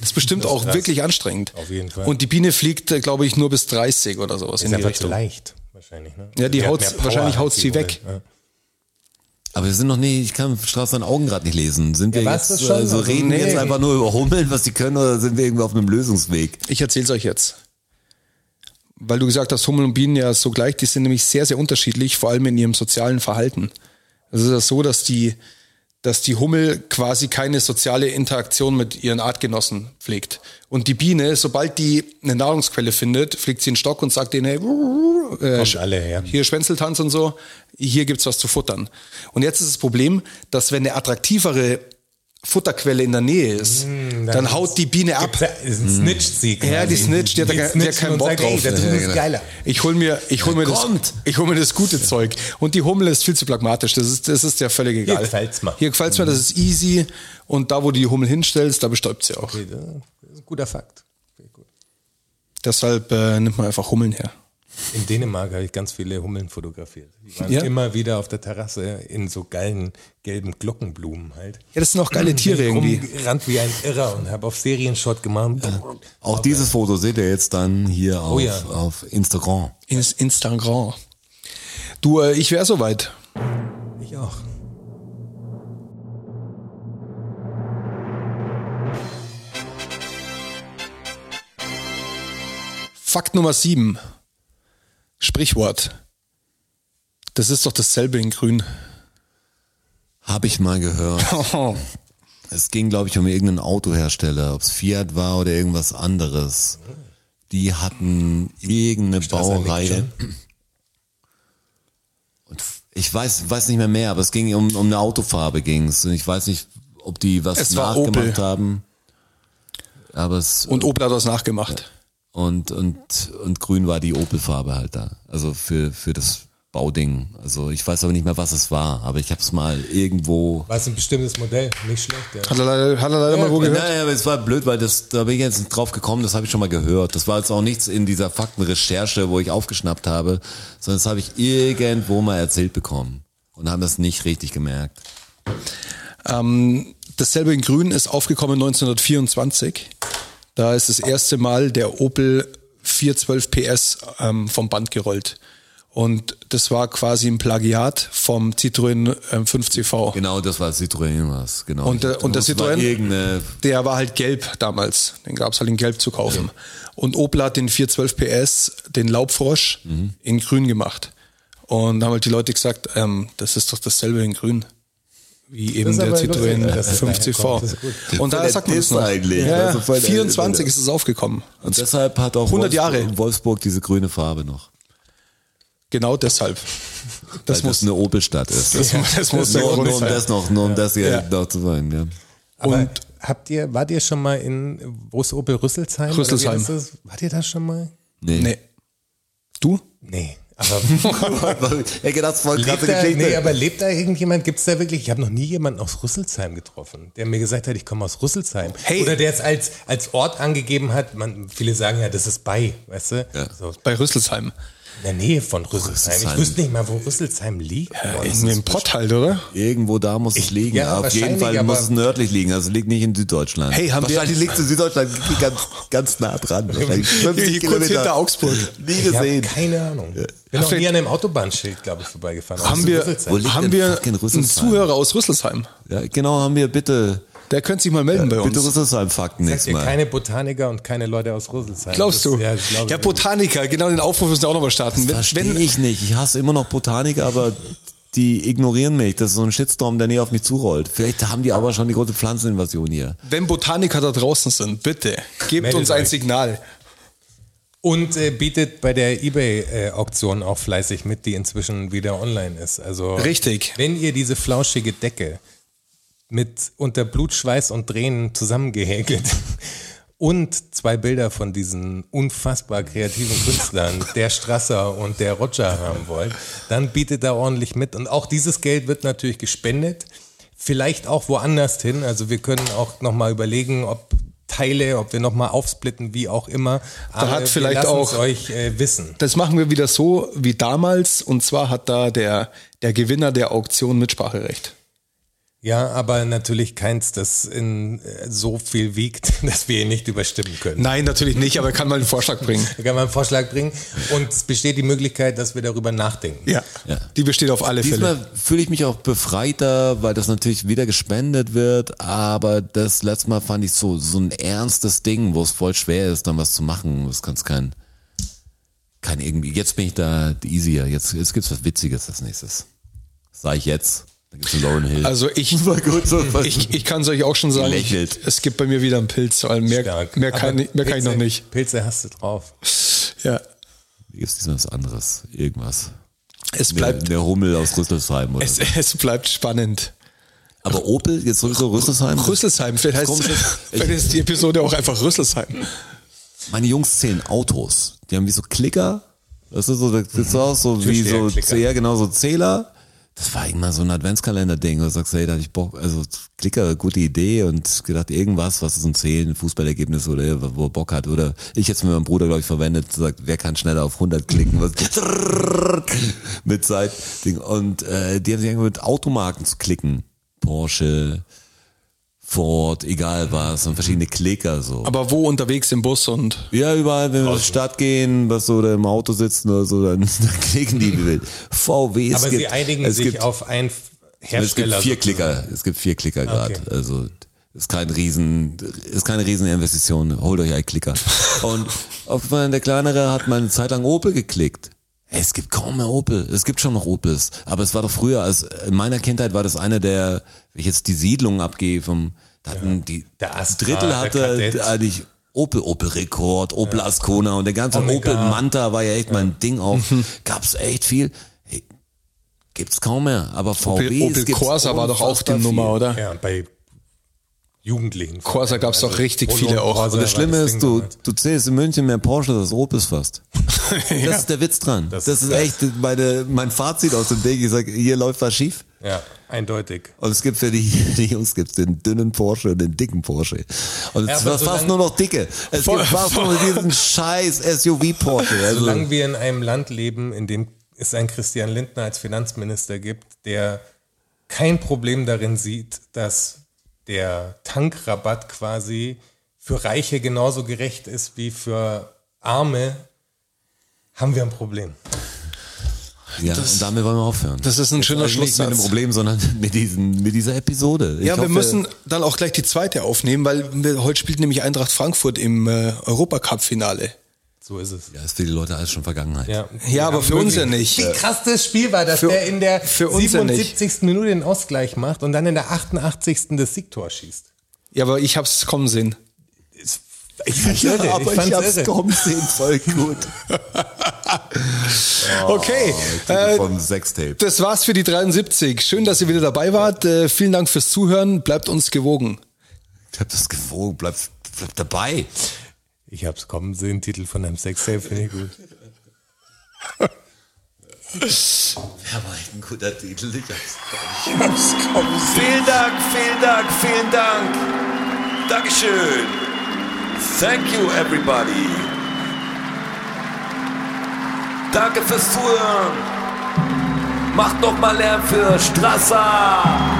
Das ist bestimmt auch wirklich anstrengend. Auf jeden Fall. Und die Biene fliegt, äh, glaube ich, nur bis 30 oder sowas Ist in die zu Richtung. leicht, wahrscheinlich. Ne? Ja, die mehr Power wahrscheinlich die Hummel, weg. Ja. Aber wir sind noch nicht, ich kann Straße an Augen gerade nicht lesen. Sind wir Ja, jetzt, das schon? also Also, reden wir nee. jetzt einfach nur über Hummeln, was die können, oder sind wir irgendwo auf einem Lösungsweg? Ich erzähl's euch jetzt. Weil du gesagt hast, Hummel und Bienen ja so gleich, die sind nämlich sehr, sehr unterschiedlich, vor allem in ihrem sozialen Verhalten. Es ist ja so, dass die, dass die Hummel quasi keine soziale Interaktion mit ihren Artgenossen pflegt. Und die Biene, sobald die eine Nahrungsquelle findet, fliegt sie in den Stock und sagt denen, hey, äh, alle her. hier Schwänzeltanz und so, hier gibt's was zu futtern. Und jetzt ist das Problem, dass wenn eine attraktivere Futterquelle in der Nähe ist, dann, haut die Biene ab. Snitcht sie quasi. Ja, die snitcht, die hat da kein- die hat snitchen keinen Bock sagt, drauf. Ey, das Ja, ist genau. geiler. Ich hol mir, ich hol mir das, kommt. ich hol mir das gute Zeug. Und die Hummel ist viel zu pragmatisch. Das ist, das ist ja völlig egal. gefällt's mir. Hier gefällt's mir, das ist easy. Und da, wo du die Hummel hinstellst, da bestäubt sie auch. Okay, Das ist ein guter Fakt. Deshalb äh, nimmt man einfach Hummeln her. In Dänemark habe ich ganz viele Hummeln fotografiert. Die waren Ja? immer wieder auf der Terrasse in so geilen gelben Glockenblumen halt. Ja, das sind auch geile Tiere irgendwie. Rumgerannt wie ein Irrer und habe auf Serienshot gemacht. Auch dieses Foto seht ihr jetzt dann hier auf, Oh ja. auf Instagram. Ins Instagram. Du, äh, ich wäre soweit. Ich auch. Fakt Nummer sieben. Sprichwort. Das ist doch dasselbe in Grün. Habe ich mal gehört. Es ging, glaube ich, um irgendeinen Autohersteller, ob es Fiat war oder irgendwas anderes. Die hatten irgendeine Baureihe. Und ich weiß, weiß nicht mehr mehr, aber es ging um, um eine Autofarbe ging's. Und ich weiß nicht, ob die was Es war nachgemacht Opel. haben. Aber es Und Opel hat das nachgemacht. Und, und, und grün war die Opel-Farbe halt da. Also für, für das Bauding. Also ich weiß aber nicht mehr, was es war, aber ich habe es mal irgendwo. War es ein bestimmtes Modell? Nicht schlecht, ja. Hat er leider, hat er leider mal wo gehört? Naja, aber es war blöd, weil das, da bin ich jetzt nicht drauf gekommen, das habe ich schon mal gehört. Das war jetzt auch nichts in dieser Faktenrecherche, wo ich aufgeschnappt habe, sondern das habe ich irgendwo mal erzählt bekommen und haben das nicht richtig gemerkt. Ähm, dasselbe in Grün ist aufgekommen 1924. Da ist das erste Mal der Opel 412 PS ähm, vom Band gerollt. Und das war quasi ein Plagiat vom Citroën ähm, 5CV. Genau, das war Citroën was, genau. Und der- und der Citroën- Der war halt gelb damals. Den gab es halt in gelb zu kaufen. Und Opel hat den 412 PS, den Laubfrosch, Mhm. in grün gemacht. Und da haben halt die Leute gesagt, ähm, das ist doch dasselbe in grün. Wie eben der lustig, Citroën dass es daher 5CV. kommt. Das ist gut. Und da sagt man das noch. eigentlich. Ja, Also voll der- 24 ist es aufgekommen. und deshalb hat auch 100 Wolfsburg, Jahre. Wolfsburg diese grüne Farbe noch. Genau deshalb. Das weil muss, das eine Opelstadt ist. das, das muss nur, nur um sein. das noch, nur um das hier Ja. noch zu sein, ja. Aber Und- habt ihr, wart ihr schon mal in, wo ist Opel Rüsselsheim? Rüsselsheim. Wart ihr da schon mal? Nee. Nee. Du? Nee. Aber Ey, das voll krasse lebt da, Geschichte. nee, aber lebt da irgendjemand? Gibt es da wirklich? Ich habe noch nie jemanden aus Rüsselsheim getroffen, der mir gesagt hat, ich komme aus Rüsselsheim. Hey. Oder der es als, als Ort angegeben hat. Man, viele sagen ja, das ist bei, weißt du? Ja. So. Bei Rüsselsheim. In der Nähe von Rüsselsheim. Ich Rüsselsheim. wüsste nicht mal, wo Rüsselsheim liegt. Irgendwie im Pott halt, oder? Irgendwo da muss es Ich- liegen. ja, Auf jeden Fall muss es nördlich liegen. Also liegt nicht in Süddeutschland. Hey, haben wir- Wahrscheinlich liegt es in Süddeutschland ganz, ganz nah dran. Wahrscheinlich 50 Hier kurz Kilometer. hinter Augsburg. Nie Ich habe gesehen. keine Ahnung. Bin noch nie an einem Autobahnschild, glaube ich, vorbeigefahren. Haben wir, liegt haben wir einen? Zuhörer aus Rüsselsheim? Ja, genau, haben wir bitte, Der könnte sich mal melden bei bitte uns. Rüsselsheim-Fakten Sagt nächstes ihr Mal. keine Botaniker und keine Leute aus Rüsselsheim. Glaubst Das- du? Ja, das glaub ich ja, Botaniker, genau den Aufruf müssen wir auch nochmal starten. Wenn, Verstehe wenn, ich nicht. Ich hasse immer noch Botaniker, aber die ignorieren mich. Das ist so ein Shitstorm, der nie auf mich zurollt. Vielleicht haben die aber schon die große Pflanzeninvasion hier. wenn Botaniker da draußen sind, bitte, gebt Meldet uns ein euch. Signal. Und äh, bietet bei der Ebay-Auktion auch fleißig mit, die inzwischen wieder online ist. Also Richtig. Wenn ihr diese flauschige Decke mit unter Blut, Schweiß und Tränen zusammengehäkelt und zwei Bilder von diesen unfassbar kreativen Künstlern, der Strasser und der Roger haben wollt, dann bietet da ordentlich mit. Und auch dieses Geld wird natürlich gespendet. Vielleicht auch woanders hin. Also wir können auch nochmal überlegen, ob Teile, ob wir nochmal aufsplitten, wie auch immer. Aber hat vielleicht auch- euch äh, wissen. Das machen wir wieder so wie damals. Und zwar hat da der, der Gewinner der Auktion Mitspracherecht. Ja, aber natürlich keins, das in äh, so viel wiegt, dass wir ihn nicht überstimmen können. Nein, natürlich nicht, aber er kann mal einen Vorschlag bringen. Da kann man einen Vorschlag bringen und es besteht die Möglichkeit, dass wir darüber nachdenken. Ja, Ja. die besteht auf alle Fälle. Diesmal fühle ich mich auch befreiter, weil das natürlich wieder gespendet wird, aber das letzte Mal fand ich so, so ein ernstes Ding, wo es voll schwer ist, dann was zu machen. Das kannst kein, kein irgendwie, jetzt bin ich da easier, jetzt, jetzt gibt's was Witziges als nächstes. Sag ich jetzt. Da gibt's einen Lauren Hill. Also ich, War gut, so was- ich, ich kann es euch auch schon sagen, ich, es gibt bei mir wieder einen Pilz, weil mehr, Stark. mehr, kann, mehr kann ich Pilze- noch nicht. Pilze hast du drauf. Ja. gibt's diesmal was anderes. Irgendwas. Es Der, bleibt, der Hummel aus Rüsselsheim oder es, so. es bleibt spannend. Aber Opel, jetzt sowieso Rüsselsheim? Rüsselsheim, vielleicht heißt, vielleicht ist die Episode auch einfach Rüsselsheim. Meine Jungs zählen Autos. Die haben wie so Klicker. Das ist so, das ist auch so wie so, ja genau, so Zähler. Das war immer so ein Adventskalender-Ding, wo du sagst, hey, da hatte ich Bock, also Klicker, gute Idee und gedacht, irgendwas, was ist ein Zählen, Fußballergebnis oder wo er Bock hat. Oder ich jetzt mit meinem Bruder, glaube ich, verwendet, sagt, wer kann schneller auf 100 klicken, was mit Seitding. Und äh, die haben sich angefangen mit Automarken zu klicken. Porsche, Ford, egal was, und verschiedene Klicker so. Aber wo unterwegs im Bus und Ja, überall, wenn wir in die Stadt gehen, was so oder im Auto sitzen oder so, dann, dann klicken die wie wild. VW, es Aber gibt, sie einigen es sich gibt, auf einen es gibt Hersteller. vier sozusagen. Klicker, es gibt vier Klicker gerade. Okay. Also ist kein Riesen, ist keine Rieseninvestition. Holt euch einen Klicker. Und auf der kleinere hat mal eine Zeit lang Opel geklickt. Ey, es gibt kaum mehr Opel. Es gibt schon noch Opels. Aber es war doch früher, als in meiner Kindheit war das eine der, wenn ich jetzt die Siedlung abgehe vom, da hatten die, Der Astra, Drittel hatte Kadett. eigentlich Opel, Opel Rekord, Opel Ascona und der ganze Omega. Opel Manta war ja echt mein Ding auch. Gab's echt viel. Hey, gibt's kaum mehr. Aber VW Opel, Opel Corsa war doch auch die Nummer, viel. oder? Ja, bei Jugendlichen. Corsa gab's doch richtig Polo, viele auch. Corsa Und das Schlimme ist, du, du zählst in München mehr Porsche als Opels fast. Das ist der Witz dran. Das, Das ist ist echt meine, mein Fazit aus dem Ding. Ich sag, hier läuft was schief. Ja, eindeutig. Und es gibt für die, die Jungs gibt's den dünnen Porsche und den dicken Porsche. Und Ja, es aber war fast nur noch dicke. Es Voll- gibt fast nur diesen scheiß SUV Porsche. Also, Solange wir in einem Land leben, in dem es einen Christian Lindner als Finanzminister gibt, der kein Problem darin sieht, dass der Tankrabatt quasi für Reiche genauso gerecht ist wie für Arme, haben wir ein Problem. ja, und damit wollen wir aufhören. Das ist ein schöner Also nicht mit Schlusssatz. dem Problem, sondern mit, diesen, mit dieser Episode. Ich Ja, wir hoffe, müssen dann auch gleich die zweite aufnehmen, weil wir, heute spielt nämlich Eintracht Frankfurt im äh, Europacup-Finale. So ist es. Ja, ist für die Leute alles schon Vergangenheit. Ja, Ja, aber für uns ja nicht. Wie krass das Spiel war, dass Für- der in der für uns ja nicht. 77. Minute den Ausgleich macht und dann in der 88. das Siegtor schießt. Ja, aber ich hab's kommen sehen. Ich fand's irre. aber ich fand's ich hab's irre. kommen sehen, voll gut. Okay, Titel äh, vom Sextape. das war's für die 73. Schön, dass ihr wieder dabei wart. Äh, vielen Dank fürs Zuhören. Bleibt uns gewogen. Ich hab das gewogen, bleib, bleib dabei. Ich hab's kommen sehen, Titel von einem Sextape finde ich gut. War echt ein guter Titel. Ich hab's Vielen Dank, vielen Dank, vielen Dank. Dankeschön. Thank you, everybody. Danke fürs Zuhören. Macht noch mal Lärm für Strasser.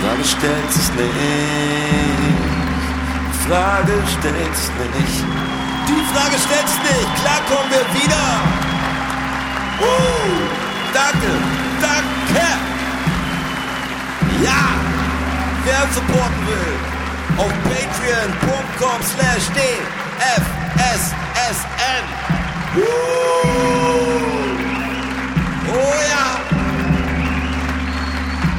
Frage stellt sich nicht. Die Frage stellt sich nicht. Die Frage stellt sich nicht. Klar kommen wir wieder. Uh, danke, danke. Ja, wer uns supporten will, auf patreon.com slash dfssn. Uh,